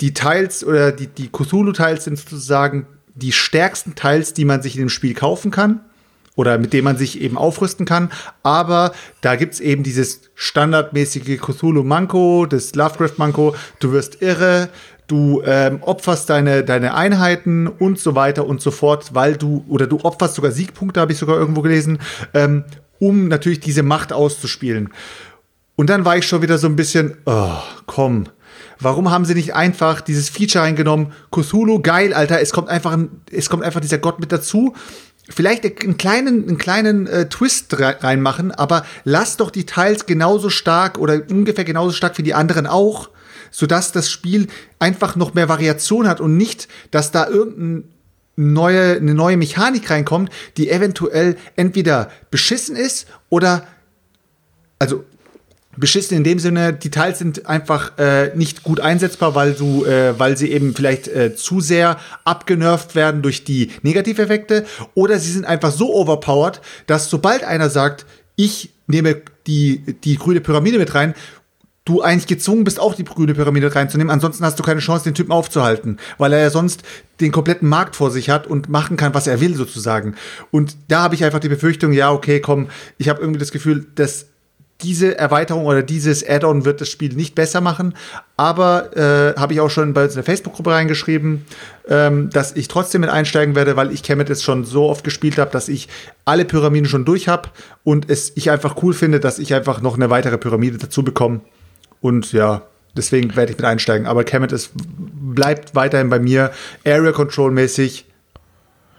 die Teils oder die, die Cthulhu-Teils sind sozusagen die stärksten Teils, die man sich in dem Spiel kaufen kann oder mit denen man sich eben aufrüsten kann. Aber da gibt's eben dieses standardmäßige Cthulhu-Manko, das Lovecraft-Manko. Du wirst irre, du ähm, opferst deine, deine Einheiten und so weiter und so fort, weil du, oder du opferst sogar Siegpunkte, habe ich sogar irgendwo gelesen, ähm, um natürlich diese Macht auszuspielen. Und dann war ich schon wieder so ein bisschen, oh, komm, warum haben sie nicht einfach dieses Feature eingenommen? Cthulhu, geil, Alter, es kommt einfach, es kommt einfach dieser Gott mit dazu. Vielleicht einen kleinen, einen kleinen äh, Twist reinmachen, aber lass doch die Teils genauso stark oder ungefähr genauso stark wie die anderen auch sodass das Spiel einfach noch mehr Variation hat und nicht, dass da irgendein neue, eine neue Mechanik reinkommt, die eventuell entweder beschissen ist oder also beschissen in dem Sinne, die Teils sind einfach äh, nicht gut einsetzbar, weil du, äh, weil sie eben vielleicht äh, zu sehr abgenervt werden durch die Negativeffekte, oder sie sind einfach so overpowered, dass sobald einer sagt, ich nehme die, die grüne Pyramide mit rein, du eigentlich gezwungen bist, auch die grüne Pyramide reinzunehmen. Ansonsten hast du keine Chance, den Typen aufzuhalten, weil er ja sonst den kompletten Markt vor sich hat und machen kann, was er will, sozusagen. Und da habe ich einfach die Befürchtung, ja, okay, komm, ich habe irgendwie das Gefühl, dass diese Erweiterung oder dieses Add-on wird das Spiel nicht besser machen. Aber äh, habe ich auch schon bei uns in der Facebook-Gruppe reingeschrieben, ähm, dass ich trotzdem mit einsteigen werde, weil ich Kemet jetzt schon so oft gespielt habe, dass ich alle Pyramiden schon durch habe und es ich einfach cool finde, dass ich einfach noch eine weitere Pyramide dazu bekomme. Und ja, deswegen werde ich mit einsteigen. Aber Kemet ist, bleibt weiterhin bei mir Area Control mäßig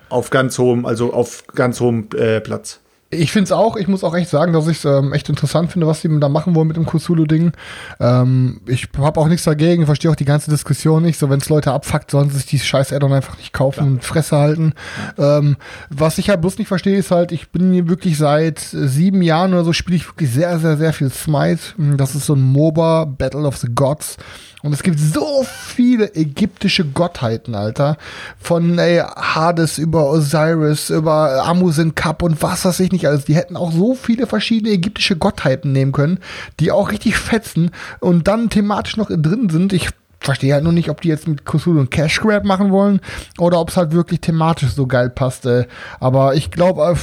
auf ganz hohem, also auf ganz hohem äh, Platz. Ich finde es auch, ich muss auch echt sagen, dass ich es ähm, echt interessant finde, was die da machen wollen mit dem Cthulhu-Ding. Ähm, ich habe auch nichts dagegen, verstehe auch die ganze Diskussion nicht. So, wenn es Leute abfuckt, sollen sie sich die scheiß Addon einfach nicht kaufen Klar. und Fresse halten. Ähm, was ich halt bloß nicht verstehe, ist halt, ich bin hier wirklich seit sieben Jahren oder so, spiele ich wirklich sehr, sehr, sehr viel Smite. Das ist so ein MOBA, Battle of the Gods. Und es gibt so viele ägyptische Gottheiten, Alter. Von ey, Hades über Osiris, über Amusin Kap und was weiß ich nicht alles. Die hätten auch so viele verschiedene ägyptische Gottheiten nehmen können, die auch richtig fetzen und dann thematisch noch drin sind. Ich verstehe halt nur nicht, ob die jetzt mit Cthulhu und Cash Grab machen wollen oder ob es halt wirklich thematisch so geil passt. Ey. Aber ich glaube,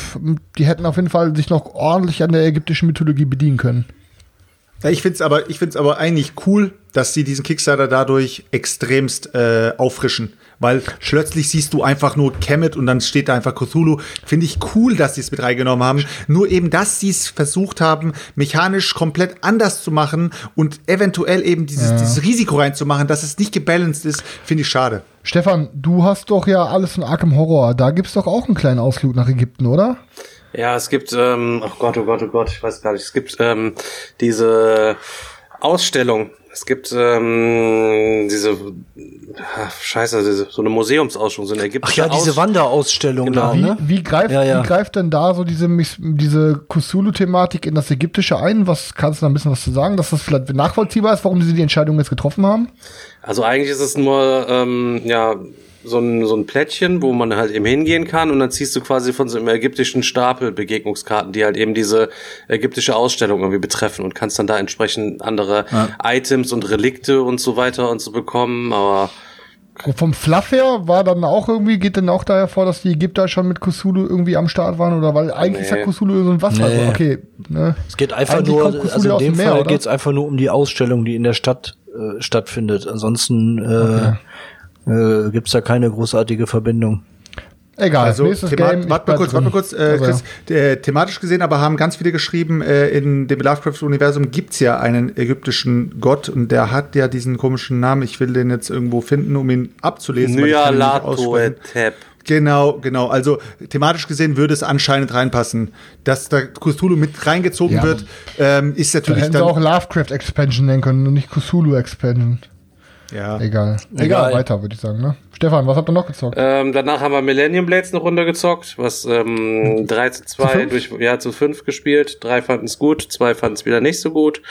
die hätten auf jeden Fall sich noch ordentlich an der ägyptischen Mythologie bedienen können. Ja, ich finde es aber, ich find's aber eigentlich cool, dass sie diesen Kickstarter dadurch extremst äh, auffrischen. Weil plötzlich siehst du einfach nur Kemet und dann steht da einfach Cthulhu. Finde ich cool, dass sie es mit reingenommen haben. Nur eben, dass sie es versucht haben, mechanisch komplett anders zu machen und eventuell eben dieses, ja. dieses Risiko reinzumachen, dass es nicht gebalanced ist, finde ich schade. Stefan, du hast doch ja alles von Arkham Horror. Da gibt's doch auch einen kleinen Ausflug nach Ägypten, oder? Ja, es gibt, ähm, oh Gott, oh Gott, oh Gott, ich weiß gar nicht, es gibt ähm, diese Ausstellung. Es gibt ähm, diese ach, Scheiße, diese, so eine Museumsausstellung, so eine ägyptische Ach ja, diese Wanderausstellung genau. da, ne? Wie, wie, greift, ja, ja. wie greift denn da so diese, diese Cthulhu-Thematik in das Ägyptische ein? Was kannst du da ein bisschen was zu sagen, dass das vielleicht nachvollziehbar ist, warum sie die Entscheidung jetzt getroffen haben? Also eigentlich ist es nur ähm, ja so ein, so ein Plättchen, wo man halt eben hingehen kann und dann ziehst du quasi von so einem ägyptischen Stapel Begegnungskarten, die halt eben diese ägyptische Ausstellung irgendwie betreffen und kannst dann da entsprechend andere ja. Items und Relikte und so weiter und so bekommen, aber vom Fluff her war dann auch irgendwie, geht dann auch daher vor, dass die Ägypter schon mit Cthulhu irgendwie am Start waren oder weil eigentlich nee. ist ja Cthulhu so ein Wasser. Nee. Also okay. Ne? Es geht einfach eigentlich nur, also in dem Fall geht es einfach nur um die Ausstellung, die in der Stadt äh, stattfindet. Ansonsten äh, okay äh, gibt es da keine großartige Verbindung. Egal, also, nächstes Game. Warte mal kurz, warte mal kurz, äh, also, Chris, äh, thematisch gesehen, aber haben ganz viele geschrieben, äh, in dem Lovecraft-Universum gibt es ja einen ägyptischen Gott und der hat ja diesen komischen Namen. Ich will den jetzt irgendwo finden, um ihn abzulesen. Nyarlathotep. Genau, genau. Also thematisch gesehen würde es anscheinend reinpassen. Dass da Cthulhu mit reingezogen ja. wird, ähm, ist natürlich da hätten dann. Auch Lovecraft Expansion nennen können und nicht Cthulhu Expansion. Ja. Egal. Egal, Egal weiter, würde ich sagen, ne? Stefan, was habt ihr noch gezockt? Ähm, danach haben wir Millennium Blades eine Runde gezockt, was ähm, 3 zu 2 durch, ja, zu 5 gespielt. Drei fanden es gut, zwei fanden es wieder nicht so gut.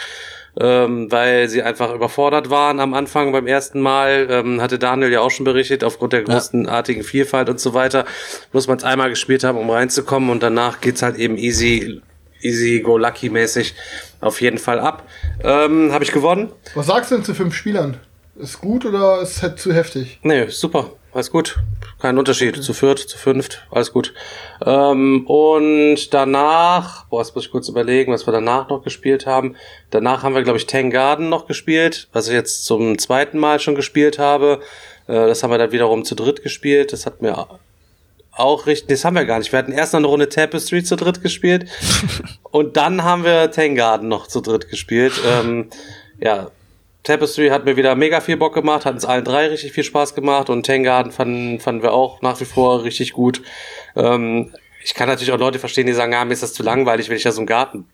Ähm, weil sie einfach überfordert waren am Anfang beim ersten Mal, ähm, hatte Daniel ja auch schon berichtet, aufgrund der großenartigen Vielfalt und so weiter, muss man es einmal gespielt haben, um reinzukommen und danach geht's halt eben easy, easy go lucky mäßig auf jeden Fall ab. Ähm, Habe ich gewonnen. Was sagst du denn zu fünf Spielern? Ist gut oder ist halt zu heftig? Nee, super. Alles gut. Kein Unterschied. Okay. Zu viert, zu fünft. Alles gut. Ähm, und danach, boah, jetzt muss ich kurz überlegen, was wir danach noch gespielt haben. Danach haben wir, glaube ich, Tang Garden noch gespielt, was ich jetzt zum zweiten Mal schon gespielt habe. Äh, das haben wir dann wiederum zu dritt gespielt. Das hat mir auch richtig, das haben wir gar nicht. Wir hatten erst noch eine Runde Tapestry zu dritt gespielt und dann haben wir Tang Garden noch zu dritt gespielt. Ähm, ja, Tapestry hat mir wieder mega viel Bock gemacht, hat uns allen drei richtig viel Spaß gemacht und Tengarden fanden, fanden wir auch nach wie vor richtig gut. Ähm, ich kann natürlich auch Leute verstehen, die sagen, ja, mir ist das zu langweilig, wenn ich da so einen Garten,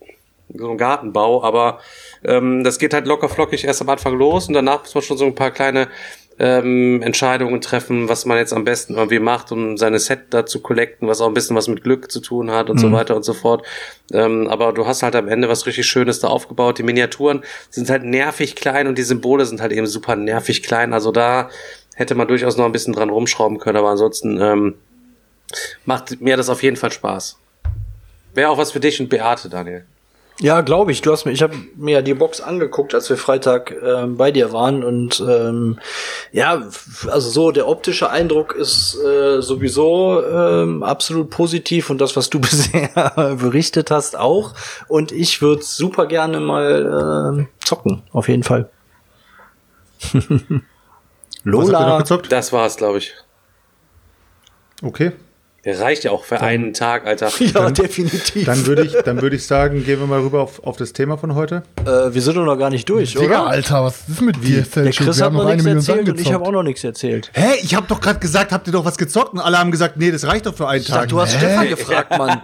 so einen Garten baue, aber ähm, das geht halt locker flockig erst am Anfang los und danach muss man schon so ein paar kleine ähm, Entscheidungen treffen, was man jetzt am besten irgendwie macht, um seine Set da zu collecten, was auch ein bisschen was mit Glück zu tun hat und mhm. so weiter und so fort. Ähm, aber du hast halt am Ende was richtig Schönes da aufgebaut. Die Miniaturen sind halt nervig klein und die Symbole sind halt eben super nervig klein. Also da hätte man durchaus noch ein bisschen dran rumschrauben können, aber ansonsten ähm, macht mir das auf jeden Fall Spaß. Wäre auch was für dich und Beate, Daniel. Ja, glaube ich. Du hast mir, ich habe mir ja die Box angeguckt, als wir Freitag ähm, bei dir waren und ähm, ja, also so der optische Eindruck ist äh, sowieso ähm, absolut positiv und das, was du bisher berichtet hast, auch. Und ich würde super gerne mal äh, zocken, auf jeden Fall. Lola. Das war's, glaube ich. Okay. Der reicht ja auch für einen Tag, Alter. Ja, Dann- definitiv. Dann würde ich, dann würde ich sagen, gehen wir mal rüber auf, auf das Thema von heute. äh, wir sind doch noch gar nicht durch, Digga, oder? Alter, was ist mit dir? Der Chris hat noch nichts erzählt und ich habe auch noch nichts erzählt. Hä, ich habe doch gerade gesagt, habt ihr doch was gezockt? Und alle haben gesagt, nee, das reicht doch für einen Ich dachte, Tag. du hast Stefan gefragt, Mann.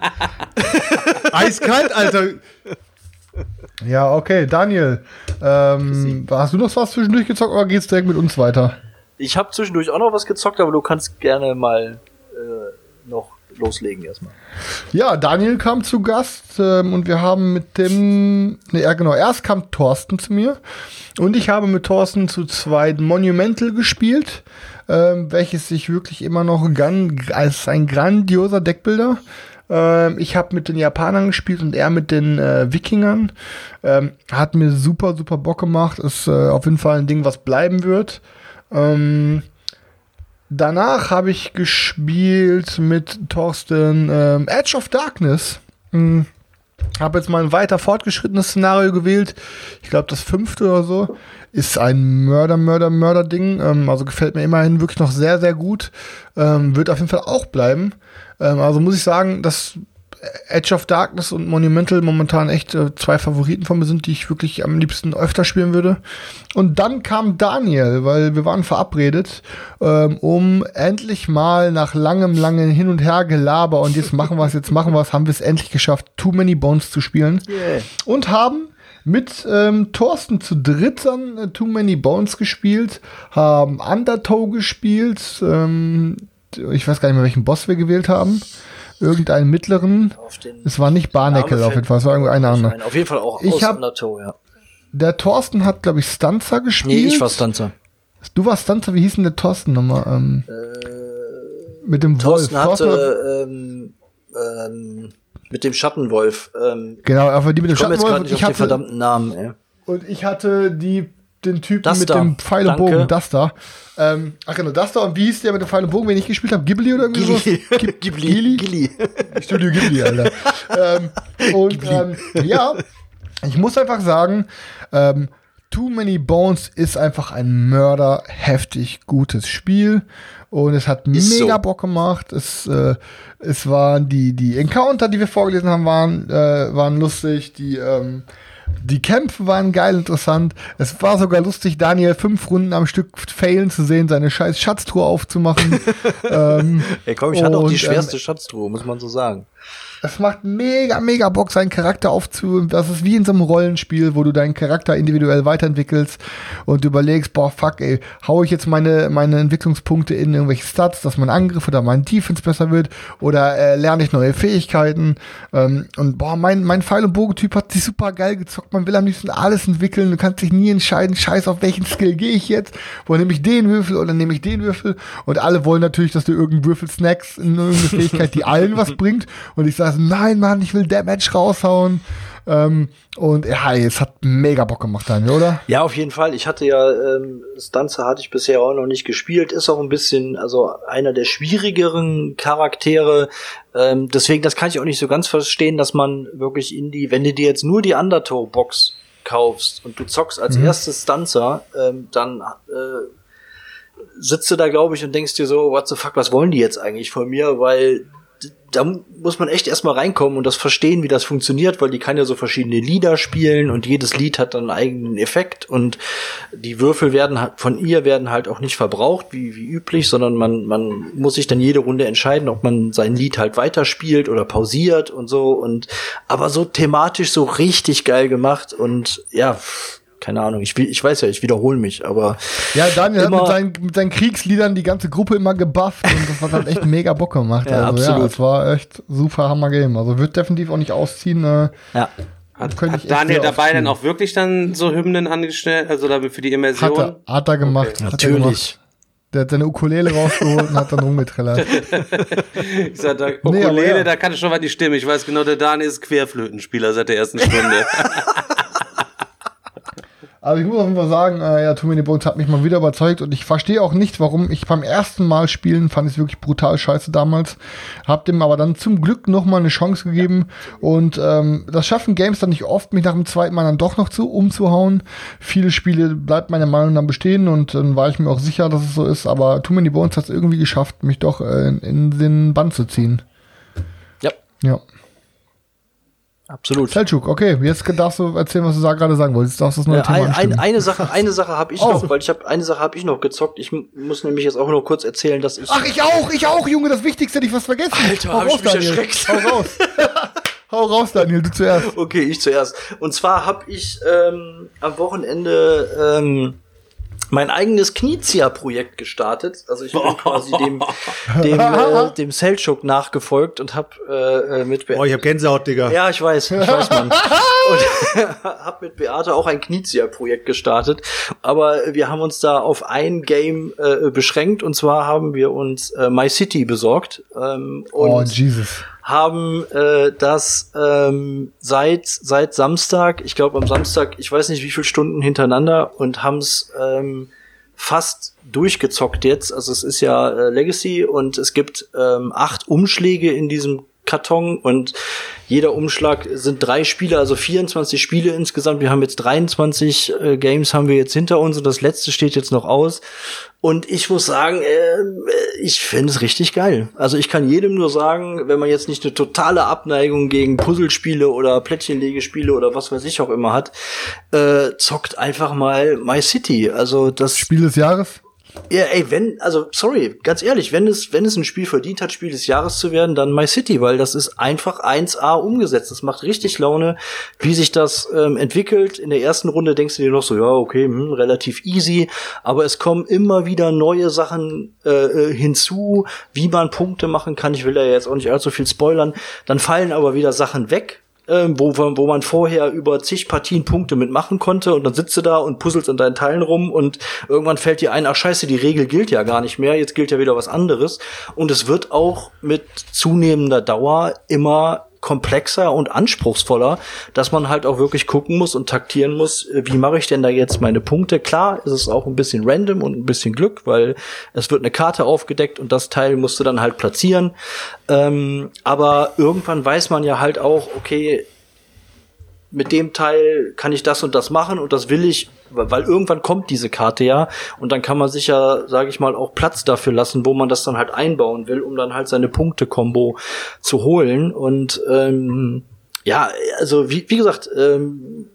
Eiskalt, Alter. Ja, okay, Daniel. Ähm, hast du noch was zwischendurch gezockt oder geht's direkt mit uns weiter? Ich habe zwischendurch auch noch was gezockt, aber du kannst gerne mal äh, noch loslegen erstmal. Ja, Daniel kam zu Gast ähm, und wir haben mit dem, ne, ja genau, erst kam Thorsten zu mir und ich habe mit Thorsten zu zweit Monumental gespielt, ähm, welches sich wirklich immer noch als ein grandioser Deckbilder. Ähm, ich habe mit den Japanern gespielt und er mit den äh, Wikingern. Ähm, hat mir super, super Bock gemacht. Ist äh, auf jeden Fall ein Ding, was bleiben wird. Ähm, Danach habe ich gespielt mit Thorsten ähm, Edge of Darkness. Hm. Habe jetzt mal ein weiter fortgeschrittenes Szenario gewählt. Ich glaube, das fünfte oder so. Ist ein Mörder, Mörder, Mörder-Ding. Ähm, also gefällt mir immerhin wirklich noch sehr, sehr gut. Ähm, wird auf jeden Fall auch bleiben. Ähm, also muss ich sagen, dass Edge of Darkness und Monumental momentan echt äh, zwei Favoriten von mir sind, die ich wirklich am liebsten öfter spielen würde. Und dann kam Daniel, weil wir waren verabredet, ähm, um endlich mal nach langem, langem Hin und Her Gelaber und jetzt machen wir es, jetzt machen wir es, haben wir es endlich geschafft, Too Many Bones zu spielen. Und haben mit ähm, Thorsten zu dritt dann äh, Too Many Bones gespielt, haben Undertow gespielt, ähm, ich weiß gar nicht mehr, welchen Boss wir gewählt haben. Irgendeinen mittleren. Den Es war nicht Barnacle Name auf jeden Fall, es war irgendwie eine andere. Nein, auf jeden Fall auch Ich aus hab- Undertow, ja. Der Thorsten hat, glaube ich, Stanza gespielt. Nee, ich war Stanzer. Du warst Stanza, wie hieß denn der Thorsten nochmal? Ähm, mit dem Äh, Thorsten Wolf. Thorsten hat- hatte ähm, ähm, mit dem Schattenwolf. Ähm, genau, aber die mit dem ich jetzt Schattenwolf und nicht ich auf den hatte, verdammten Namen, ey. und ich hatte die, den Typen Das mit da. dem Pfeil und Bogen, das da. Ähm, ach genau, das da. Und wie hieß der mit dem Pfeil und Bogen, wenn ich gespielt habe? Ghibli oder irgendwie so? Ghibli. Ghibli. Ghibli. Studio Ghibli, Alter. ähm, und ähm, ja, ich muss einfach sagen, ähm, Too Many Bones ist einfach ein Mörder heftig gutes Spiel und es hat Ist mega so. Bock gemacht. Es, äh, es waren die die Encounter, die wir vorgelesen haben, waren äh, waren lustig. Die ähm, die Kämpfe waren geil interessant. Es war sogar lustig, Daniel fünf Runden am Stück failen zu sehen, seine scheiß Schatztruhe aufzumachen. ähm, Ey, komm, ich hatte auch die ähm, schwerste Schatztruhe, muss man so sagen. Es macht mega, mega Bock, seinen Charakter aufzu. Das ist wie in so einem Rollenspiel, wo du deinen Charakter individuell weiterentwickelst und überlegst, boah, fuck, ey, hau ich jetzt meine, meine Entwicklungspunkte in irgendwelche Stats, dass mein Angriff oder mein Defense besser wird oder äh, lerne ich neue Fähigkeiten. Ähm, und boah, mein, mein Pfeil- und Bogentyp hat sich super geil gezockt. Man will am liebsten alles entwickeln. Du kannst dich nie entscheiden, scheiß auf welchen Skill gehe ich jetzt. Wo nehme ich den Würfel oder nehme ich den Würfel? Und alle wollen natürlich, dass du irgendeinen Würfel snackst in irgendeine Fähigkeit, die allen was bringt. Und ich sage, nein, Mann, ich will Damage raushauen. Ähm, und ja, es hat mega Bock gemacht, Daniel, oder? Ja, auf jeden Fall. Ich hatte ja, ähm, Stanza hatte ich bisher auch noch nicht gespielt, ist auch ein bisschen, also einer der schwierigeren Charaktere. Ähm, deswegen, das kann ich auch nicht so ganz verstehen, dass man wirklich in die, wenn du dir jetzt nur die Undertow-Box kaufst und du zockst als erstes Stanza, ähm, dann äh, sitzt du da, glaube ich, und denkst dir so, what the fuck, was wollen die jetzt eigentlich von mir? Weil da muss man echt erstmal reinkommen und das verstehen, wie das funktioniert, weil die kann ja so verschiedene Lieder spielen und jedes Lied hat dann einen eigenen Effekt und die Würfel werden halt von ihr werden halt auch nicht verbraucht, wie, wie üblich, sondern man, man muss sich dann jede Runde entscheiden, ob man sein Lied halt weiterspielt oder pausiert und so und aber so thematisch so richtig geil gemacht und ja, keine Ahnung, ich, ich weiß ja, ich wiederhole mich, aber Ja, Daniel hat mit seinen, mit seinen Kriegsliedern die ganze Gruppe immer gebufft und das hat halt echt mega Bock gemacht. Ja, also, ja, absolut. es war echt super Hammer Game. Also wird definitiv auch nicht ausziehen. Äh, ja. Hat, hat Daniel dabei dann auch wirklich dann so Hymnen angestellt, also für die hat, Immersion? er, hat er gemacht. Okay. Hat er gemacht. Natürlich. Der hat seine Ukulele rausgeholt und hat dann rumgetrellert. Ich sag, da, Nee, aber Ukulele, ja. da kann ich schon was die Stimme. Ich weiß genau, der Daniel ist Querflötenspieler seit der ersten Stunde. Also ich muss auf jeden Fall sagen, äh, ja, Too Many Bones hat mich mal wieder überzeugt und ich verstehe auch nicht, warum ich beim ersten Mal spielen fand ich es wirklich brutal scheiße damals. Hab dem aber dann zum Glück noch mal eine Chance gegeben und ähm, das schaffen Games dann nicht oft, mich nach dem zweiten Mal dann doch noch zu umzuhauen. Viele Spiele bleibt meine Meinung dann bestehen und dann war ich mir auch sicher, dass es so ist, aber Too Many Bones hat es irgendwie geschafft, mich doch äh, in, in den Bann zu ziehen. Ja, Ja. Absolut. Selchuk, okay, jetzt darfst du erzählen, was du sa- gerade sagen wolltest. Darfst das neue Ja, Thema ein, eine Sache, eine Sache habe ich Oh. noch, weil ich habe eine Sache habe ich noch gezockt. Ich mu- muss nämlich jetzt auch noch kurz erzählen, dass ich Ach, ich auch, ich auch, Junge, das Wichtigste hätte ich was vergessen. Alter, hab ich mich erschreckt. Hau raus. Hau raus, Daniel, du zuerst. Okay, ich zuerst. Und zwar habe ich ähm, am Wochenende ähm, mein eigenes Knizia-Projekt gestartet. Also ich bin quasi dem dem, äh, dem Selchuk nachgefolgt und habe äh, äh, mit Be Oh, ich hab Gänsehaut, Digga. ja, ich weiß, ich weiß, Mann. Und habe mit Beate auch ein Knizia-Projekt gestartet. Aber wir haben uns da auf ein Game äh, beschränkt. Und zwar haben wir uns äh, My City besorgt. Ähm, und Oh, Jesus. Haben äh, das ähm, seit seit Samstag, ich glaube am Samstag, ich weiß nicht wie viele Stunden hintereinander und haben es ähm, fast durchgezockt jetzt. Also es ist ja äh, Legacy und es gibt ähm, acht Umschläge in diesem Karton und jeder Umschlag sind drei Spiele, also 24 Spiele insgesamt. Wir haben jetzt 23 äh, Games haben wir jetzt hinter uns und das letzte steht jetzt noch aus. Und ich muss sagen, äh, ich finde es richtig geil. Also ich kann jedem nur sagen, wenn man jetzt nicht eine totale Abneigung gegen Puzzlespiele oder Plättchenlegespiele oder was weiß ich auch immer hat, äh, zockt einfach mal My City. Also das Spiel des Jahres? Ja, ey, wenn, also, sorry, ganz ehrlich, wenn es, wenn es ein Spiel verdient hat, Spiel des Jahres zu werden, dann My City, weil das ist einfach 1A umgesetzt. Das macht richtig Laune, wie sich das ähm, entwickelt. In der ersten Runde denkst du dir noch so, ja, okay, hm, relativ easy, aber es kommen immer wieder neue Sachen äh, äh, hinzu, wie man Punkte machen kann. Ich will da jetzt auch nicht allzu viel spoilern. Dann fallen aber wieder Sachen weg, ähm, wo, wo man vorher über zig Partien Punkte mitmachen konnte und dann sitzt du da und puzzelst in deinen Teilen rum und irgendwann fällt dir ein, ach scheiße, die Regel gilt ja gar nicht mehr, jetzt gilt ja wieder was anderes. Und es wird auch mit zunehmender Dauer immer komplexer und anspruchsvoller, dass man halt auch wirklich gucken muss und taktieren muss, äh, wie mache ich denn da jetzt meine Punkte. Klar ist es auch ein bisschen random und ein bisschen Glück, weil es wird eine Karte aufgedeckt und das Teil musst du dann halt platzieren. Ähm, aber irgendwann weiß man ja halt auch, okay, mit dem Teil kann ich das und das machen und das will ich, weil irgendwann kommt diese Karte ja und dann kann man sich ja, sage ich mal, auch Platz dafür lassen, wo man das dann halt einbauen will, um dann halt seine Punkte-Kombo zu holen. Und ähm, ja, also wie, wie gesagt, ähm,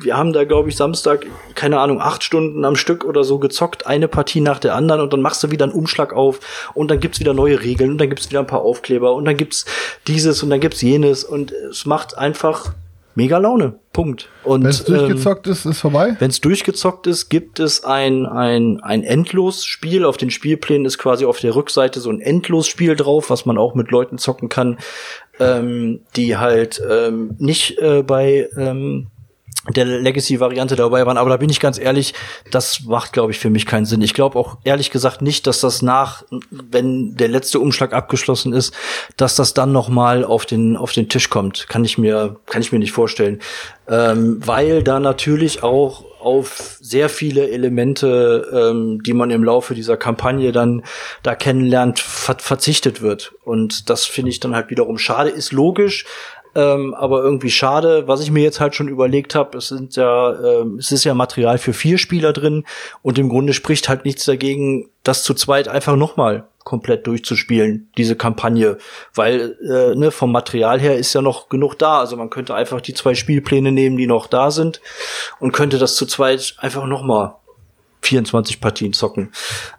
wir haben da, glaube ich, Samstag, keine Ahnung, acht Stunden am Stück oder so gezockt, eine Partie nach der anderen und dann machst du wieder einen Umschlag auf und dann gibt's wieder neue Regeln und dann gibt's wieder ein paar Aufkleber und dann gibt's dieses und dann gibt's jenes und es macht einfach mega Laune. Punkt. Und Wenn es durchgezockt ist, ist vorbei. wenn es durchgezockt ist, gibt es ein, ein, ein Endlosspiel. Auf den Spielplänen ist quasi auf der Rückseite so ein Endlosspiel drauf, was man auch mit Leuten zocken kann, ähm, die halt ähm, nicht äh, bei ähm, der Legacy-Variante dabei waren. Aber da bin ich ganz ehrlich, das macht, glaube ich, für mich keinen Sinn. Ich glaube auch ehrlich gesagt nicht, dass das nach, wenn der letzte Umschlag abgeschlossen ist, dass das dann noch mal auf den auf den Tisch kommt. Kann ich mir kann ich mir nicht vorstellen, ähm, weil da natürlich auch auf sehr viele Elemente, ähm, die man im Laufe dieser Kampagne dann da kennenlernt, ver verzichtet wird. Und das finde ich dann halt wiederum schade. Ist logisch, ähm, aber irgendwie schade. Was ich mir jetzt halt schon überlegt habe, es sind ja, ähm, es ist ja Material für vier Spieler drin und im Grunde spricht halt nichts dagegen, das zu zweit einfach nochmal komplett durchzuspielen, diese Kampagne, weil äh, ne, vom Material her ist ja noch genug da. Also man könnte einfach die zwei Spielpläne nehmen, die noch da sind und könnte das zu zweit einfach nochmal 24 Partien zocken.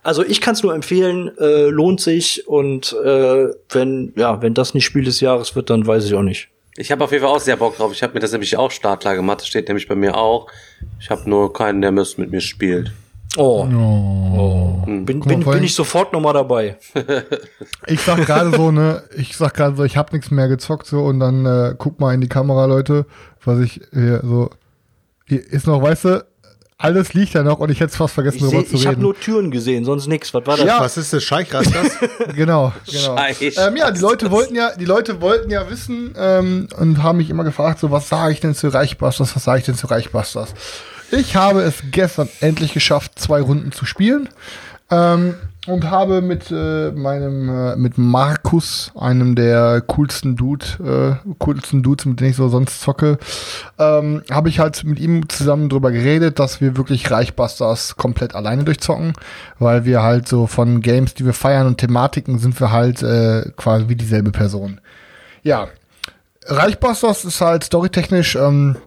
Also ich kann es nur empfehlen, äh, lohnt sich und äh, wenn ja, wenn das nicht Spiel des Jahres wird, dann weiß ich auch nicht. Ich habe auf jeden Fall auch sehr Bock drauf. Ich habe mir das nämlich auch startklar gemacht. Das steht nämlich bei mir auch. Ich habe nur keinen, der mit mir spielt. Oh, Oh. bin, Guck mal, bin, bin vorhin- ich sofort noch mal dabei. Ich sag gerade so, ne, ich sag gerade so, ich hab nichts mehr gezockt so und dann äh, guck mal in die Kamera, Leute, was ich hier so hier ist noch, weißt du, alles liegt da noch und ich hätte es fast vergessen, Ich, darüber seh- zu ich habe reden. nur Türen gesehen, sonst nichts. Was war das? Ja. Was ist das? Scheichrast das? genau, genau. Scheiße. Ähm, ja, die Leute wollten ja, die Leute wollten ja wissen ähm, und haben mich immer gefragt, so was sage ich denn zu Reichbusters, was sage ich denn zu Reichbusters? Ich habe es gestern endlich geschafft, zwei Runden zu spielen. Ähm, und habe mit äh, meinem äh, mit Markus, einem der coolsten Dude, äh, coolsten Dudes, mit denen ich so sonst zocke, ähm, habe ich halt mit ihm zusammen drüber geredet, dass wir wirklich Reichbusters komplett alleine durchzocken, weil wir halt so von Games, die wir feiern und Thematiken sind wir halt äh, quasi wie dieselbe Person. Ja, Reichbusters ist halt storytechnisch ähm,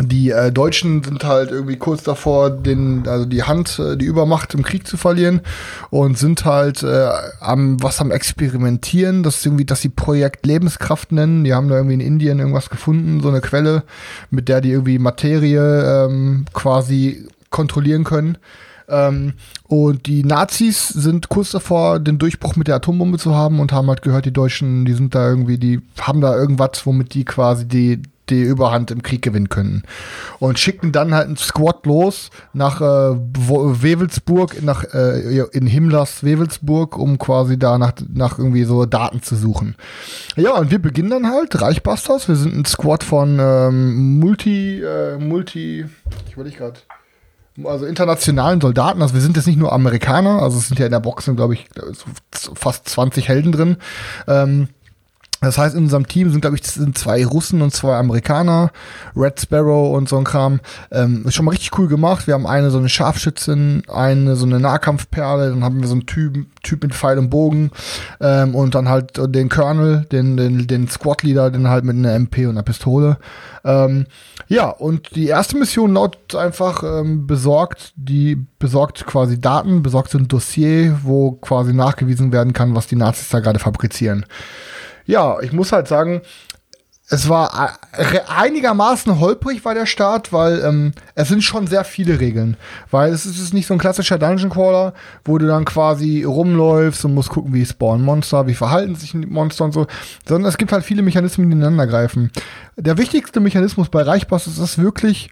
die äh, Deutschen sind halt irgendwie kurz davor, den, also die Hand, äh, die Übermacht im Krieg zu verlieren und sind halt äh, am was am Experimentieren, das ist irgendwie, dass sie Projekt Lebenskraft nennen. Die haben da irgendwie in Indien irgendwas gefunden, so eine Quelle, mit der die irgendwie Materie ähm, quasi kontrollieren können. Ähm, und die Nazis sind kurz davor, den Durchbruch mit der Atombombe zu haben und haben halt gehört, die Deutschen, die sind da irgendwie, die haben da irgendwas, womit die quasi die, die Überhand im Krieg gewinnen können. Und schicken dann halt einen Squad los nach äh, Wewelsburg, nach, äh, in Himmlers Wewelsburg, um quasi da nach, nach irgendwie so Daten zu suchen. Ja, und wir beginnen dann halt, Reichbusters, wir sind ein Squad von ähm, Multi, äh, Multi, ich wollte ich gerade also internationalen Soldaten. Also wir sind jetzt nicht nur Amerikaner, also es sind ja in der Box, glaube ich, fast 20 Helden drin. Ähm, das heißt, in unserem Team sind, glaube ich, sind zwei Russen und zwei Amerikaner, Red Sparrow und so ein Kram. Ähm, ist schon mal richtig cool gemacht. Wir haben eine so eine Scharfschützin, eine so eine Nahkampfperle, dann haben wir so einen Typ, Typ mit Pfeil und Bogen ähm, und dann halt den Colonel, den, den, den Squad-Leader, den halt mit einer MP und einer Pistole. Ähm, ja, und die erste Mission lautet einfach ähm, besorgt, die besorgt quasi Daten, besorgt so ein Dossier, wo quasi nachgewiesen werden kann, was die Nazis da gerade fabrizieren. Ja, ich muss halt sagen, es war äh, einigermaßen holprig war der Start, weil ähm, es sind schon sehr viele Regeln. Weil es ist ist nicht so ein klassischer Dungeon Crawler, wo du dann quasi rumläufst und musst gucken, wie spawnen Monster, wie verhalten sich Monster und so, sondern es gibt halt viele Mechanismen, die ineinander greifen. Der wichtigste Mechanismus bei Reichbusters ist wirklich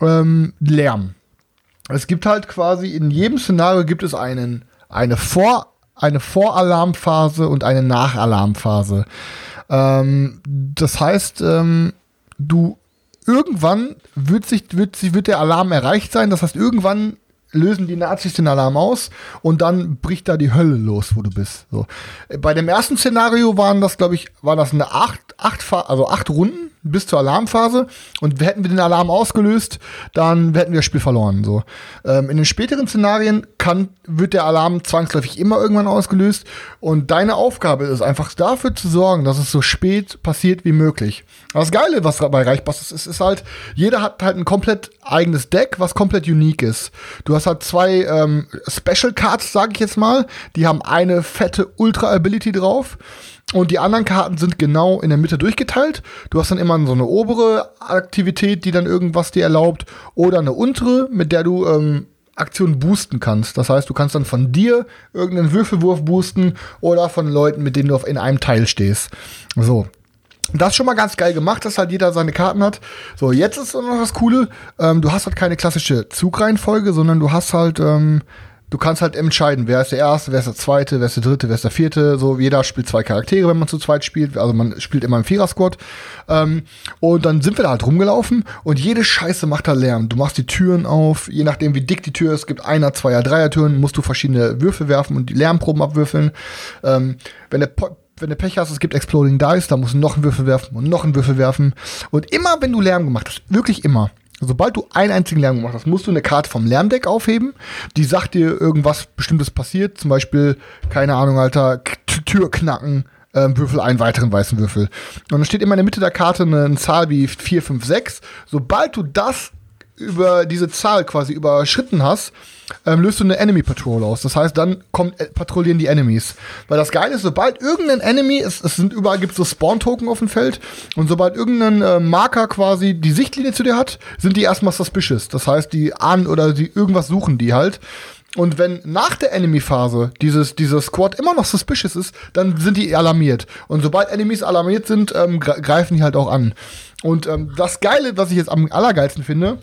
ähm, Lärm. Es gibt halt quasi in jedem Szenario gibt es einen eine Vor eine Voralarmphase und eine Nachalarmphase. Ähm, das heißt, ähm, du irgendwann wird sich wird, sich- wird der Alarm erreicht sein. Das heißt, irgendwann lösen die Nazis den Alarm aus und dann bricht da die Hölle los, wo du bist. So. Bei dem ersten Szenario waren das, glaube ich, war das eine acht, acht, also acht Runden bis zur Alarmphase und hätten wir den Alarm ausgelöst, dann hätten wir das Spiel verloren. So. Ähm, in den späteren Szenarien kann, wird der Alarm zwangsläufig immer irgendwann ausgelöst und deine Aufgabe ist einfach dafür zu sorgen, dass es so spät passiert wie möglich. Das Geile, was bei Reichbusters ist, ist halt, jeder hat halt ein komplett eigenes Deck, was komplett unique ist. Du hast halt zwei ähm, Special Cards, sage ich jetzt mal, die haben eine fette Ultra Ability drauf. Und die anderen Karten sind genau in der Mitte durchgeteilt. Du hast dann immer so eine obere Aktivität, die dann irgendwas dir erlaubt, oder eine untere, mit der du ähm, Aktionen boosten kannst. Das heißt, du kannst dann von dir irgendeinen Würfelwurf boosten oder von Leuten, mit denen du in einem Teil stehst. So. Das ist schon mal ganz geil gemacht, dass halt jeder seine Karten hat. So, jetzt ist noch das Coole, ähm, du hast halt keine klassische Zugreihenfolge, sondern du hast halt, ähm, du kannst halt entscheiden, wer ist der Erste, wer ist der Zweite, wer ist der Dritte, wer ist der Vierte. So, jeder spielt zwei Charaktere, wenn man zu zweit spielt. Also man spielt immer im Vierer-Squad. Ähm, und dann sind wir da halt rumgelaufen und jede Scheiße macht da Lärm. Du machst die Türen auf, je nachdem wie dick die Tür ist, gibt einer, zweier, dreier Türen, musst du verschiedene Würfel werfen und die Lärmproben abwürfeln. Ähm, wenn der Po- wenn du Pech hast, es gibt Exploding Dice, da musst du noch einen Würfel werfen und noch einen Würfel werfen. Und immer, wenn du Lärm gemacht hast, wirklich immer, sobald du einen einzigen Lärm gemacht hast, musst du eine Karte vom Lärmdeck aufheben, die sagt dir irgendwas Bestimmtes passiert, zum Beispiel, keine Ahnung, Alter, Tür knacken, ähm, Würfel einen weiteren weißen Würfel. Und dann steht immer in der Mitte der Karte eine, eine Zahl wie 4, 5, 6. Sobald du das über diese Zahl quasi überschritten hast, ähm, löst du eine Enemy Patrol aus. Das heißt, dann kommt, äh, patrouillieren die Enemies. Weil das Geile ist, sobald irgendein Enemy, es, es sind überall gibt so Spawn-Token auf dem Feld, und sobald irgendein äh, Marker quasi die Sichtlinie zu dir hat, sind die erstmal suspicious. Das heißt, die ahnen oder die irgendwas suchen die halt. Und wenn nach der Enemy-Phase dieses, dieses Squad immer noch suspicious ist, dann sind die alarmiert. Und sobald Enemies alarmiert sind, ähm, gre- greifen die halt auch an. Und ähm, das Geile, was ich jetzt am allergeilsten finde,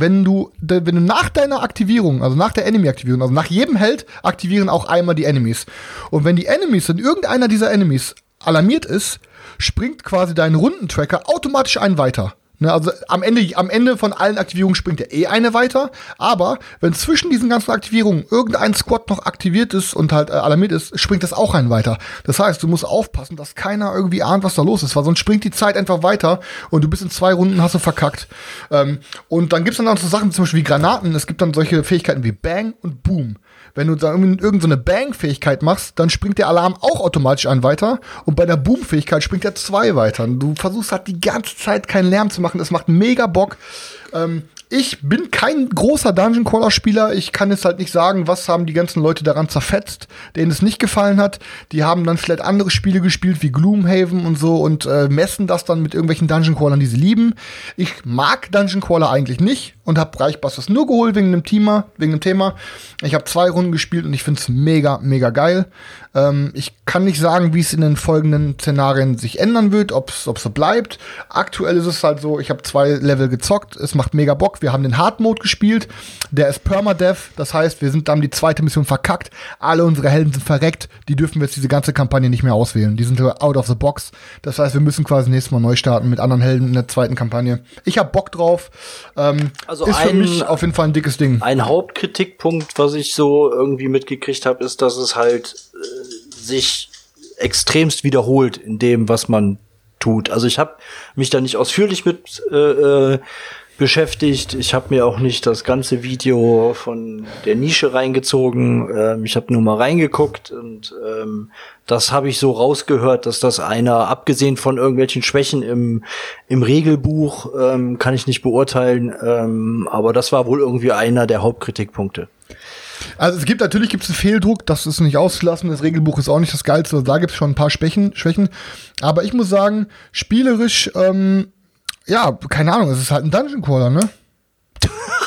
wenn du, wenn du nach deiner Aktivierung, also nach der Enemy-Aktivierung, also nach jedem Held aktivieren auch einmal die Enemies. Und wenn die Enemies, wenn irgendeiner dieser Enemies alarmiert ist, springt quasi dein Rundentracker automatisch einen weiter. Ne, also am Ende, am Ende von allen Aktivierungen springt er eh eine weiter. Aber wenn zwischen diesen ganzen Aktivierungen irgendein Squad noch aktiviert ist und halt äh, alarmiert ist, springt das auch einen weiter. Das heißt, du musst aufpassen, dass keiner irgendwie ahnt, was da los ist, weil sonst springt die Zeit einfach weiter und du bist in zwei Runden hast du verkackt. Ähm, und dann gibt's dann auch so Sachen zum Beispiel wie Granaten. Es gibt dann solche Fähigkeiten wie Bang und Boom. Wenn du da irgendeine so Bang-Fähigkeit machst, dann springt der Alarm auch automatisch ein weiter und bei der Boom-Fähigkeit springt er zwei weiter. Du versuchst halt die ganze Zeit keinen Lärm zu machen. Das macht mega Bock. Ähm, ich bin kein großer Dungeon Crawler Spieler. Ich kann jetzt halt nicht sagen, was haben die ganzen Leute daran zerfetzt, denen es nicht gefallen hat. Die haben dann vielleicht andere Spiele gespielt wie Gloomhaven und so und äh, messen das dann mit irgendwelchen Dungeon Crawlern, die sie lieben. Ich mag Dungeon Crawler eigentlich nicht und habe Reichbusters nur geholt wegen dem Thema. Wegen dem Thema. Ich habe zwei Runden gespielt und ich finde es mega, mega geil. Ähm, ich kann nicht sagen, wie es in den folgenden Szenarien sich ändern wird, ob es so bleibt. Aktuell ist es halt so, ich habe zwei Level gezockt, es macht mega Bock. Wir haben den Hard Mode gespielt, der ist Permadeath, das heißt, wir sind dann die zweite Mission verkackt. Alle unsere Helden sind verreckt, die dürfen wir jetzt diese ganze Kampagne nicht mehr auswählen. Die sind out of the box. Das heißt, wir müssen quasi nächstes Mal neu starten mit anderen Helden in der zweiten Kampagne. Ich habe Bock drauf. Ähm, Also ist für ein- mich auf jeden Fall ein dickes Ding. Ein Hauptkritikpunkt, was ich so irgendwie mitgekriegt habe, ist, dass es halt äh, sich extremst wiederholt in dem, was man tut. Also ich habe mich da nicht ausführlich mit äh, äh, beschäftigt. Ich habe mir auch nicht das ganze Video von der Nische reingezogen. Ähm, ich habe nur mal reingeguckt und ähm, das habe ich so rausgehört, dass das einer, abgesehen von irgendwelchen Schwächen im, im Regelbuch, ähm, kann ich nicht beurteilen, ähm, aber das war wohl irgendwie einer der Hauptkritikpunkte. Also es gibt natürlich gibt's einen Fehldruck, das ist nicht ausgelassen, das Regelbuch ist auch nicht das Geilste, da gibt's schon ein paar Schwächen, Schwächen. Aber ich muss sagen, spielerisch, ähm, ja, keine Ahnung, es ist halt ein Dungeon Crawler, ne?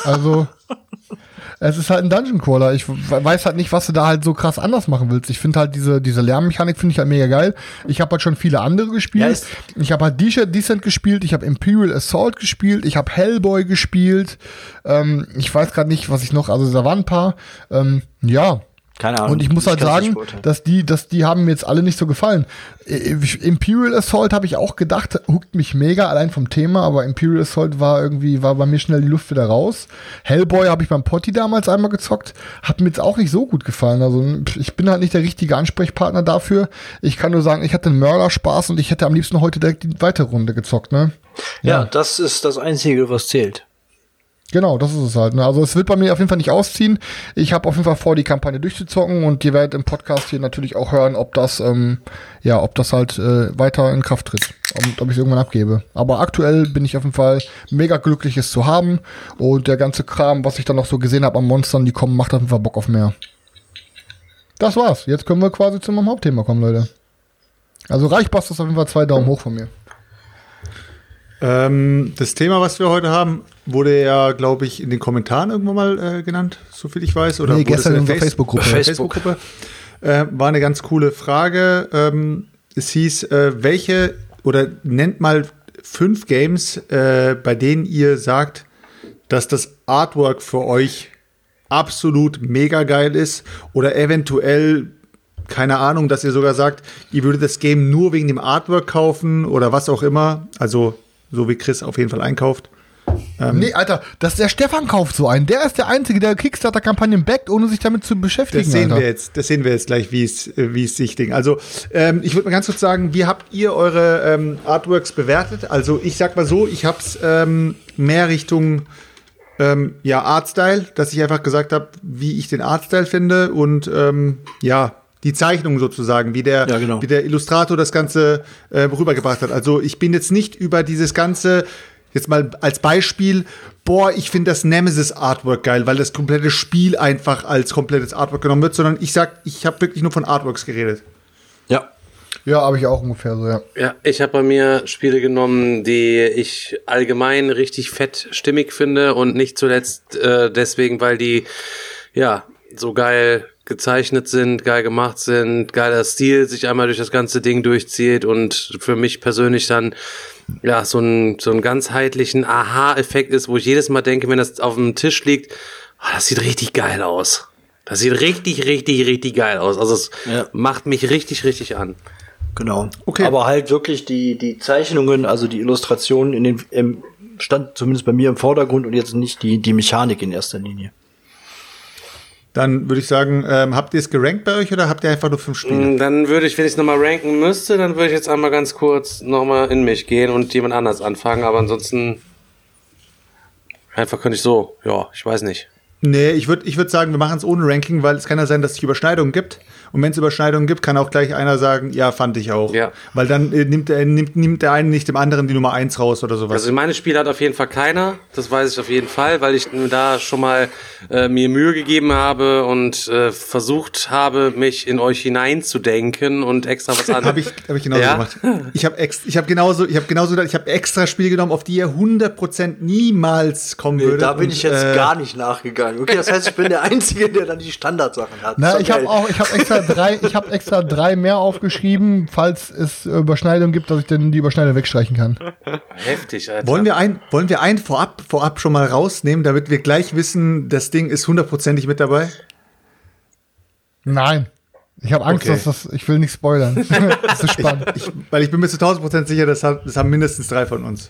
Also, es ist halt ein Dungeon Crawler. Ich we- weiß halt nicht, was du da halt so krass anders machen willst. Ich finde halt diese, diese Lärmmechanik finde ich halt mega geil. Ich habe halt schon viele andere gespielt. ist- ich habe halt Descent gespielt, ich habe Imperial Assault gespielt, ich habe Hellboy gespielt. Ähm, ich weiß gerade nicht, was ich noch, also da waren ein paar. Ähm, ja, Keine Ahnung. und ich muss halt nicht sagen, dass die, dass die haben mir jetzt alle nicht so gefallen. Äh, Imperial Assault habe ich auch gedacht, huckt mich mega allein vom Thema, aber Imperial Assault war irgendwie, war bei mir schnell die Luft wieder raus. Hellboy habe ich beim Potti damals einmal gezockt, hat mir jetzt auch nicht so gut gefallen. Also ich bin halt nicht der richtige Ansprechpartner dafür. Ich kann nur sagen, ich hatte einen Mörder-Spaß und ich hätte am liebsten heute direkt die weitere Runde gezockt, ne? ja, das ist das Einzige, was zählt. Genau, das ist es halt. Ne? Also es wird bei mir auf jeden Fall nicht ausziehen. Ich habe auf jeden Fall vor, die Kampagne durchzuzocken und ihr werdet im Podcast hier natürlich auch hören, ob das, ähm, ja, ob das halt äh, weiter in Kraft tritt und ob ich es irgendwann abgebe. Aber aktuell bin ich auf jeden Fall mega glücklich, es zu haben und der ganze Kram, was ich dann noch so gesehen habe an Monstern, die kommen, macht auf jeden Fall Bock auf mehr. Das war's. Jetzt können wir quasi zu meinem Hauptthema kommen, Leute. Also Reichbast ist auf jeden Fall zwei Daumen hoch von mir. Ähm, das Thema, was wir heute haben, wurde ja, glaube ich, in den Kommentaren irgendwann mal äh, genannt, soviel ich weiß. Oder Nee, gestern in der unserer Facebook-Gruppe. Face- Facebook-Gruppe. Äh, war eine ganz coole Frage. Ähm, es hieß, äh, welche oder nennt mal fünf Games, äh, bei denen ihr sagt, dass das Artwork für euch absolut mega geil ist oder eventuell keine Ahnung, dass ihr sogar sagt, ihr würdet das Game nur wegen dem Artwork kaufen oder was auch immer. Also so wie Chris auf jeden Fall einkauft. Nee, Alter, das der Stefan kauft so einen. Der ist der Einzige, der Kickstarter-Kampagnen backt, ohne sich damit zu beschäftigen. Das sehen Alter. wir jetzt, das sehen wir jetzt gleich, wie es, äh, wie es sich ding. Also ähm, ich würde mal ganz kurz sagen, wie habt ihr eure ähm, Artworks bewertet? Also ich sag mal so, ich hab's ähm, mehr Richtung ähm, ja Artstyle, dass ich einfach gesagt habe, wie ich den Artstyle finde und ähm, ja die Zeichnung sozusagen, wie der, Ja, genau. wie der Illustrator das Ganze äh, rübergebracht hat. Also ich bin jetzt nicht über dieses ganze Jetzt mal als Beispiel, boah, ich finde das Nemesis Artwork geil, weil das komplette Spiel einfach als komplettes Artwork genommen wird, sondern ich sag, ich habe wirklich nur von Artworks geredet. Ja. Ja, habe ich auch ungefähr so, ja. Ja, ich habe bei mir Spiele genommen, die ich allgemein richtig fett stimmig finde und nicht zuletzt äh, deswegen, weil die ja so geil gezeichnet sind, geil gemacht sind, geiler Stil sich einmal durch das ganze Ding durchzieht und für mich persönlich dann ja, so ein so einen ganzheitlichen Aha-Effekt ist, wo ich jedes Mal denke, wenn das auf dem Tisch liegt, oh, das sieht richtig geil aus. Das sieht richtig, richtig, richtig geil aus. Also es Ja. macht mich richtig, richtig an. Genau. Okay. Aber halt wirklich die, die Zeichnungen, also die Illustrationen in den, im, stand zumindest bei mir im Vordergrund und jetzt nicht die, die Mechanik in erster Linie. Dann würde ich sagen, ähm, habt ihr es gerankt bei euch oder habt ihr einfach nur fünf Spiele? Mm, Dann würde ich, wenn ich es nochmal ranken müsste, dann würde ich jetzt einmal ganz kurz nochmal in mich gehen und jemand anders anfangen. Aber ansonsten einfach könnte ich so, ja, ich weiß nicht. Nee, ich würde ich würd sagen, wir machen es ohne Ranking, weil es kann ja sein, dass es Überschneidungen gibt. Und wenn es Überschneidungen gibt, kann auch gleich einer sagen, ja, fand ich auch. Ja. Weil dann äh, nimmt, der, nimmt, nimmt der eine nicht dem anderen die Nummer eins raus oder sowas. Also meine Spiele hat auf jeden Fall keiner, das weiß ich auf jeden Fall, weil ich da schon mal äh, mir Mühe gegeben habe und äh, versucht habe, mich in euch hineinzudenken und extra was an. Habe ich, hab ich genauso Ja? gemacht. Ich habe ex, ich hab genauso, ich habe genauso, ich habe extra Spiele genommen, auf die ihr 100% niemals kommen würdet. da bin Und, ich jetzt äh, gar nicht nachgegangen. Okay, das heißt, ich bin der Einzige, der dann die Standardsachen hat. Na, ich habe auch, ich habe extra drei, ich habe extra drei mehr aufgeschrieben, falls es Überschneidungen gibt, dass ich dann die Überschneidung wegstreichen kann. Heftig, Alter. Wollen wir ein, wollen wir ein vorab, vorab schon mal rausnehmen, damit wir gleich wissen, das Ding ist hundertprozentig mit dabei? Nein. Ich habe Angst, Okay. dass das, ich will nicht spoilern. das ist spannend. Ich, weil ich bin mir zu 1000% sicher, das, hat, das haben mindestens drei von uns.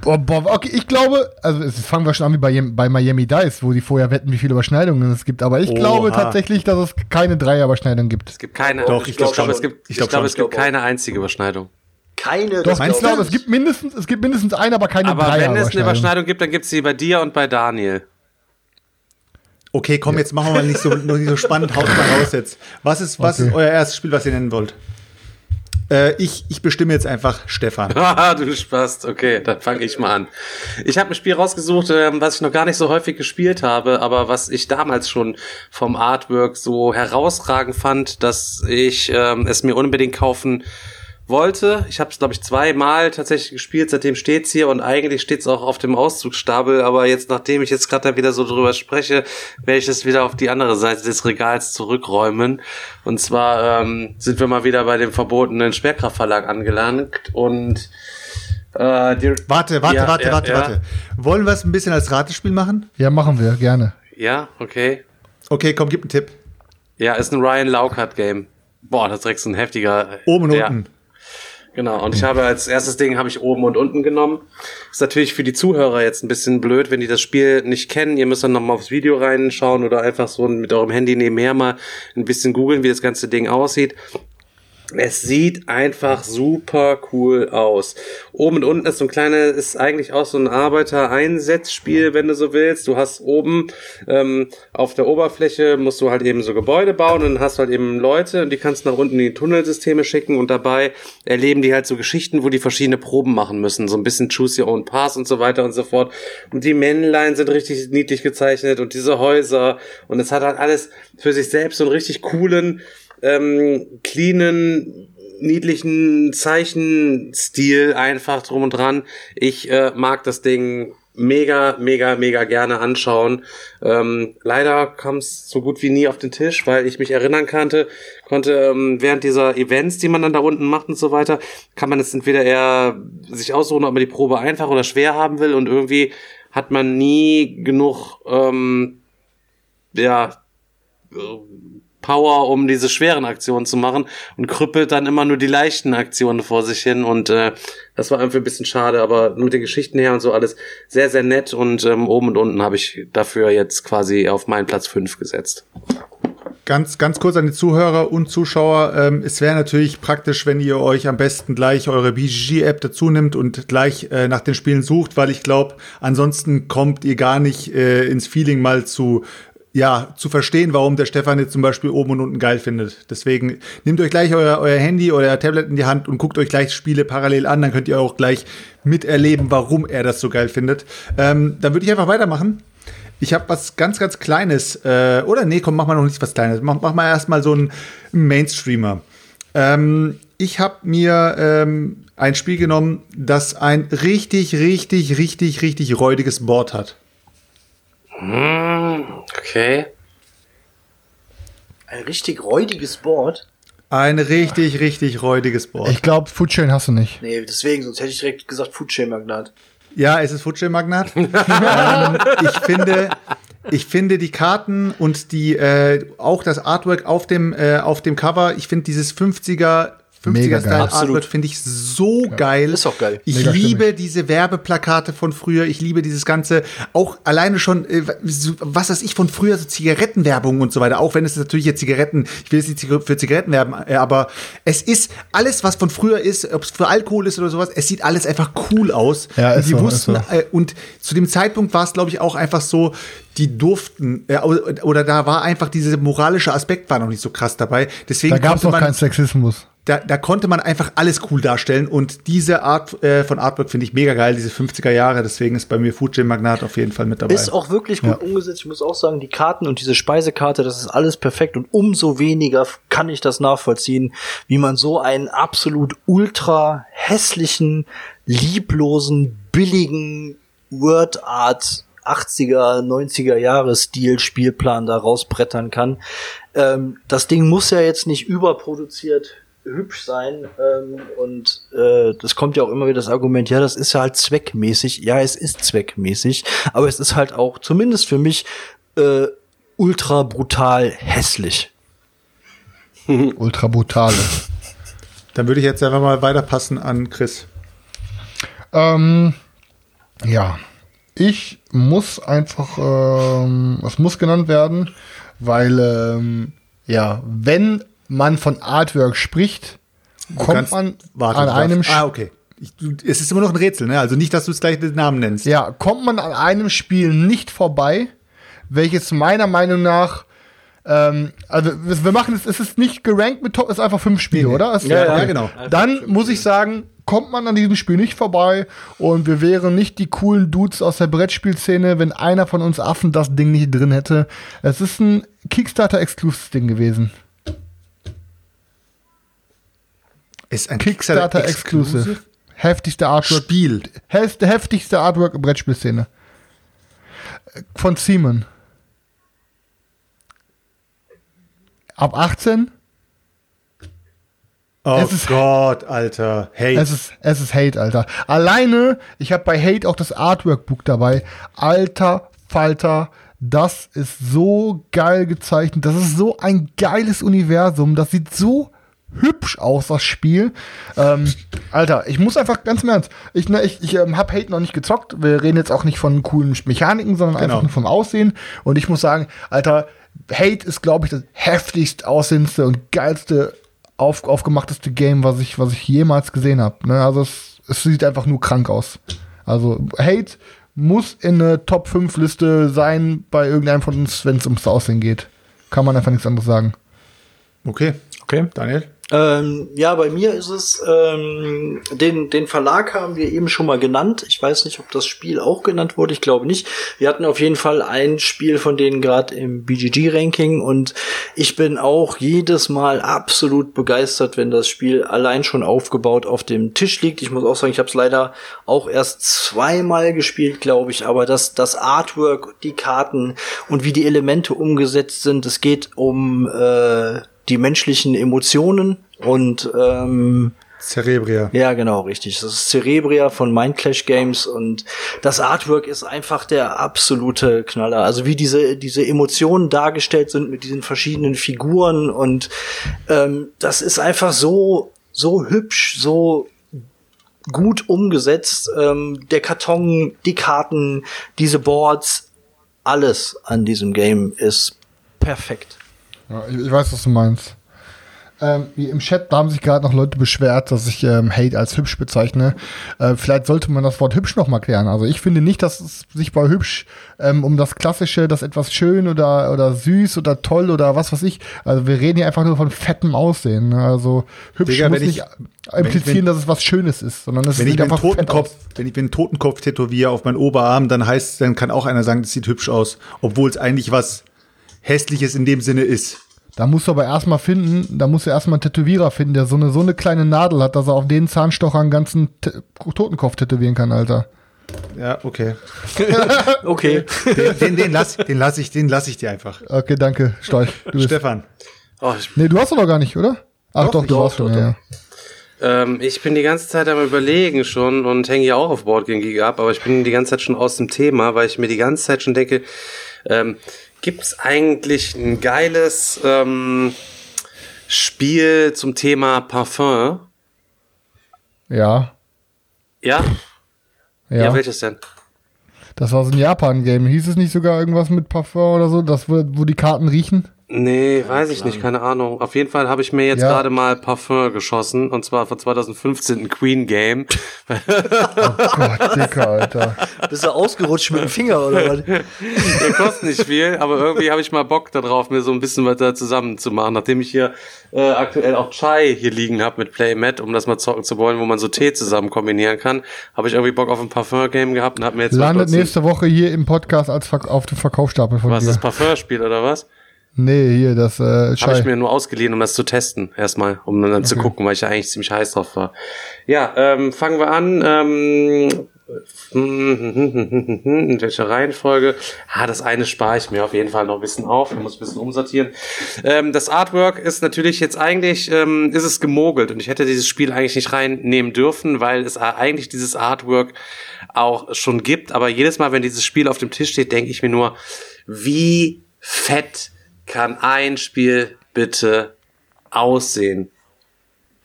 Boah, boah, okay, ich glaube, also es fangen wir schon an wie bei, bei Miami Dice, wo die vorher wetten, wie viele Überschneidungen es gibt. Aber ich Oha. glaube tatsächlich, dass es keine Dreier-Überschneidung gibt. Es gibt keine. Doch, ich glaub glaube, schon. es gibt, Ich ich glaub glaube, schon. es gibt Ich glaub keine einzige Überschneidung. Keine. Doch, meinst ich du? glaube, es gibt mindestens, es gibt mindestens eine, aber keine Aber wenn es eine. Überschneidung gibt, dann gibt es sie bei dir und bei Daniel. Okay, komm, jetzt machen wir mal nicht so, noch nicht so spannend, haut mal raus jetzt. Was ist, was Okay. ist euer erstes Spiel, was ihr nennen wollt? Äh, ich, ich bestimme jetzt einfach Stefan. Haha, du Spaß. Okay, dann fange ich mal an. Ich habe ein Spiel rausgesucht, ähm, was ich noch gar nicht so häufig gespielt habe, aber was ich damals schon vom Artwork so herausragend fand, dass ich ähm, es mir unbedingt kaufen wollte. Ich habe es, glaube ich, zweimal tatsächlich gespielt, seitdem steht's hier und eigentlich steht's auch auf dem Auszugsstapel, aber jetzt, nachdem ich jetzt gerade da wieder so drüber spreche, werde ich es wieder auf die andere Seite des Regals zurückräumen. Und zwar ähm, sind wir mal wieder bei dem verbotenen Sperrkraftverlag angelangt und äh, die, Warte, warte, Ja, warte, ja, warte, ja. warte. Wollen wir es ein bisschen als Ratespiel machen? Ja, machen wir, gerne. Ja, okay. Okay, komm, gib einen Tipp. Ja, ist ein Ryan Laukert Game. Boah, das ist direkt so ein heftiger. Oben und ja. unten. Genau, und ich habe als erstes Ding habe ich oben und unten genommen. Ist natürlich für die Zuhörer jetzt ein bisschen blöd, wenn die das Spiel nicht kennen. Ihr müsst dann nochmal aufs Video reinschauen oder einfach so mit eurem Handy nebenher mal ein bisschen googeln, wie das ganze Ding aussieht. Es sieht einfach super cool aus. Oben und unten ist so ein kleines, ist eigentlich auch so ein Arbeiter-Einsetzspiel, wenn du so willst. Du hast oben ähm, auf der Oberfläche musst du halt eben so Gebäude bauen und dann hast du halt eben Leute und die kannst nach unten in die Tunnelsysteme schicken und dabei erleben die halt so Geschichten, wo die verschiedene Proben machen müssen. So ein bisschen Choose Your Own Path und so weiter und so fort. Und die Männlein sind richtig niedlich gezeichnet und diese Häuser und es hat halt alles für sich selbst so einen richtig coolen ähm, cleanen, niedlichen Zeichenstil einfach drum und dran. Ich äh, mag das Ding mega, mega, mega gerne anschauen. Ähm, leider kam es so gut wie nie auf den Tisch, weil ich mich erinnern kannte, konnte ähm, während dieser Events, die man dann da unten macht und so weiter, kann man es entweder eher sich aussuchen, ob man die Probe einfach oder schwer haben will und irgendwie hat man nie genug ähm, ja, Power, um diese schweren Aktionen zu machen und krüppelt dann immer nur die leichten Aktionen vor sich hin und äh, das war einfach ein bisschen schade, aber mit den Geschichten her und so alles sehr, sehr nett und ähm, oben und unten habe ich dafür jetzt quasi auf meinen Platz 5 gesetzt. Ganz, ganz kurz an die Zuhörer und Zuschauer. Ähm, es wäre natürlich praktisch, wenn ihr euch am besten gleich eure BGG-App dazu nimmt und gleich äh, nach den Spielen sucht, weil ich glaube, ansonsten kommt ihr gar nicht äh, ins Feeling mal zu ja, zu verstehen, warum der Stefan jetzt zum Beispiel oben und unten geil findet. Deswegen nehmt euch gleich euer, euer Handy oder euer Tablet in die Hand und guckt euch gleich Spiele parallel an, dann könnt ihr auch gleich miterleben, warum er das so geil findet. Ähm, dann würde ich einfach weitermachen. Ich habe was ganz, ganz Kleines. Äh, oder nee, komm, mach mal noch nicht was Kleines. Mach, mach mal erstmal so einen Mainstreamer. Ähm, ich habe mir ähm, ein Spiel genommen, das ein richtig, richtig, richtig, richtig räudiges Board hat. Okay. Ein richtig räudiges Board. Ein richtig, richtig räudiges Board. Ich glaube, Foodchain hast du nicht. Nee, deswegen, sonst hätte ich direkt gesagt Foodchain Magnat. Ja, es ist Futsche-Magnat. ähm, ich finde, ich finde die Karten und die äh, auch das Artwork auf dem äh, auf dem Cover. Ich finde dieses 50er Mega 50er geil. Style. Artwork finde ich so geil. Ist auch geil. Ich Mega liebe stimmig. diese Werbeplakate von früher. Ich liebe dieses ganze, auch alleine schon, äh, was weiß ich von früher, so Zigarettenwerbung und so weiter. Auch wenn es natürlich jetzt Zigaretten, ich will jetzt nicht für Zigaretten werben, äh, aber es ist alles, was von früher ist, ob es für Alkohol ist oder sowas, es sieht alles einfach cool aus. Ja, und ist die so, ist wussten, so. äh, und zu dem Zeitpunkt war es, glaube ich, auch einfach so, die durften, äh, oder da war einfach dieser moralische Aspekt war noch nicht so krass dabei. Deswegen Da gab es noch keinen Sexismus. Da, da konnte man einfach alles cool darstellen und diese Art äh, von Artwork finde ich mega geil, diese 50er Jahre, deswegen ist bei mir Food Magnat auf jeden Fall mit dabei. Ist auch wirklich gut umgesetzt. Ich muss auch sagen, die Karten und diese Speisekarte, das ist alles perfekt und umso weniger kann ich das nachvollziehen, wie man so einen absolut ultra hässlichen, lieblosen, billigen Word Art 80er, 90er Jahre Stil Spielplan da rausbrettern kann. Ähm, das Ding muss ja jetzt nicht überproduziert hübsch sein ähm, und äh, das kommt ja auch immer wieder das Argument, ja, das ist ja halt zweckmäßig. Ja, es ist zweckmäßig, aber es ist halt auch zumindest für mich äh, ultra brutal hässlich. Ultra brutale. Dann würde ich jetzt einfach mal weiterpassen an Chris. Ähm, ja, ich muss einfach, ähm, es muss genannt werden, weil, ähm, ja, wenn man von Artwork spricht, Du kommt kannst- man warte, an einem, darfst- Ah, okay. Ich, du, es ist immer noch ein Rätsel, ne? Also nicht, dass du es gleich den Namen nennst. ja, kommt man an einem Spiel nicht vorbei, welches meiner Meinung nach ähm, also wir machen es, es ist nicht gerankt mit Top, es ist einfach fünf Spiele, Nee, nee. oder? Es- Ja, ja, genau. Dann muss ich sagen, kommt man an diesem Spiel nicht vorbei und wir wären nicht die coolen Dudes aus der Brettspielszene, wenn einer von uns Affen das Ding nicht drin hätte. Es ist ein Kickstarter-Exclusive-Ding gewesen. Ist ein Kickstarter-Exclusive. Heftigste Artwork. Spiel. Hef- heftigste Artwork Brettspielszene. Von Simon. Ab 18? Oh Es ist- Gott, Alter. Hey. Es ist, es ist Hate, Alter. Alleine, ich habe bei Hate auch das Artwork-Book dabei. Alter Falter, das ist so geil gezeichnet. Das ist so ein geiles Universum. Das sieht so hübsch aus, das Spiel. Ähm, Alter, ich muss einfach ganz im Ernst. Ich, ne, ich, ich ähm, habe Hate noch nicht gezockt. Wir reden jetzt auch nicht von coolen Mechaniken, sondern Genau. einfach nur vom Aussehen. Und ich muss sagen, Alter, Hate ist, glaube ich, das heftigst aussehendste und geilste auf, aufgemachteste Game, was ich, was ich jemals gesehen habe. Ne? Also es, es sieht einfach nur krank aus. Also Hate muss in eine Top 5 Liste sein bei irgendeinem von uns, wenn es ums Aussehen geht. Kann man einfach nichts anderes sagen. okay. Okay. Daniel? Ähm, ja, bei mir ist es, ähm, den, den Verlag haben wir eben schon mal genannt. Ich weiß nicht, ob das Spiel auch genannt wurde. Ich glaube nicht. Wir hatten auf jeden Fall ein Spiel von denen gerade im BGG-Ranking und ich bin auch jedes Mal absolut begeistert, wenn das Spiel allein schon aufgebaut auf dem Tisch liegt. Ich muss auch sagen, ich habe es leider auch erst zweimal gespielt, glaube ich, aber das, das Artwork, die Karten und wie die Elemente umgesetzt sind, es geht um äh, die menschlichen Emotionen und ähm, Cerebria. ja, genau, richtig. Das ist Cerebria von Mindclash Games und das Artwork ist einfach der absolute Knaller. Also wie diese, diese Emotionen dargestellt sind mit diesen verschiedenen Figuren und ähm, das ist einfach so, so hübsch, so gut umgesetzt. Ähm, der Karton, die Karten, diese Boards, alles an diesem Game ist perfekt. Ja, ich, ich weiß, was du meinst. Ähm, Im Chat, da haben sich gerade noch Leute beschwert, dass ich ähm, Hate als hübsch bezeichne. Äh, vielleicht sollte man das Wort hübsch noch mal klären. Also ich finde nicht, dass es sich bei hübsch ähm, um das klassische, das etwas schön oder, oder süß oder toll oder was weiß ich. Also wir reden hier einfach nur von fettem Aussehen. ne? Also hübsch Digga, muss ich- nicht implizieren, wenn- dass es was Schönes ist, sondern es Wenn ich sieht einen einfach Totenkopf, wenn ich mir einen Totenkopf tätowiere auf meinen Oberarm, dann heißt, dann kann auch einer sagen, das sieht hübsch aus, obwohl es eigentlich was hässliches in dem Sinne ist. Da musst du aber erstmal finden, da musst du erstmal einen Tätowierer finden, der so eine, so eine kleine Nadel hat, dass er auf den Zahnstocher einen ganzen T Totenkopf tätowieren kann, Alter. Ja, okay. Okay. Den, den, den lass, den lass ich, den lass ich dir einfach. Okay, danke, Storch. Du bist. Stefan. Oh, ich Nee, du hast doch noch gar nicht, oder? Ach Doch, doch, du warst schon, doch, ja. Ähm, ich bin die ganze Zeit am überlegen schon und hänge hier auch auf Boardgame Geek ab, aber ich bin die ganze Zeit schon aus dem Thema, weil ich mir die ganze Zeit schon denke, ähm, gibt's eigentlich ein geiles ähm, Spiel zum Thema Parfum? Ja, Ja? ja. Ja, welches denn? Das war so ein Japan-Game. Hieß es nicht sogar irgendwas mit Parfum oder so, das, wo, wo die Karten riechen? Nee, weiß ich nicht, keine Ahnung. Auf jeden Fall habe ich mir jetzt Ja. gerade mal Parfum geschossen und zwar von 2015 ein Queen Game. Gott, Dicker, Alter. Bist du ausgerutscht mit dem Finger oder was? Der kostet nicht viel, aber irgendwie habe ich mal Bock darauf, mir so ein bisschen was da zusammen zu machen. Nachdem ich hier äh, aktuell auch Chai hier liegen habe mit Playmat, um das mal zocken zu wollen, wo man so Tee zusammen kombinieren kann, habe ich irgendwie Bock auf ein Parfum-Game gehabt und habe mir jetzt Landet nächste Woche hier im Podcast als auf dem Verkaufsstapel von was dir. das Parfum-Spiel oder was? Nee, hier, das äh, Habe ich mir nur ausgeliehen, um das zu testen, erstmal, um dann zu gucken, weil ich ja eigentlich ziemlich heiß drauf war. Ja, ähm, fangen wir an. Ähm, in welcher Reihenfolge? Ah, das eine spare ich mir auf jeden Fall noch ein bisschen auf. Ich muss ein bisschen umsortieren. Ähm, das Artwork ist natürlich jetzt eigentlich, ähm, ist es gemogelt und ich hätte dieses Spiel eigentlich nicht reinnehmen dürfen, weil es eigentlich dieses Artwork auch schon gibt. Aber jedes Mal, wenn dieses Spiel auf dem Tisch steht, denke ich mir nur, wie fett kann ein Spiel bitte aussehen?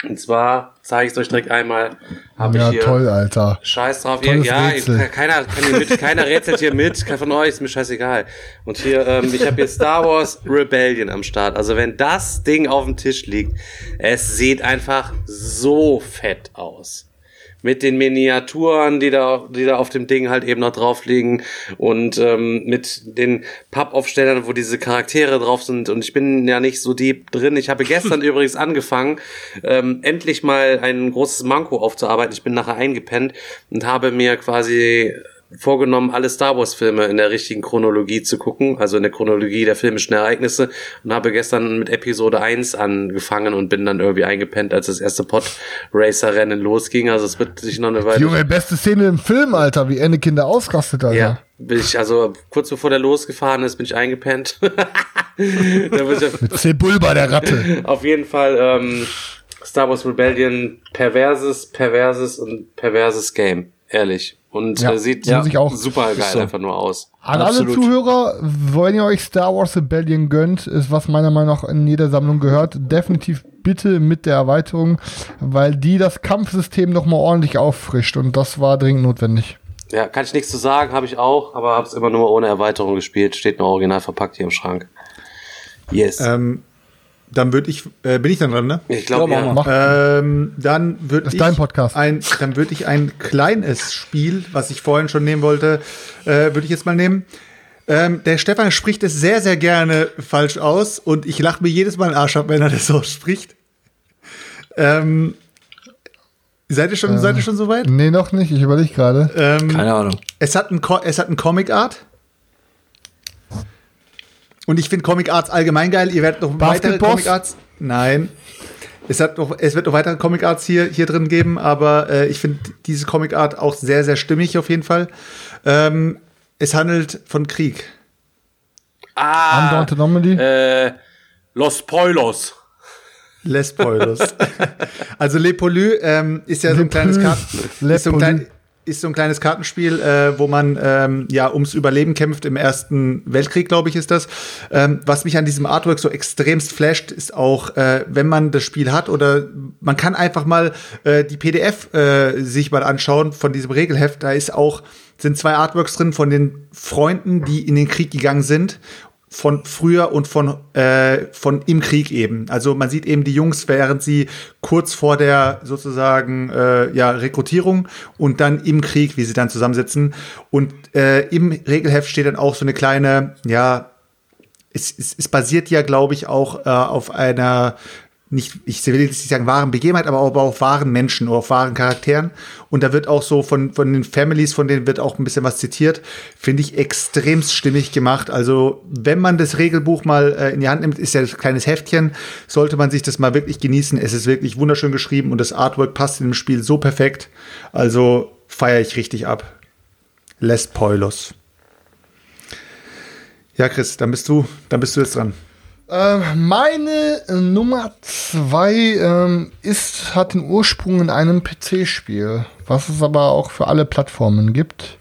Und zwar zeige ich es euch direkt einmal. Habe Ja, ich hier toll, Alter. Scheiß drauf, ihr, ja, Rätsel. keiner, kann hier mit, keiner rätselt hier mit, kein von euch, ist mir scheißegal. Und hier, ähm, ich habe hier Star Wars Rebellion am Start. Also wenn das Ding auf dem Tisch liegt, es sieht einfach so fett aus. Mit den Miniaturen, die da, die da auf dem Ding halt eben noch drauf liegen und ähm, mit den Pappaufstellern, wo diese Charaktere drauf sind. Und ich bin ja nicht so deep drin. Ich habe gestern übrigens angefangen, ähm, endlich mal ein großes Manko aufzuarbeiten. Ich bin nachher eingepennt und habe mir quasi vorgenommen, alle Star Wars Filme in der richtigen Chronologie zu gucken, also in der Chronologie der filmischen Ereignisse und habe gestern mit Episode 1 angefangen und bin dann irgendwie eingepennt, als das erste Pod Racer Rennen losging, also es wird sich noch eine Weile Junge, beste Szene im Film, Alter, wie Anakin da ausrastet, Alter. ja, bin ich also kurz bevor der losgefahren ist, bin ich eingepennt. Mit Sebulba, der Ratte. auf jeden Fall ähm, Star Wars Rebellion perverses, perverses und perverses Game, ehrlich. Und Ja, äh, sieht ja. Super geil so. einfach nur aus. An Absolut. alle Zuhörer, wenn ihr euch Star Wars Rebellion gönnt, ist was meiner Meinung nach in jeder Sammlung gehört, definitiv bitte mit der Erweiterung, weil die das Kampfsystem nochmal ordentlich auffrischt und das war dringend notwendig. Ja, kann ich nichts zu sagen, habe ich auch, aber habe es immer nur ohne Erweiterung gespielt. Steht nur original verpackt hier im Schrank. Yes. Ähm, dann würde ich, äh, bin ich dann dran, ne? ich glaube, Ja, ja. Ähm, dann würde Das ich ist dein Podcast. ein, dann würde ich ein kleines Spiel, was ich vorhin schon nehmen wollte, äh, würde ich jetzt mal nehmen. Ähm, der Stefan spricht es sehr, sehr gerne falsch aus und ich lache mir jedes Mal den Arsch ab, wenn er das so spricht. Ähm, seid ihr schon, seid ihr schon soweit? nee, noch nicht, ich überlege gerade. Ähm, Keine Ahnung. es hat ein, Co- es hat ein Comic Art. Und ich finde Comic Arts allgemein geil. Ihr werdet noch weitere Basketboss? Comic Arts. Nein. Es, hat noch, es wird noch weitere Comic Arts hier, hier drin geben, aber äh, ich finde diese Comic Art auch sehr, sehr stimmig auf jeden Fall. Ähm, es handelt von Krieg. Ah, Undaunted Anomaly. äh, Los Poilos. Les Spoilers. also Le Poly ähm, ist ja so ein Le kleines. Karten Le ist so ein, Poly. klein, ist so ein kleines Kartenspiel, äh, wo man ähm, ja ums Überleben kämpft im Ersten Weltkrieg, glaube ich, ist das. Ähm, was mich an diesem Artwork so extremst flasht, ist auch, äh, wenn man das Spiel hat oder man kann einfach mal äh, die PDF äh, sich mal anschauen von diesem Regelheft. Da ist auch sind zwei Artworks drin von den Freunden, die in den Krieg gegangen sind von früher und von, äh, von im Krieg eben. Also man sieht eben die Jungs, während sie kurz vor der sozusagen äh, ja, Rekrutierung und dann im Krieg, wie sie dann zusammensitzen. Und äh, im Regelheft steht dann auch so eine kleine, ja, es, es, es basiert ja, glaube ich, auch äh, auf einer nicht, ich will jetzt nicht sagen wahren Begebenheit, aber auch auf wahren Menschen oder auf wahren Charakteren. Und da wird auch so von, von den Families, von denen wird auch ein bisschen was zitiert. Finde ich extremst stimmig gemacht. Also, wenn man das Regelbuch mal äh, in die Hand nimmt, ist ja ein kleines Heftchen, sollte man sich das mal wirklich genießen. Es ist wirklich wunderschön geschrieben und das Artwork passt in dem Spiel so perfekt. Also feiere ich richtig ab. Les Poilos. Ja, Chris, dann bist du, dann bist du jetzt dran. Ähm, meine Nummer zwei ähm, ist, hat den Ursprung in einem PC-Spiel, was es aber auch für alle Plattformen gibt.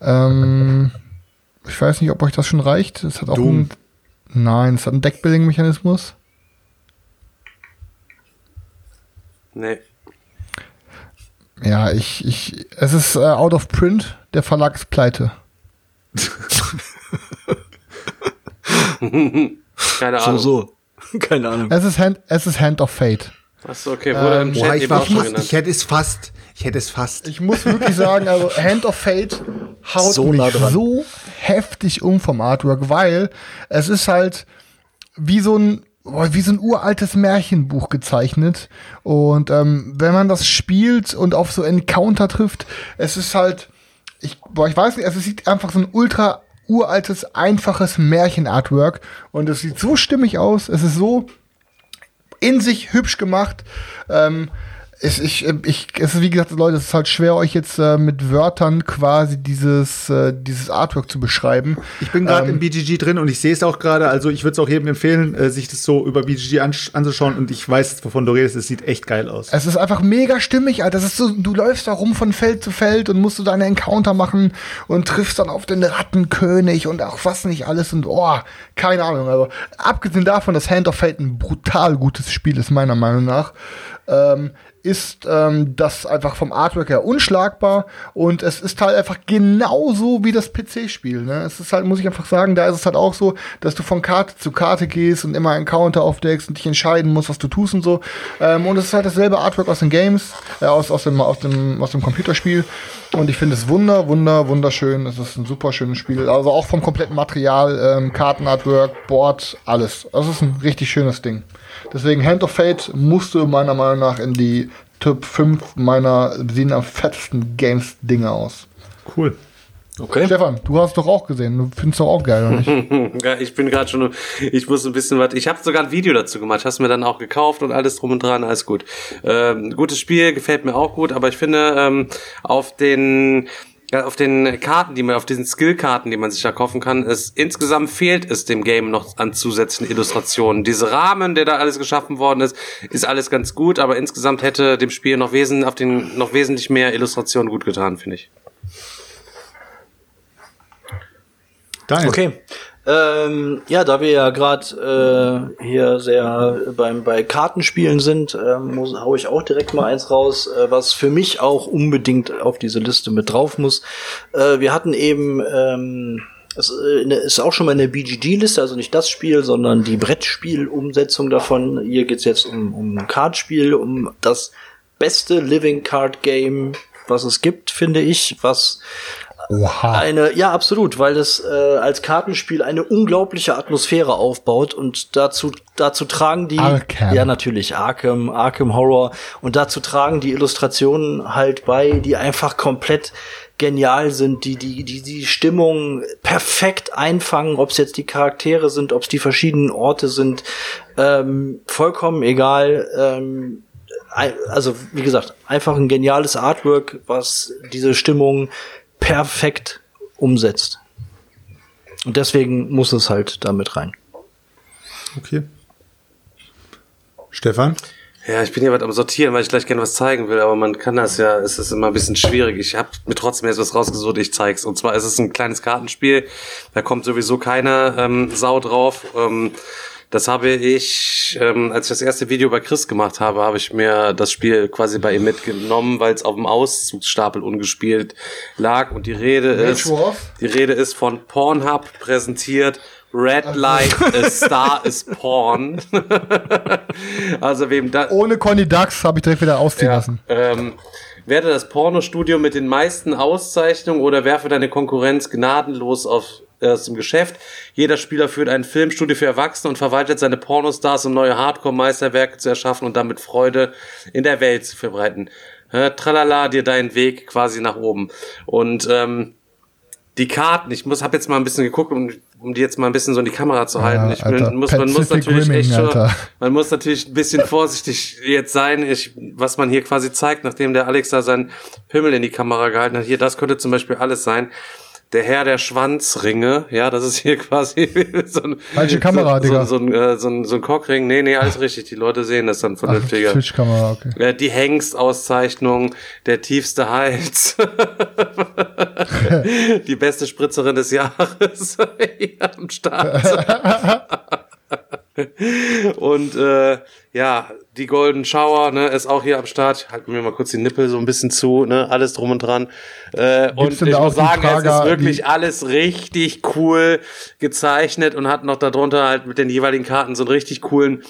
Ähm, ich weiß nicht, ob euch das schon reicht. Es hat auch Doom. ein, nein, es hat einen Deckbuilding-Mechanismus. Nee. Ja, ich, ich, es ist äh, out of print. Der Verlag ist pleite. Keine So, Ahnung. so. Keine Ahnung. Es ist Hand, es ist Hand of Fate. Achso, okay, wurde im Ähm, Chat Boah, ich, eben war genannt. ich hätte es fast. Ich hätte es fast. Ich muss wirklich sagen, also Hand of Fate haut So mich nah so heftig um vom Artwork, weil es ist halt wie so ein boah, wie so ein uraltes Märchenbuch gezeichnet. Und ähm, wenn man das spielt und auf so Encounter trifft, es ist halt, ich, boah, ich weiß nicht, es sieht einfach so ein ultra uraltes, einfaches Märchen-Artwork. Und es sieht so stimmig aus. Es ist so in sich hübsch gemacht. Ähm, es, ich, ich, es ist wie gesagt, Leute, es ist halt schwer, euch jetzt äh, mit Wörtern quasi dieses, äh, dieses Artwork zu beschreiben. Ich bin gerade Ähm, im BGG drin und ich sehe es auch gerade. Also ich würde es auch jedem empfehlen, äh, sich das so über BGG anzuschauen. Und ich weiß, wovon du redest. Es sieht echt geil aus. Es ist einfach mega stimmig, Alter. Das ist so, du läufst da rum von Feld zu Feld und musst du deine Encounter machen und triffst dann auf den Rattenkönig und auch was nicht alles und oh, keine Ahnung. Also, abgesehen davon, dass Hand of Fate ein brutal gutes Spiel ist, meiner Meinung nach, ähm, ist ähm, das einfach vom Artwork her unschlagbar und es ist halt einfach genauso wie das PC-Spiel. Ne? Es ist halt, muss ich einfach sagen, da ist es halt auch so, dass du von Karte zu Karte gehst und immer einen Counter aufdeckst und dich entscheiden musst, was du tust und so. Ähm, und es ist halt dasselbe Artwork aus den Games, äh, aus, aus, dem, aus, dem, aus dem Computerspiel. Und ich finde es wunder, wunder, wunderschön. Es ist ein super schönes Spiel. Also auch vom kompletten Material, ähm, Kartenartwork, Board, alles. Das ist ein richtig schönes Ding. Deswegen Hand of Fate musste meiner Meinung nach in die Top 5 meiner sehen am fettesten Games-Dinge aus. Cool. Okay. Stefan, du hast doch auch gesehen. Du findest doch auch geil, oder nicht? Ja, ich bin gerade schon, ich muss ein bisschen was, ich habe sogar ein Video dazu gemacht, hast mir dann auch gekauft und alles drum und dran, alles gut. Ähm, gutes Spiel, gefällt mir auch gut, aber ich finde, ähm, auf den, auf den Karten, die man, auf diesen Skillkarten, die man sich da kaufen kann, es, insgesamt fehlt es dem Game noch an zusätzlichen Illustrationen. Diese Rahmen, der da alles geschaffen worden ist, ist alles ganz gut, aber insgesamt hätte dem Spiel noch wesen, auf den, noch wesentlich mehr Illustrationen gut getan, finde ich. Daniel. Okay. Ähm, ja, da wir ja gerade äh, hier sehr beim bei Kartenspielen sind, ähm, muss, hau ich auch direkt mal eins raus, äh, was für mich auch unbedingt auf diese Liste mit drauf muss. Äh, wir hatten eben ähm, es äh, ist auch schon mal in der BGG-Liste, also nicht das Spiel, sondern die Brettspiel-Umsetzung davon. Hier geht's jetzt um, um ein Kartspiel, um das beste Living Card Game, was es gibt, finde ich, was Oha. eine, ja, absolut, weil das äh, als Kartenspiel eine unglaubliche Atmosphäre aufbaut und dazu, dazu tragen die, Arkham. ja, natürlich, Arkham, Arkham Horror und dazu tragen die Illustrationen halt bei, die einfach komplett genial sind, die, die, die, die Stimmung perfekt einfangen, ob es jetzt die Charaktere sind, ob es die verschiedenen Orte sind, ähm, vollkommen egal, ähm, also wie gesagt, einfach ein geniales Artwork, was diese Stimmung perfekt umsetzt. Und deswegen muss es halt damit rein. Okay. Stefan? Ja, ich bin hier was am Sortieren, weil ich gleich gerne was zeigen will, aber man kann das ja, es ist immer ein bisschen schwierig. Ich habe mir trotzdem jetzt was rausgesucht, ich zeig's. Und zwar ist es ein kleines Kartenspiel, da kommt sowieso keine ähm, Sau drauf. Ähm, das habe ich, ähm, als ich das erste Video bei Chris gemacht habe, habe ich mir das Spiel quasi bei ihm mitgenommen, weil es auf dem Auszugsstapel ungespielt lag. Und die Rede ist, die Rede ist von Pornhub präsentiert. Red Light, a Star is Porn. also wem da, Ohne Conny Ducks habe ich direkt wieder ausziehen ja, lassen. ähm, werde das Pornostudio mit den meisten Auszeichnungen oder werfe deine Konkurrenz gnadenlos auf, aus dem Geschäft. Jeder Spieler führt ein Filmstudio für Erwachsene und verwaltet seine Pornostars, um neue Hardcore-Meisterwerke zu erschaffen und damit Freude in der Welt zu verbreiten. Äh, tralala, dir deinen Weg quasi nach oben. Und ähm, die Karten, ich muss, habe jetzt mal ein bisschen geguckt, um, um die jetzt mal ein bisschen so in die Kamera zu halten. ich bin, Alter, muss, man muss natürlich Rimming, echt schon, man muss natürlich ein bisschen vorsichtig jetzt sein, ich, was man hier quasi zeigt, nachdem der Alex da seinen Pimmel in die Kamera gehalten hat. Hier, das könnte zum Beispiel alles sein. Der Herr der Schwanzringe. Ja, das ist hier quasi so ein, Falsche Kamera, so, Digga. So, so, ein, äh, so, ein, so ein Cockring. Nee, nee, alles richtig. Die Leute sehen das dann vernünftiger. Twitch-Kamera, okay. Äh, Die Hengstauszeichnung, der tiefste Hals. die beste Spritzerin des Jahres am Start. Und äh, ja, die Golden Shower ne, ist auch hier am Start. Halten wir mal kurz die Nippel so ein bisschen zu, ne, alles drum und dran. Äh, und ich muss sagen, Frage, es ist wirklich alles richtig cool gezeichnet und hat noch darunter halt mit den jeweiligen Karten so einen richtig coolen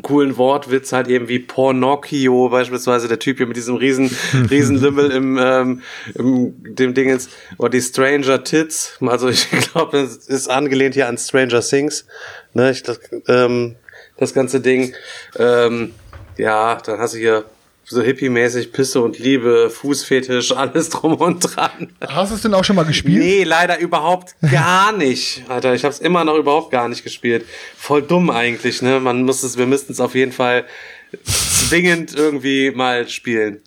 coolen Wortwitz halt eben wie Pornocchio beispielsweise der Typ hier mit diesem riesen riesen Lümmel im, ähm, im dem Dingens oder die Stranger Tits also ich glaube es ist angelehnt hier an Stranger Things ne ich das, ähm, das ganze Ding ähm, ja dann hast du hier so hippie-mäßig Pisse und Liebe Fußfetisch alles drum und dran Hast du es denn auch schon mal gespielt? Nee, leider überhaupt gar nicht. Alter, ich habe es immer noch überhaupt gar nicht gespielt. Voll dumm eigentlich, ne? Man muss es, wir müssten es auf jeden Fall zwingend irgendwie mal spielen.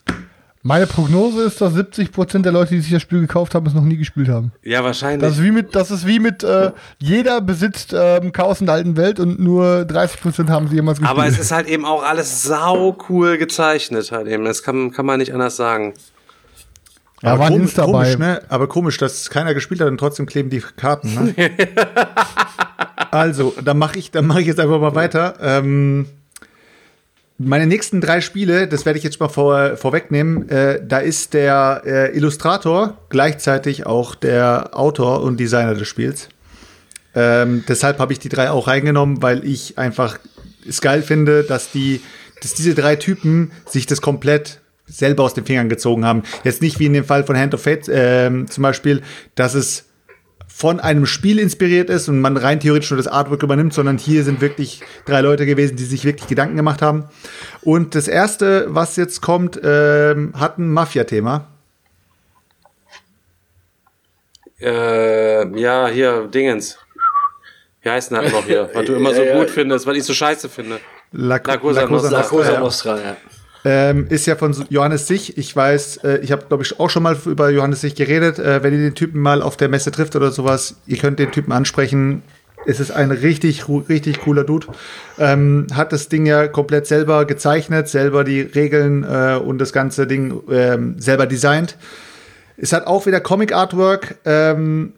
Meine Prognose ist, dass 70% der Leute, die sich das Spiel gekauft haben, es noch nie gespielt haben. Ja, wahrscheinlich. Das ist wie mit, das ist wie mit äh, jeder besitzt ähm, Chaos in der alten Welt und nur 30% haben sie jemals gespielt. Aber es ist halt eben auch alles sau cool gezeichnet halt eben. Das kann, kann man nicht anders sagen. ja, aber waren komisch, dabei. komisch, ne? Aber komisch, dass keiner gespielt hat und trotzdem kleben die Karten. Ne? also, dann mache ich, dann mache ich jetzt einfach mal weiter. Ähm, meine nächsten drei Spiele, das werde ich jetzt mal vor, vorwegnehmen. Äh, da ist der äh, Illustrator gleichzeitig auch der Autor und Designer des Spiels. Ähm, deshalb habe ich die drei auch reingenommen, weil ich einfach es geil finde, dass die, dass diese drei Typen sich das komplett selber aus den Fingern gezogen haben. Jetzt nicht wie in dem Fall von Hand of Fate ähm, zum Beispiel, dass es von einem Spiel inspiriert ist und man rein theoretisch nur das Artwork übernimmt, sondern hier sind wirklich drei Leute gewesen, die sich wirklich Gedanken gemacht haben. Und das erste, was jetzt kommt, ähm, hat ein Mafia-Thema. Äh, ja, hier, Dingens. Wie heißt denn das noch hier? Was du immer so gut findest, was ich so scheiße finde. La, La Cosa Nostra. La Cosa. Nostra, ja. Ähm, ist ja von Johannes Sich. Ich weiß, äh, ich habe, glaube ich, auch schon mal über Johannes Sich geredet. Äh, wenn ihr den Typen mal auf der Messe trifft oder sowas, ihr könnt den Typen ansprechen. Es ist ein richtig, richtig cooler Dude. Ähm, hat das Ding ja komplett selber gezeichnet, selber die Regeln äh, und das ganze Ding ähm, selber designt. Es hat auch wieder Comic-Artwork. Ähm,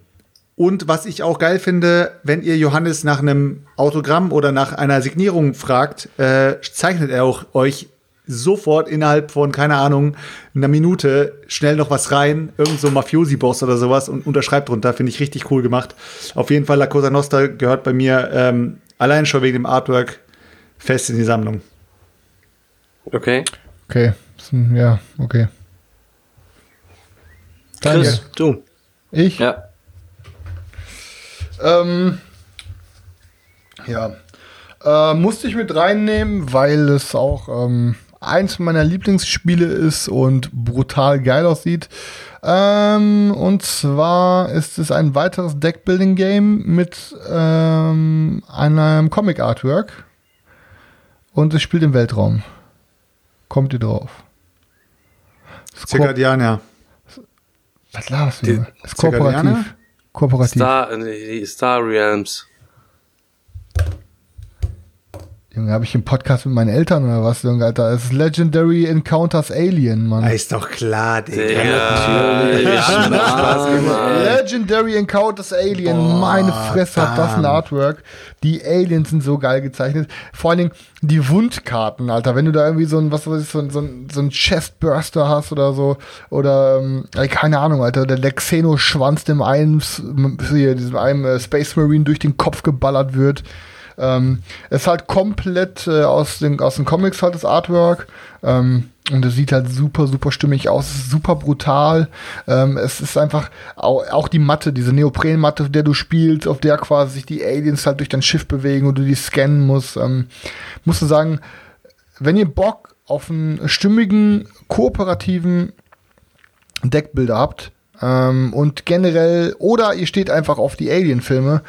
und was ich auch geil finde, wenn ihr Johannes nach einem Autogramm oder nach einer Signierung fragt, äh, zeichnet er auch euch sofort innerhalb von, keine Ahnung, einer Minute schnell noch was rein, irgend so ein Mafiosi-Boss oder sowas und unterschreibt drunter. Finde ich richtig cool gemacht. Auf jeden Fall La Cosa Nostra gehört bei mir ähm, allein schon wegen dem Artwork fest in die Sammlung. Okay. Okay, ja, okay. Chris, du. Ich? Ja. Ähm, ja. Äh, musste ich mit reinnehmen, weil es auch ähm, eins meiner Lieblingsspiele ist und brutal geil aussieht. Ähm, und zwar ist es ein weiteres Deckbuilding-Game mit ähm, einem Comic-Artwork. Und es spielt im Weltraum. Kommt ihr drauf? Circadiana. Was laberst du? Ist kooperativ. Kooperativ. Star, äh, die Star Realms. Junge, habe ich einen Podcast mit meinen Eltern oder was, Junge, Alter? Es ist Legendary Encounters Alien, Mann. ist doch klar, Digga. Ja, Spaß gemacht. Legendary Encounters Alien, meine Fresse hat das ein Artwork. Die Aliens sind so geil gezeichnet. Vor allen Dingen die Wundkarten, Alter. Wenn du da irgendwie so ein, was weiß ich, so ein, so ein, so ein Chestburster hast oder so, oder, ähm, keine Ahnung, Alter, der, der Xeno-Schwanz dem einen, hier, diesem einen äh, Space Marine durch den Kopf geballert wird. Ähm, es ist halt komplett äh, aus, den, aus den Comics halt das Artwork. Ähm, und es sieht halt super, super stimmig aus. Es ist super brutal. Ähm, es ist einfach auch, auch die Matte, diese Neoprenmatte, auf der du spielst, auf der quasi sich die Aliens halt durch dein Schiff bewegen und du die scannen musst. Ähm, musst du sagen, wenn ihr Bock auf einen stimmigen, kooperativen Deckbilder habt ähm, und generell, oder ihr steht einfach auf die Alien-Filme,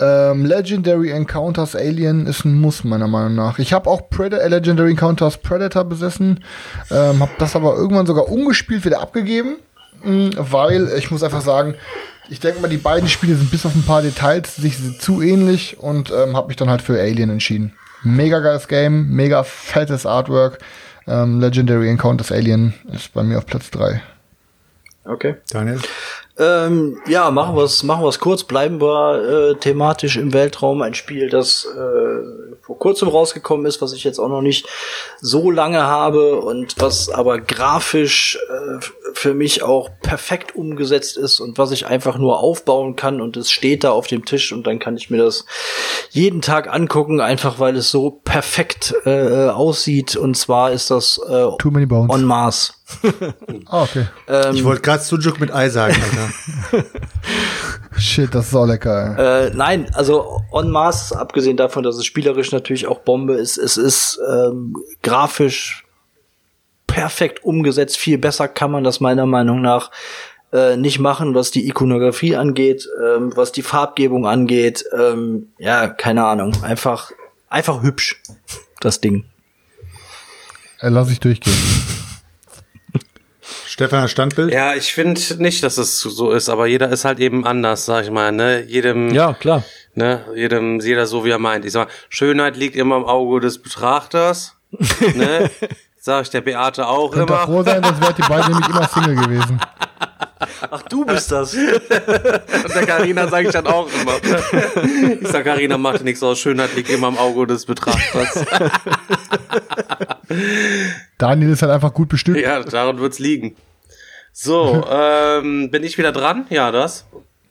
ähm, Legendary Encounters Alien ist ein Muss, meiner Meinung nach. Ich habe auch Pred äh, Legendary Encounters Predator besessen, ähm, habe das aber irgendwann sogar umgespielt, wieder abgegeben. mh, weil ich muss einfach sagen, ich denke mal, die beiden Spiele sind bis auf ein paar Details sich zu ähnlich und ähm, habe mich dann halt für Alien entschieden. Mega geiles Game, mega fettes Artwork. Ähm, Legendary Encounters Alien ist bei mir auf Platz 3. Okay. Daniel? Ähm, ja, machen wir es machen wir's kurz. Bleiben wir äh, thematisch im Weltraum. Ein Spiel, das äh, vor kurzem rausgekommen ist, was ich jetzt auch noch nicht so lange habe und was aber grafisch äh, für mich auch perfekt umgesetzt ist und was ich einfach nur aufbauen kann und es steht da auf dem Tisch und dann kann ich mir das jeden Tag angucken, einfach weil es so perfekt äh, aussieht. Und zwar ist das äh, Too Many Bones. On Mars. Ah, okay. Ähm, Ich wollte gerade Sujuk mit Ei sagen, Alter. Shit, das ist auch lecker. Ey. Äh, nein, also On Mars, abgesehen davon, dass es spielerisch natürlich auch Bombe ist, es ist ähm, grafisch perfekt umgesetzt. Viel besser kann man das meiner Meinung nach äh, nicht machen, was die Ikonografie angeht, ähm, was die Farbgebung angeht. Ähm, ja, keine Ahnung. Einfach, einfach hübsch, das Ding. Äh, lass ich durchgehen. Stefan, Standbild? Ja, ich finde nicht, dass es so ist, aber jeder ist halt eben anders, sag ich mal, ne? Jedem, Ja, klar. ne? Jedem, jeder so wie er meint. Ich sag mal, Schönheit liegt immer im Auge des Betrachters, ne? Sag ich der Beate auch Könnt immer. froh sein, sonst wärt ihr beide nämlich immer Single gewesen. Ach, du bist das. Und der Carina sage ich dann auch immer. Ich sag, Carina macht nichts aus. Schönheit liegt immer im Auge des Betrachters. Daniel ist halt einfach gut bestückt. Ja, daran wird's liegen. So, ähm, bin ich wieder dran? Ja, das?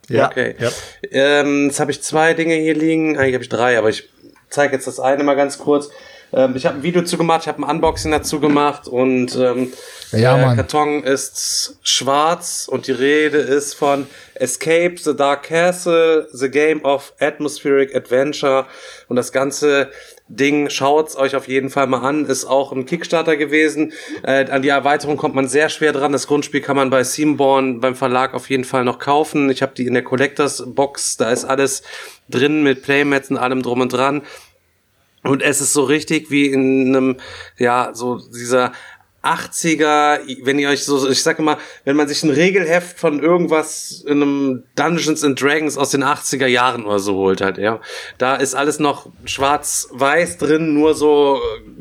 Ja. Okay. Ja. Ähm, jetzt habe ich zwei Dinge hier liegen. Eigentlich habe ich drei, aber ich zeige jetzt das eine mal ganz kurz. Ähm, ich habe ein Video zu gemacht, ich habe ein Unboxing dazu gemacht und ähm, Ja, der Mann. Karton ist schwarz und die Rede ist von Escape the Dark Castle, The Game of Atmospheric Adventure und das ganze Ding, schaut's euch auf jeden Fall mal an, ist auch ein Kickstarter gewesen. Äh, an die Erweiterung kommt man sehr schwer dran. Das Grundspiel kann man bei Seaborn beim Verlag auf jeden Fall noch kaufen. Ich habe die in der Collectors Box, da ist alles drin mit Playmats und allem drum und dran. Und es ist so richtig wie in einem, ja, so dieser 80er, wenn ihr euch so, ich sage mal, wenn man sich ein Regelheft von irgendwas in einem Dungeons and Dragons aus den 80er Jahren oder so holt halt, ja. Da ist alles noch schwarz-weiß drin, nur so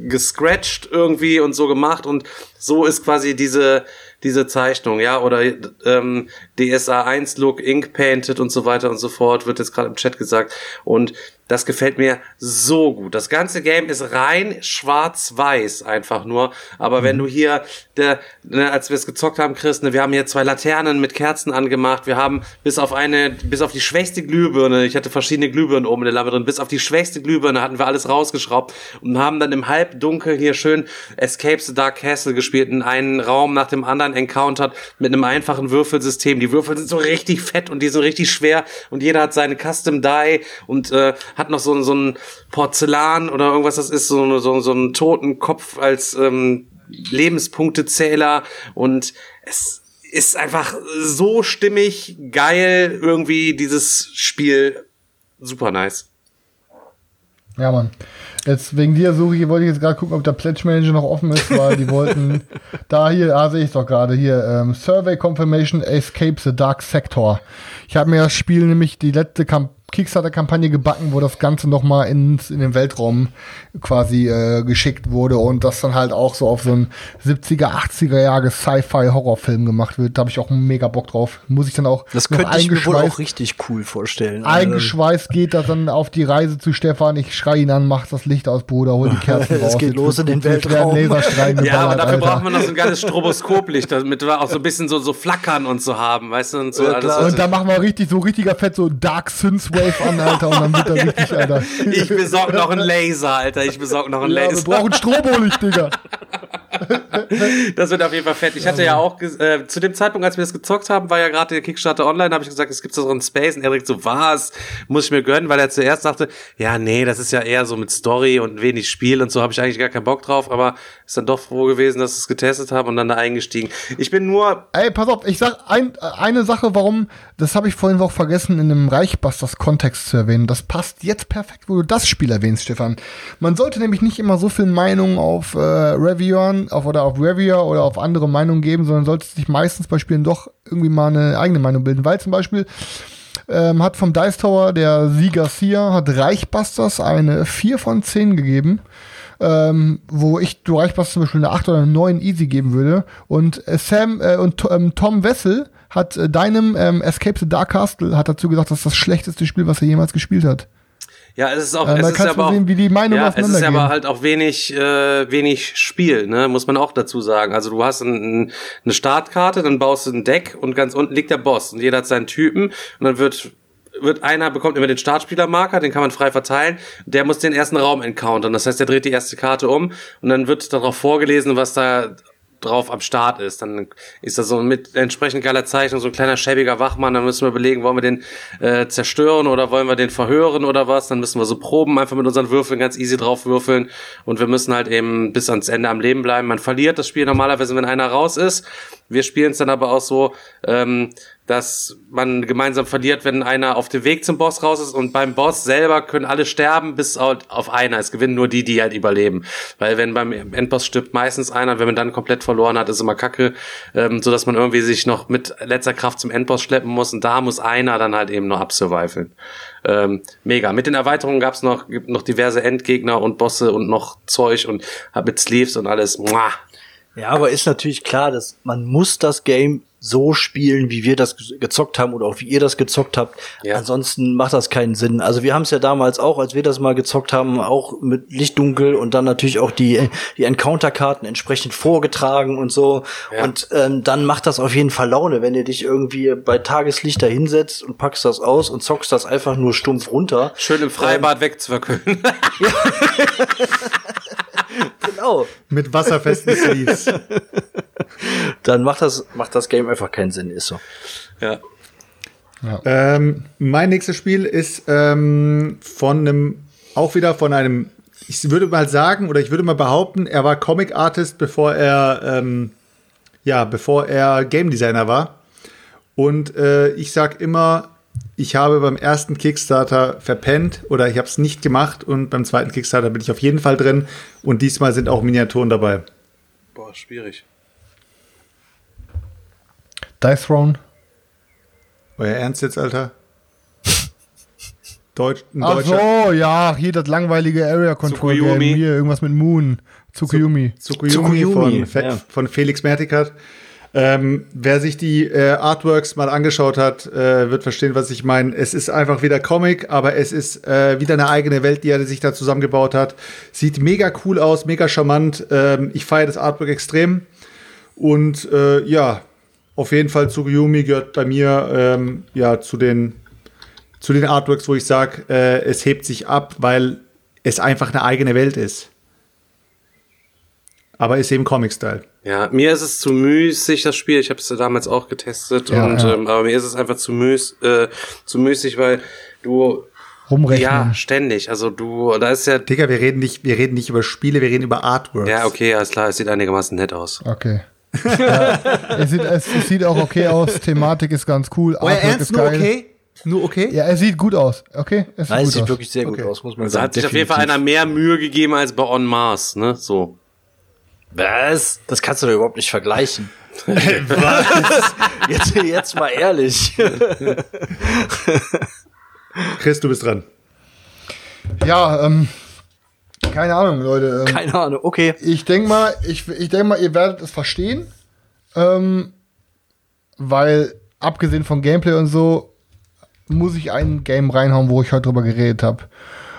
gescratcht irgendwie und so gemacht und so ist quasi diese, diese Zeichnung, ja, oder ähm, DSA 1 Look, Ink Painted und so weiter und so fort, wird jetzt gerade im Chat gesagt. Und das gefällt mir so gut. Das ganze Game ist rein schwarz-weiß einfach nur. Aber wenn du hier, der, ne, als wir es gezockt haben, Chris, ne, wir haben hier zwei Laternen mit Kerzen angemacht. Wir haben bis auf eine, bis auf die schwächste Glühbirne, ich hatte verschiedene Glühbirnen oben in der Lampe drin, bis auf die schwächste Glühbirne hatten wir alles rausgeschraubt und haben dann im Halbdunkel hier schön Escape the Dark Castle gespielt, in einen Raum nach dem anderen encountert mit einem einfachen Würfelsystem. Die Würfel sind so richtig fett und die sind richtig schwer und jeder hat seine Custom Die und äh, hat noch so, ein- so ein Porzellan oder irgendwas, das ist so, so, so ein toten Kopf als ähm, Lebenspunktezähler und es ist einfach so stimmig, geil, irgendwie dieses Spiel super nice. Ja, Mann. Jetzt wegen dir suche ich, wollte ich jetzt gerade gucken, ob der Pledge Manager noch offen ist, weil die wollten da hier, ah, sehe ich doch gerade hier, ähm, Survey Confirmation Escape the Dark Sector. Ich habe mir das Spiel nämlich die letzte Kamp Kickstarter-Kampagne gebacken, wo das Ganze nochmal ins in den Weltraum quasi äh, geschickt wurde und das dann halt auch so auf so einen 70er, 80er Jahre Sci-Fi-Horrorfilm gemacht wird. Da habe ich auch mega Bock drauf. Muss ich dann auch Das könnte ich mir wohl auch richtig cool vorstellen. Ähm, Eingeschweißt geht das dann auf die Reise zu Stefan. Ich schrei ihn an, mach das Licht aus, Bruder, hol die Kerzen Es raus. geht Jetzt los in den Weltraum. Ja, aber dafür Alter. braucht man noch so ein geiles Stroboskoplicht, damit wir auch so ein bisschen so, so flackern und so haben, weißt du? Und so Ja, alles, Und dann machen wir richtig so richtiger Fett so Dark Synthwave an, Alter, und dann wird er richtig, Alter. ich besorg noch einen Laser, Alter. Ich besorg noch einen Ja, wir Laser. brauchen Strobolicht, Digga. Das wird auf jeden Fall fett. Ich hatte ja auch, äh, zu dem Zeitpunkt, als wir das gezockt haben, war ja gerade der Kickstarter online, habe ich gesagt, es gibt auch in Space. Und er direkt so, was? Muss ich mir gönnen, weil er zuerst sagte, ja, nee, das ist ja eher so mit Story und wenig Spiel und so habe ich eigentlich gar keinen Bock drauf, aber ist dann doch froh gewesen, dass wir es getestet haben und dann da eingestiegen. Ich bin nur, Ey, pass auf, ich sag ein, eine Sache, warum, das habe ich vorhin auch vergessen, in einem Reichbusters Kontext zu erwähnen. Das passt jetzt perfekt, wo du das Spiel erwähnst, Stefan. Man sollte nämlich nicht immer so viel Meinung auf äh, Reviewern Auf, oder auf Revia oder auf andere Meinungen geben, sondern solltest dich meistens bei Spielen doch irgendwie mal eine eigene Meinung bilden. Weil zum Beispiel ähm, hat vom Dice Tower der Sie Garcia hat Reichbusters eine 4 von 10 gegeben. Ähm, wo ich du Reichbusters zum Beispiel eine 8 oder eine 9 easy geben würde. Und äh, Sam äh, und ähm, Tom Wessel hat äh, deinem ähm, Escape the Dark Castle hat dazu gesagt, das ist das schlechteste Spiel, was er jemals gespielt hat. Ja, es ist auch, Äh, es ist aber auch, sehen, wie die Meinungen ja, es ist aber halt auch wenig, äh, wenig Spiel, ne, muss man auch dazu sagen. Also du hast ein, ein, eine Startkarte, dann baust du ein Deck und ganz unten liegt der Boss und jeder hat seinen Typen und dann wird wird einer bekommt immer den Startspielermarker, den kann man frei verteilen. Der muss den ersten Raum encountern. Das heißt, der dreht die erste Karte um und dann wird darauf vorgelesen, was da drauf am Start ist. Dann ist das so mit entsprechend geiler Zeichnung so ein kleiner schäbiger Wachmann. Dann müssen wir überlegen, wollen wir den äh, zerstören oder wollen wir den verhören oder was. Dann müssen wir so Proben einfach mit unseren Würfeln ganz easy drauf würfeln und wir müssen halt eben bis ans Ende am Leben bleiben. Man verliert das Spiel normalerweise, wenn einer raus ist. Wir spielen es dann aber auch so, ähm, dass man gemeinsam verliert, wenn einer auf dem Weg zum Boss raus ist und beim Boss selber können alle sterben, bis halt auf einer. Es gewinnen nur die, die halt überleben. Weil wenn beim Endboss stirbt meistens einer, wenn man dann komplett verloren hat, ist immer kacke, ähm, so dass man irgendwie sich noch mit letzter Kraft zum Endboss schleppen muss und da muss einer dann halt eben noch absurvivaln. Ähm, mega. Mit den Erweiterungen gab's noch, gibt noch diverse Endgegner und Bosse und noch Zeug und mit Sleeves und alles. Muah. Ja, aber ist natürlich klar, dass man muss das Game so spielen, wie wir das ge- gezockt haben oder auch wie ihr das gezockt habt. Ja. Ansonsten macht das keinen Sinn. Also wir haben es ja damals auch, als wir das mal gezockt haben, auch mit Lichtdunkel und dann natürlich auch die, die Encounter-Karten entsprechend vorgetragen und so. Ja. Und ähm, dann macht das auf jeden Fall Laune, wenn ihr dich irgendwie bei Tageslicht da hinsetzt und packst das aus und zockst das einfach nur stumpf runter. Schön im Freibad wegzuverkühlen. Genau. Mit wasserfesten Sleeves. Dann macht das, macht das Game einfach keinen Sinn, ist so. ja. Ähm, mein nächstes Spiel ist ähm, von einem, auch wieder von einem, ich würde mal sagen, oder ich würde mal behaupten, er war Comic Artist, bevor er, ähm, ja, bevor er Game Designer war. Und äh, ich sag immer, ich habe beim ersten Kickstarter verpennt oder ich habe es nicht gemacht und beim zweiten Kickstarter bin ich auf jeden Fall drin und diesmal sind auch Miniaturen dabei. Boah, schwierig. Dice Throne. Euer Ernst jetzt, Alter? Deutsch, ein Ach deutscher. so, ja, hier das langweilige Area Control Game. Hier irgendwas mit Moon. Tsukuyomi. Tsukuyomi, Tsukuyomi, von, ja. von Felix Mertikat. Ähm, wer sich die äh, Artworks mal angeschaut hat, äh, wird verstehen, was ich meine. Es ist einfach wieder Comic, aber es ist äh, wieder eine eigene Welt, die er sich da zusammengebaut hat. Sieht mega cool aus, mega charmant. Ähm, ich feiere das Artwork extrem. Und äh, ja, auf jeden Fall Tsukuyomi gehört bei mir ähm, ja zu den zu den Artworks, wo ich sage, äh, es hebt sich ab, weil es einfach eine eigene Welt ist. Aber ist eben Comic-Style. Ja, mir ist es zu müßig, das Spiel. Ich habe es damals auch getestet. Ja, und ja. Ähm, aber mir ist es einfach zu, müß, äh, zu müßig, weil du Rumrechnen. ja ständig. Also du, da ist ja. Digga, wir reden nicht, wir reden nicht über Spiele, wir reden über Artworks. Ja, okay, alles klar, es sieht einigermaßen nett aus. Okay. ja, es, sieht, es, es sieht auch okay aus. Thematik ist ganz cool. Euer Artwork Ernst, ist nur geil. okay? Nur okay? Ja, es sieht gut aus. Okay? Es sieht Nein, gut es sieht aus. wirklich sehr gut Okay. aus, muss man Da sagen. hat sich auf jeden Fall einer mehr Mühe gegeben als bei On Mars, ne? So. Was? Das kannst du doch überhaupt nicht vergleichen. Was? Jetzt, jetzt mal ehrlich. Chris, du bist dran. Ja, ähm, keine Ahnung, Leute. Ähm, Keine Ahnung, okay. ich denke mal, ich, ich denke mal, ihr werdet es verstehen. Ähm, weil, abgesehen von Gameplay und so, muss ich ein Game reinhauen, wo ich heute drüber geredet habe.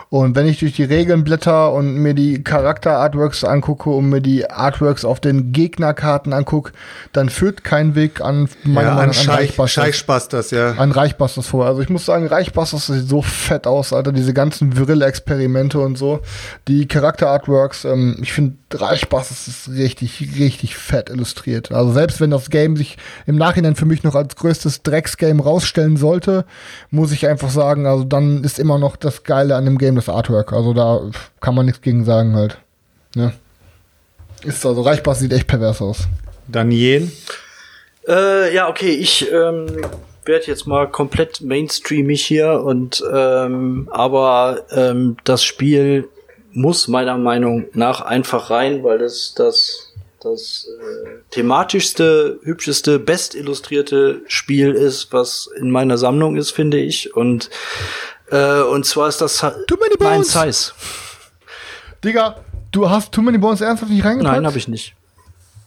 Und wenn ich durch die Regeln blätter und mir die Charakter-Artworks angucke und mir die Artworks auf den Gegnerkarten angucke, dann führt kein Weg an meiner Ja, Meinung an Scheich, Reichbusters. Scheichbusters, ja. an Reichbusters vor. Also ich muss sagen, Reichbusters sieht so fett aus, Alter. Diese ganzen Virille-Experimente und so. Die Charakter-Artworks, ähm, ich finde Reichbusters ist richtig, richtig fett illustriert. Also selbst wenn das Game sich im Nachhinein für mich noch als größtes Drecksgame rausstellen sollte, muss ich einfach sagen, also dann ist immer noch das Geile an dem Game das Artwork. Also da kann man nichts gegen sagen halt. Ne? Ist also Reichbusters sieht echt pervers aus. Daniel. Äh, ja, okay, ich ähm, werde jetzt mal komplett mainstreamig hier und ähm, aber ähm, das Spiel muss meiner Meinung nach einfach rein, weil das das das äh, thematischste, hübscheste, best illustrierte Spiel ist, was in meiner Sammlung ist, finde ich. Und äh, und zwar ist das Too many mein bones. Size. Digga, du hast Too Many Bones ernsthaft nicht reingepackt? Nein, habe ich nicht.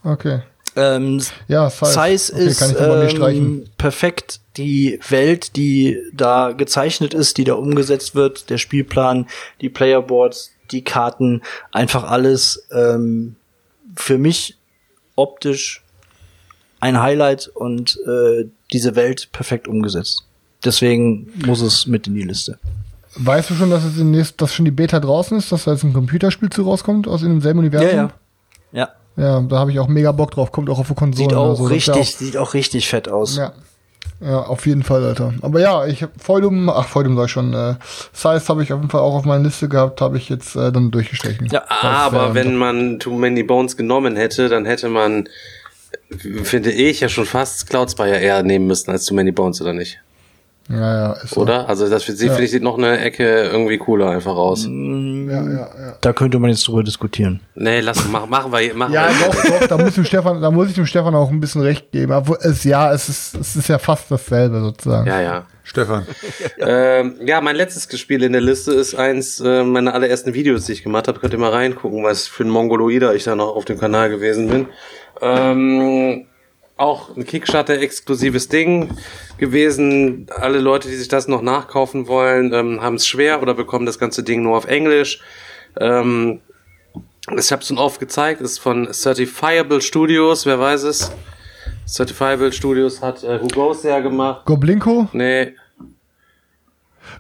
Okay. Ähm, Ja, Size. Size okay, ist ähm, perfekt die Welt, die da gezeichnet ist, die da umgesetzt wird, der Spielplan, die Playerboards, die Karten, einfach alles ähm, für mich optisch ein Highlight und äh, diese Welt perfekt umgesetzt. Deswegen muss es mit in die Liste. Weißt du schon, dass es demnächst, dass schon die Beta draußen ist, dass da jetzt ein Computerspiel zu rauskommt aus demselben Universum? Ja. Ja, da habe ich auch mega Bock drauf. Kommt auch auf der Konsole. Sieht auch ja richtig, sieht auch richtig fett aus. Ja. Ja, auf jeden Fall, Alter. Aber ja, ich habe Feudum, ach, Feudum sag ich schon, äh, Size habe ich auf jeden Fall auch auf meiner Liste gehabt, habe ich jetzt äh, dann durchgestrichen. Ja, Das, Aber wenn man Too Many Bones genommen hätte, dann hätte man, finde ich, ja schon fast Cloud Spire eher nehmen müssen als Too Many Bones, oder nicht? Ja, ja, ist so. Oder? Also das sieht, Ja. finde ich, sieht noch eine Ecke irgendwie cooler einfach aus. Ja, ja, ja. Da könnte man jetzt drüber diskutieren. Nee, lass, mach, machen wir, machen Ja, wir. doch, doch, da muss ich dem Stefan, da muss ich dem Stefan auch ein bisschen recht geben. Aber es, ja, es ist, es ist ja fast dasselbe sozusagen. Ja, ja. Stefan. Ähm, ja, mein letztes Spiel in der Liste ist eins äh, meiner allerersten Videos, die ich gemacht habe. Könnt ihr mal reingucken, was für ein Mongoloider ich da noch auf dem Kanal gewesen bin. Ähm, auch ein Kickstarter-exklusives Ding gewesen. Alle Leute, die sich das noch nachkaufen wollen, ähm, haben es schwer oder bekommen das ganze Ding nur auf Englisch. Ähm, ich habe es schon oft gezeigt, ist von Certifiable Studios, wer weiß es. Certifiable Studios hat äh, Hugo's ja gemacht. Goblinko, Nee,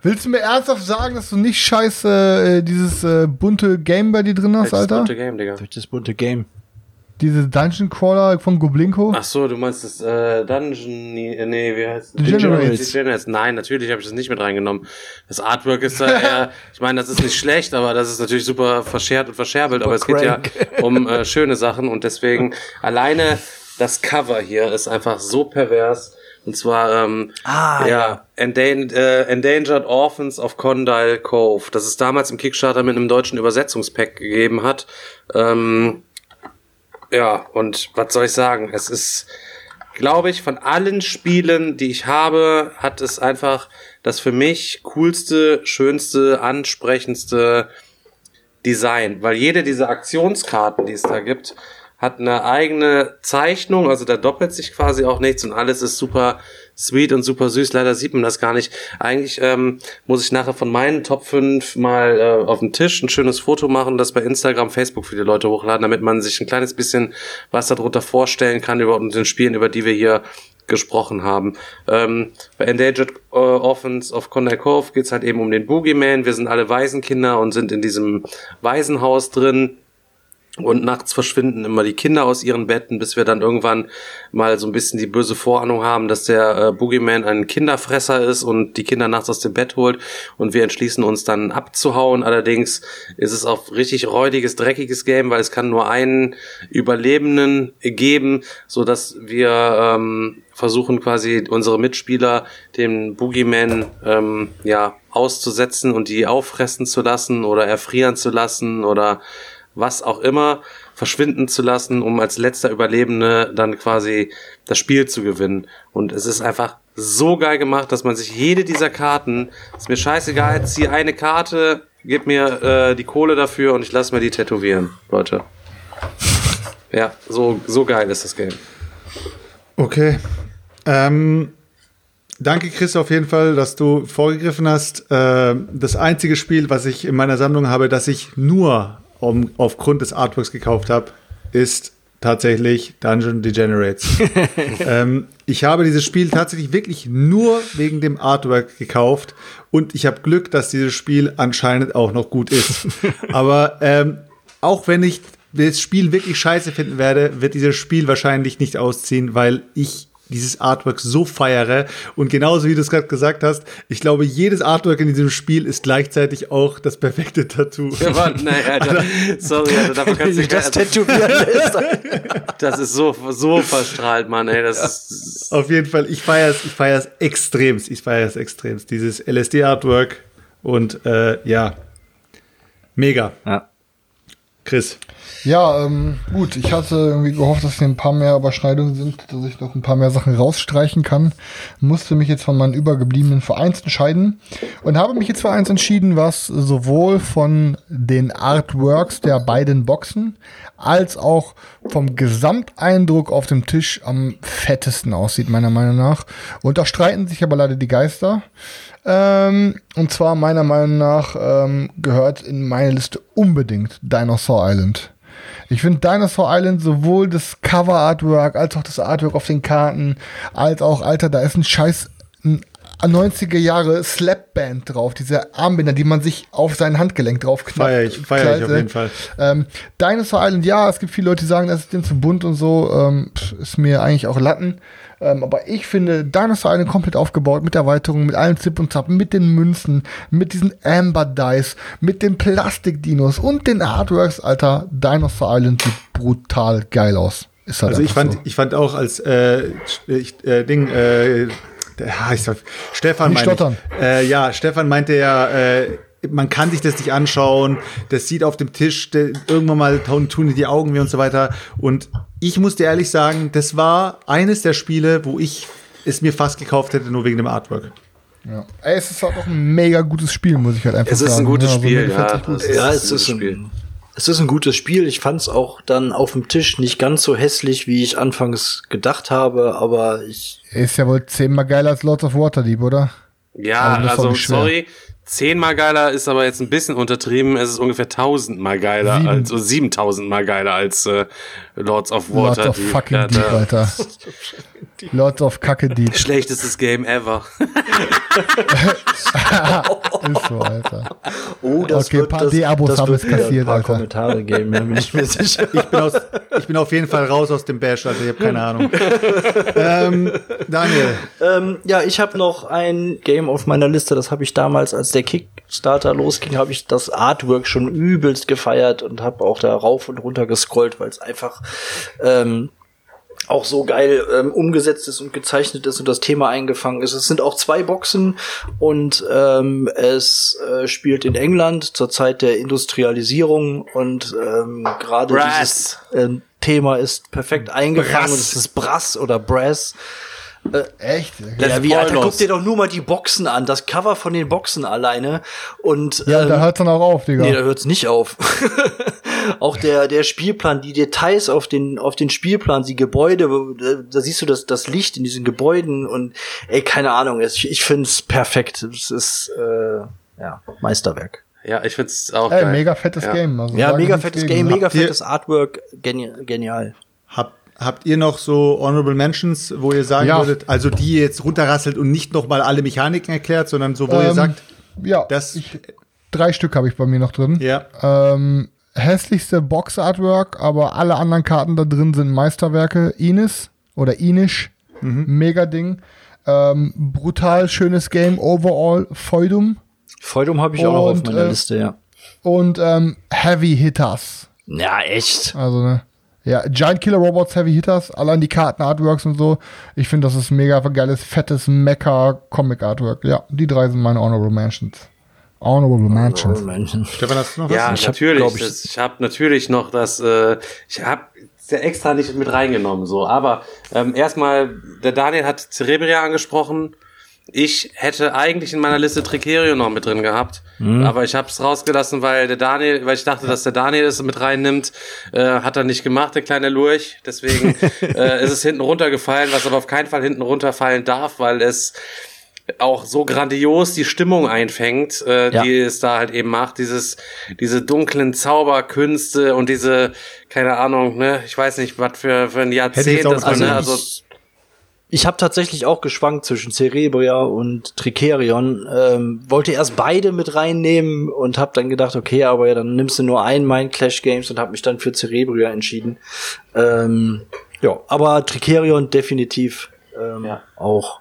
willst du mir ernsthaft sagen, dass du nicht scheiße äh, dieses äh, bunte Game bei dir drin hast, das Alter? bunte Game, Digga. Durch das bunte Game. Diese Dungeon Crawler von Goblinko? Ach so, du meinst das äh, Dungeon, nee, wie heißt Degenerates. Degenerates. Nein, natürlich habe ich das nicht mit reingenommen. Das Artwork ist da eher, ich meine, das ist nicht schlecht, aber das ist natürlich super verschert und verscherbelt, aber es geht ja um äh, schöne Sachen und deswegen alleine das Cover hier ist einfach so pervers. Und zwar, ähm, Ah, ja, Endan äh, Endangered Orphans of Condyle Cove. Das es damals im Kickstarter mit einem deutschen Übersetzungspack gegeben hat. Ähm, ja, und was soll ich sagen? Es ist, glaube ich, von allen Spielen, die ich habe, hat es einfach das für mich coolste, schönste, ansprechendste Design. Weil jede dieser Aktionskarten, die es da gibt, hat eine eigene Zeichnung, also da doppelt sich quasi auch nichts und alles ist super sweet und super süß. Leider sieht man das gar nicht. Eigentlich ähm, muss ich nachher von meinen Top 5 mal äh, auf den Tisch ein schönes Foto machen, das bei Instagram, Facebook für die Leute hochladen, damit man sich ein kleines bisschen was darunter vorstellen kann über den Spielen, über die wir hier gesprochen haben. Ähm, bei Endangered äh, Orphans of Condor Cove geht's halt eben um den Boogeyman. Wir sind alle Waisenkinder und sind in diesem Waisenhaus drin. Und nachts verschwinden immer die Kinder aus ihren Betten, bis wir dann irgendwann mal so ein bisschen die böse Vorahnung haben, dass der äh, Boogeyman ein Kinderfresser ist und die Kinder nachts aus dem Bett holt. Und wir entschließen uns dann abzuhauen. Allerdings ist es auch richtig räudiges, dreckiges Game, weil es kann nur einen Überlebenden geben, so dass wir ähm, versuchen quasi unsere Mitspieler den Boogeyman ähm, ja auszusetzen und die auffressen zu lassen oder erfrieren zu lassen oder was auch immer verschwinden zu lassen, um als letzter Überlebende dann quasi das Spiel zu gewinnen. Und es ist einfach so geil gemacht, dass man sich jede dieser Karten, ist mir scheißegal, zieh eine Karte, gib mir äh, die Kohle dafür und ich lasse mir die tätowieren, Leute. Ja, so, so geil ist das Game. Okay. Ähm, danke, Chris, auf jeden Fall, dass du vorgegriffen hast. Ähm, das einzige Spiel, was ich in meiner Sammlung habe, das ich nur um, aufgrund des Artworks gekauft habe, ist tatsächlich Dungeon Degenerates. ähm, ich habe dieses Spiel tatsächlich wirklich nur wegen dem Artwork gekauft und ich habe Glück, dass dieses Spiel anscheinend auch noch gut ist. Aber ähm, auch wenn ich das Spiel wirklich scheiße finden werde, wird dieses Spiel wahrscheinlich nicht ausziehen, weil ich dieses Artwork so feiere. Und genauso wie du es gerade gesagt hast, ich glaube, jedes Artwork in diesem Spiel ist gleichzeitig auch das perfekte Tattoo. Ja, warte, nee, Alter. Sorry, Alter, dafür kannst du das das, tätowieren lässt. das ist so, so verstrahlt, Mann, ey. Das ist, Auf jeden Fall, ich feiere es, ich feiere es extremst. Ich feiere es extremst. Dieses LSD-Artwork und äh, ja, mega. Ja. Chris. Ja, ähm, gut, ich hatte irgendwie gehofft, dass hier ein paar mehr Überschneidungen sind, dass ich noch ein paar mehr Sachen rausstreichen kann. Musste mich jetzt von meinen übergebliebenen Vereins entscheiden und habe mich jetzt für eins entschieden, was sowohl von den Artworks der beiden Boxen als auch vom Gesamteindruck auf dem Tisch am fettesten aussieht, meiner Meinung nach. Und da streiten sich aber leider die Geister. Ähm, und zwar meiner Meinung nach ähm, gehört in meine Liste unbedingt Dinosaur Island. Ich finde Dinosaur Island sowohl das Cover Artwork als auch das Artwork auf den Karten, als auch, Alter, da ist ein scheiß ein 90er Jahre Slapband drauf, diese Armbänder, die man sich auf sein Handgelenk drauf knallt. Feier ich, feier ich auf jeden Fall. Ähm, Dinosaur Island, ja, es gibt viele Leute, die sagen, das ist denen zu bunt und so, ähm, ist mir eigentlich auch Latten. Ähm, aber ich finde Dinosaur Island komplett aufgebaut mit Erweiterungen, mit allem Zip und Zap, mit den Münzen, mit diesen Amber Dice, mit den Plastikdinos und den Artworks, Alter. Dinosaur Island sieht brutal geil aus. Halt Also ich fand, so. ich fand auch als äh, ich, äh, Ding, äh, ja, ich sag, Stefan Nicht ich. stottern. Äh, ja, Stefan meinte ja, äh, man kann sich das nicht anschauen, das sieht auf dem Tisch, der, irgendwann mal tun, tun die Augen weh und so weiter. Und ich muss dir ehrlich sagen, das war eines der Spiele, wo ich es mir fast gekauft hätte, nur wegen dem Artwork. Ja. Ey, es ist halt auch ein mega gutes Spiel, muss ich halt einfach Es sagen. ist ein gutes Ja, also mir Spiel, ja. gut. Es Ja, ist es ein ist gutes Spiel. Es ist ein gutes Spiel. Ich fand es auch dann auf dem Tisch nicht ganz so hässlich, wie ich anfangs gedacht habe, aber ich Ist ja wohl zehnmal geiler als Lords of Waterdeep, oder? Ja, Also also sorry. Zehnmal geiler ist aber jetzt ein bisschen untertrieben. Es ist ungefähr tausendmal geiler Sieben. als, also siebentausendmal geiler als äh, Lords of Lords Water. of fucking Deep, Alter. Lords of Kacke Deep. Schlechtestes Game ever. Ist so, Alter. oh, Okay, ein paar D-Abos haben es kassiert, ein paar Alter. Kommentare geben, bin ich mir sicher. Ich bin, aus, ich bin auf jeden Fall raus aus dem Bash, also ich habe keine Ahnung. ähm, Daniel, ähm, ja, ich habe noch ein Game auf meiner Liste, das habe ich damals, als der Kickstarter losging, habe ich das Artwork schon übelst gefeiert und habe auch da rauf und runter gescrollt, weil es einfach ähm, auch so geil ähm, umgesetzt ist und gezeichnet ist und das Thema eingefangen ist. Es sind auch zwei Boxen und ähm, es äh, spielt in England zur Zeit der Industrialisierung und ähm, gerade dieses ähm, Thema ist perfekt eingefangen Brass. und es ist Brass oder Brass. Echt? Ja, wie, Alter, guck dir doch nur mal die Boxen an, das Cover von den Boxen alleine und Ja, ähm, da hört's dann auch auf, Digga. Nee, da hört's nicht auf. auch der, der Spielplan, die Details auf den, auf den Spielplan, die Gebäude, da, da siehst du das, das Licht in diesen Gebäuden und ey, keine Ahnung, ich, ich find's perfekt. Es ist äh, ja, Meisterwerk. Ja, ich find's auch Ey, geil. mega fettes Ja. Game. Also Ja, mega fettes. Game, mega fettes Artwork, geni genial. habt, habt ihr noch so Honorable Mentions, wo ihr sagen Ja. würdet, also die ihr jetzt runterrasselt und nicht noch mal alle Mechaniken erklärt, sondern so, wo ihr Ähm, sagt, Ja, das, ich, drei Stück habe ich bei mir noch drin. ja, Ähm, hässlichste Box-Artwork, aber alle anderen Karten da drin sind Meisterwerke. Ines oder Inish. Mega Ding. Ähm, brutal schönes Game overall. Feudum. Feudum habe ich auch noch auf Und, meiner äh, Liste, ja. Und ähm, Heavy Hitters. Ja, echt. Also, ne? Ja, Giant Killer Robots, Heavy Hitters, allein die Karten, Artworks und so. Ich finde, das ist mega geiles, fettes Mecha-Comic-Artwork. Ja, die drei sind meine Honorable Mentions. Honorable Mentions. Stefan, hast du noch was? Ja, Ich hab, natürlich. glaub Ich, ich- das, ich habe natürlich noch das, äh, ich habe ja extra nicht mit reingenommen, so. Aber ähm, erstmal, der Daniel hat Cerebria angesprochen. Ich hätte eigentlich in meiner Liste Tricerio noch mit drin gehabt, aber ich habe es rausgelassen, weil der Daniel, weil ich dachte, dass der Daniel es mit reinnimmt, äh, hat er nicht gemacht, der kleine Lurch. Deswegen äh, ist es hinten runtergefallen, was aber auf keinen Fall hinten runterfallen darf, weil es auch so grandios die Stimmung einfängt, äh, Ja. die es da halt eben macht, dieses, diese dunklen Zauberkünste und diese, keine Ahnung, ne, ich weiß nicht, was für, für ein Jahrzehnt das also ne, also, Ich habe tatsächlich auch geschwankt zwischen Cerebria und Tricerion. Ähm, wollte erst beide mit reinnehmen und habe dann gedacht, okay, aber ja, dann nimmst du nur einen Mind Clash Games und habe mich dann für Cerebria entschieden. Ähm, ja, aber Tricerion definitiv ähm, Ja. auch.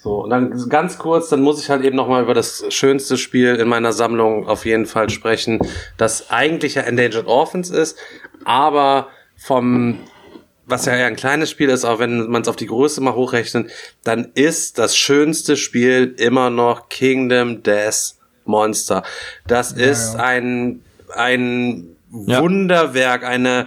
So, und dann ganz kurz, dann muss ich halt eben nochmal über das schönste Spiel in meiner Sammlung auf jeden Fall sprechen, das eigentlich ja Endangered Orphans ist, aber vom, was ja ein kleines Spiel ist, auch wenn man es auf die Größe mal hochrechnet, dann ist das schönste Spiel immer noch Kingdom Death Monster. Das ist ein, ein ja. Wunderwerk, eine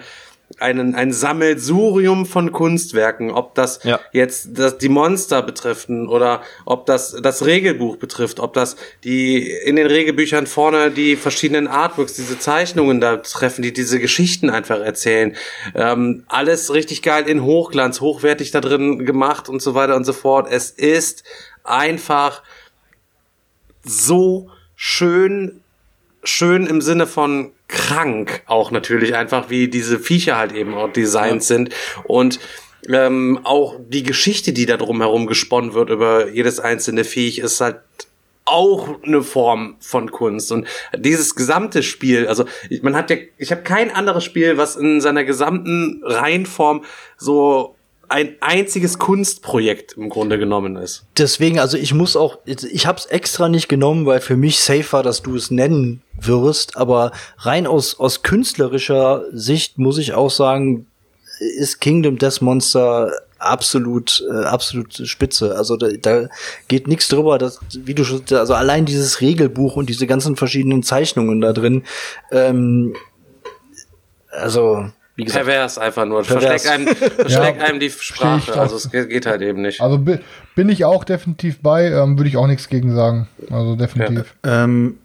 einen, ein Sammelsurium von Kunstwerken, ob das ja. jetzt das, die Monster betreffen oder ob das das Regelbuch betrifft, ob das die in den Regelbüchern vorne die verschiedenen Artworks, diese Zeichnungen da treffen, die diese Geschichten einfach erzählen. Ähm, alles richtig geil in Hochglanz, hochwertig da drin gemacht und so weiter und so fort. Es ist einfach so schön, schön im Sinne von krank auch natürlich einfach, wie diese Viecher halt eben auch designt ja. sind und ähm, auch die Geschichte, die da drumherum gesponnen wird über jedes einzelne Viech, ist halt auch eine Form von Kunst und dieses gesamte Spiel, also man hat ja, ich habe kein anderes Spiel, was in seiner gesamten Reihenform so ein einziges Kunstprojekt im Grunde genommen ist. Deswegen, also ich muss auch, ich habe es extra nicht genommen, weil für mich safe war, dass du es nennen wirst, aber rein aus, aus künstlerischer Sicht muss ich auch sagen, ist Kingdom Death Monster absolut äh, absolut spitze. Also da, da geht nichts drüber, dass wie du schon also allein dieses Regelbuch und diese ganzen verschiedenen Zeichnungen da drin ähm, also wie gesagt, pervers einfach nur. Pervers. Verschlägt einem, verschlägt ja, einem die Sprache. Also es geht halt eben nicht. Also bin ich auch definitiv bei, ähm, würde ich auch nichts gegen sagen. Also definitiv. Ja. Ähm,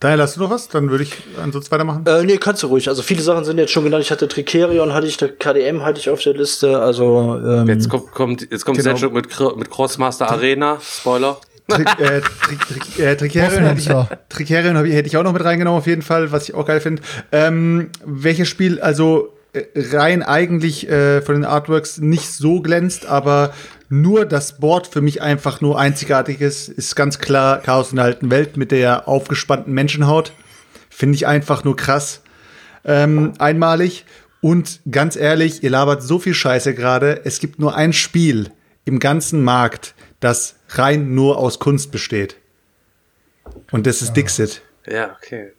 Daniel, hast du noch was? Dann würde ich ansonsten weitermachen. Äh, nee, kannst du ruhig. Also viele Sachen sind jetzt schon genannt. Ich hatte Tricerion, hatte ich, der KDM hatte ich auf der Liste. Also ähm, jetzt kommt, kommt jetzt kommt genau. Mit, mit Crossmaster Arena. Spoiler. Trick, äh, Trick, Trick, äh, Tricerion, hätte ich, Tricerion auch noch mit reingenommen, auf jeden Fall, was ich auch geil finde. Ähm, welches Spiel, also rein eigentlich äh, von den Artworks nicht so glänzt, aber nur das Board für mich einfach nur einzigartig ist, ist ganz klar Chaos in der alten Welt mit der aufgespannten Menschenhaut. Finde ich einfach nur krass. Ähm, einmalig. Und ganz ehrlich, ihr labert so viel Scheiße gerade. Es gibt nur ein Spiel im ganzen Markt, das rein nur aus Kunst besteht. Und das ist ja. Dixit. Ja, okay.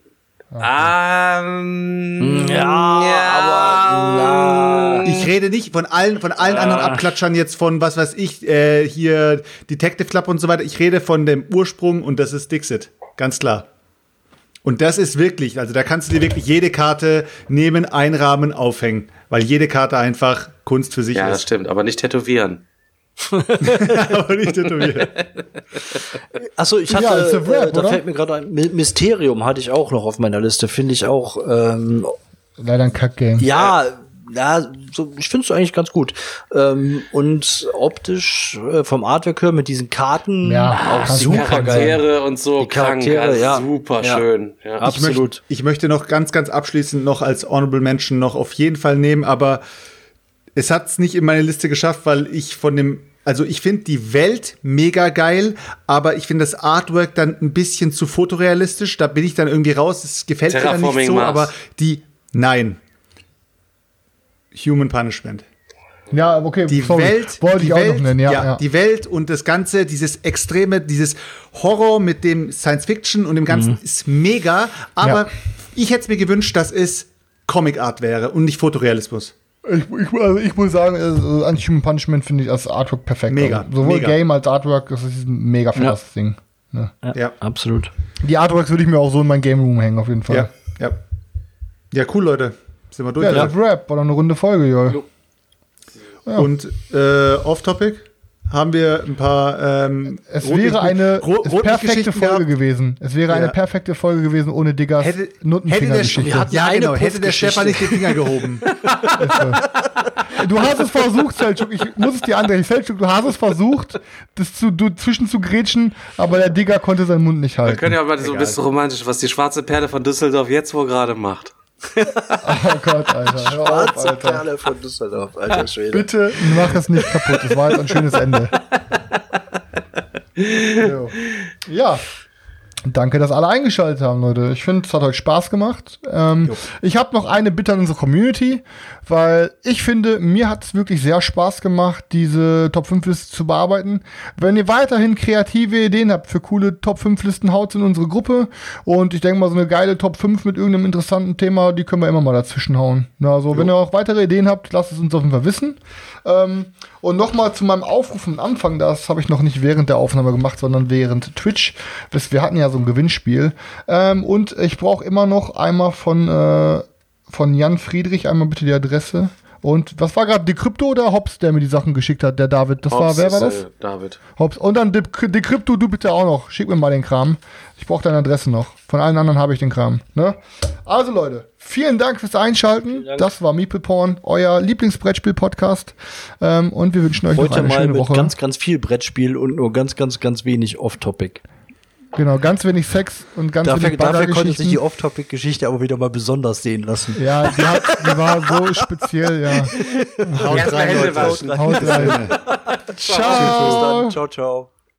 Ähm, ja, ja, aber na. ich rede nicht von allen, von allen ja. anderen Abklatschern jetzt von was weiß ich äh, hier Detective Club und so weiter. Ich rede von dem Ursprung und das ist Dixit, ganz klar. Und das ist wirklich, also da kannst du dir wirklich jede Karte nehmen, einrahmen, aufhängen, weil jede Karte einfach Kunst für sich ja, ist. Ja, das stimmt, aber nicht tätowieren. Aber nicht tätowiert. Achso, ich hatte, ja, Rap, äh, da fällt mir gerade ein, Mysterium hatte ich auch noch auf meiner Liste, finde ich auch. Ähm, Leider ein Kack-Game. Ja, ja, so, ich finde es eigentlich ganz gut. Ähm, und optisch äh, vom Artwork her mit diesen Karten ja, auch super Charaktere geil. und so die Charaktere, krank, ja, super ja. schön. Ja. Absolut. Ich, möcht, ich möchte noch ganz, ganz abschließend noch als Honorable Mention noch auf jeden Fall nehmen, aber es hat es nicht in meine Liste geschafft, weil ich von dem also ich finde die Welt mega geil, aber ich finde das Artwork dann ein bisschen zu fotorealistisch. Da bin ich dann irgendwie raus. Es gefällt mir dann nicht so, Mars. aber die, nein. Human Punishment. Ja, okay, die sorry. Welt, wollte ich auch Welt, noch nennen, ja, ja, ja, Die Welt und das Ganze, dieses Extreme, dieses Horror mit dem Science Fiction und dem Ganzen mhm. ist mega, aber ja. ich hätte es mir gewünscht, dass es Comic Art wäre und nicht Fotorealismus. Ich, ich, also ich muss sagen, also Anti-Human Punishment finde ich als Artwork perfekt. Mega. Also sowohl mega. Game als Artwork, das ist ein mega fettes ja. Ding. Ne? Ja, ja, absolut. Die Artworks würde ich mir auch so in mein Game Room hängen, auf jeden Fall. Ja, ja. Ja, cool, Leute. Sind wir durch. Ja, das Rap war doch eine runde Folge, jo. Ja. Und äh, Off-Topic? Haben wir ein paar. Ähm, es wäre eine perfekte Folge gehabt. gewesen. Es wäre ja. eine perfekte Folge gewesen ohne Diggers hätte, hätte der, ja, genau, hätte der Stefan nicht den Finger gehoben. du hast es versucht, Selchuk. Ich muss es dir andrehen. Selchuk, du hast es versucht, das zu, du, zwischen zu grätschen, aber der Digger konnte seinen Mund nicht halten. Wir können ja mal so ein bisschen romantisch, was die schwarze Perle von Düsseldorf jetzt wohl gerade macht oh Gott, Alter. Schwarze auf, Alter. Perle von Düsseldorf, alter Schwede. Bitte mach es nicht kaputt. Das war jetzt ein schönes Ende. Ja. Danke, dass alle eingeschaltet haben, Leute. Ich finde, es hat euch Spaß gemacht. Ähm, ich habe noch eine Bitte an unsere Community, weil ich finde, mir hat es wirklich sehr Spaß gemacht, diese Top 5 Liste zu bearbeiten. Wenn ihr weiterhin kreative Ideen habt für coole Top 5 Listen, haut in unsere Gruppe. Und ich denke mal, so eine geile Top 5 mit irgendeinem interessanten Thema, die können wir immer mal dazwischen hauen. Also, wenn ihr auch weitere Ideen habt, lasst es uns auf jeden Fall wissen. Ähm, und nochmal zu meinem Aufruf am Anfang, das habe ich noch nicht während der Aufnahme gemacht, sondern während Twitch. Wir hatten ja so ein Gewinnspiel. Ähm, und ich brauche immer noch einmal von, äh, von Jan Friedrich einmal bitte die Adresse. Und was war gerade, Decrypto oder Hobbs, der mir die Sachen geschickt hat, der David? Das war, Hobbs wer war das? Äh, David. Hobbs. Und dann De- Decrypto, du bitte auch noch. Schick mir mal den Kram. Ich brauche deine Adresse noch. Von allen anderen habe ich den Kram. Ne? Also Leute, vielen Dank fürs Einschalten. Das war Meeple Porn, euer Lieblingsbrettspiel-Podcast. Ähm, und wir wünschen euch noch Heute eine mal schöne mit Woche. ganz, ganz viel Brettspiel und nur ganz, ganz, ganz wenig Off-Topic. Genau, ganz wenig Sex und ganz Dafür, wenig dafür konnte sich die Off-Topic-Geschichte aber wieder mal besonders sehen lassen. Ja, die, hat, die war so speziell, ja. Haut rein, Leute. Haut rein. Bis Ciao. dann. Ciao, ciao.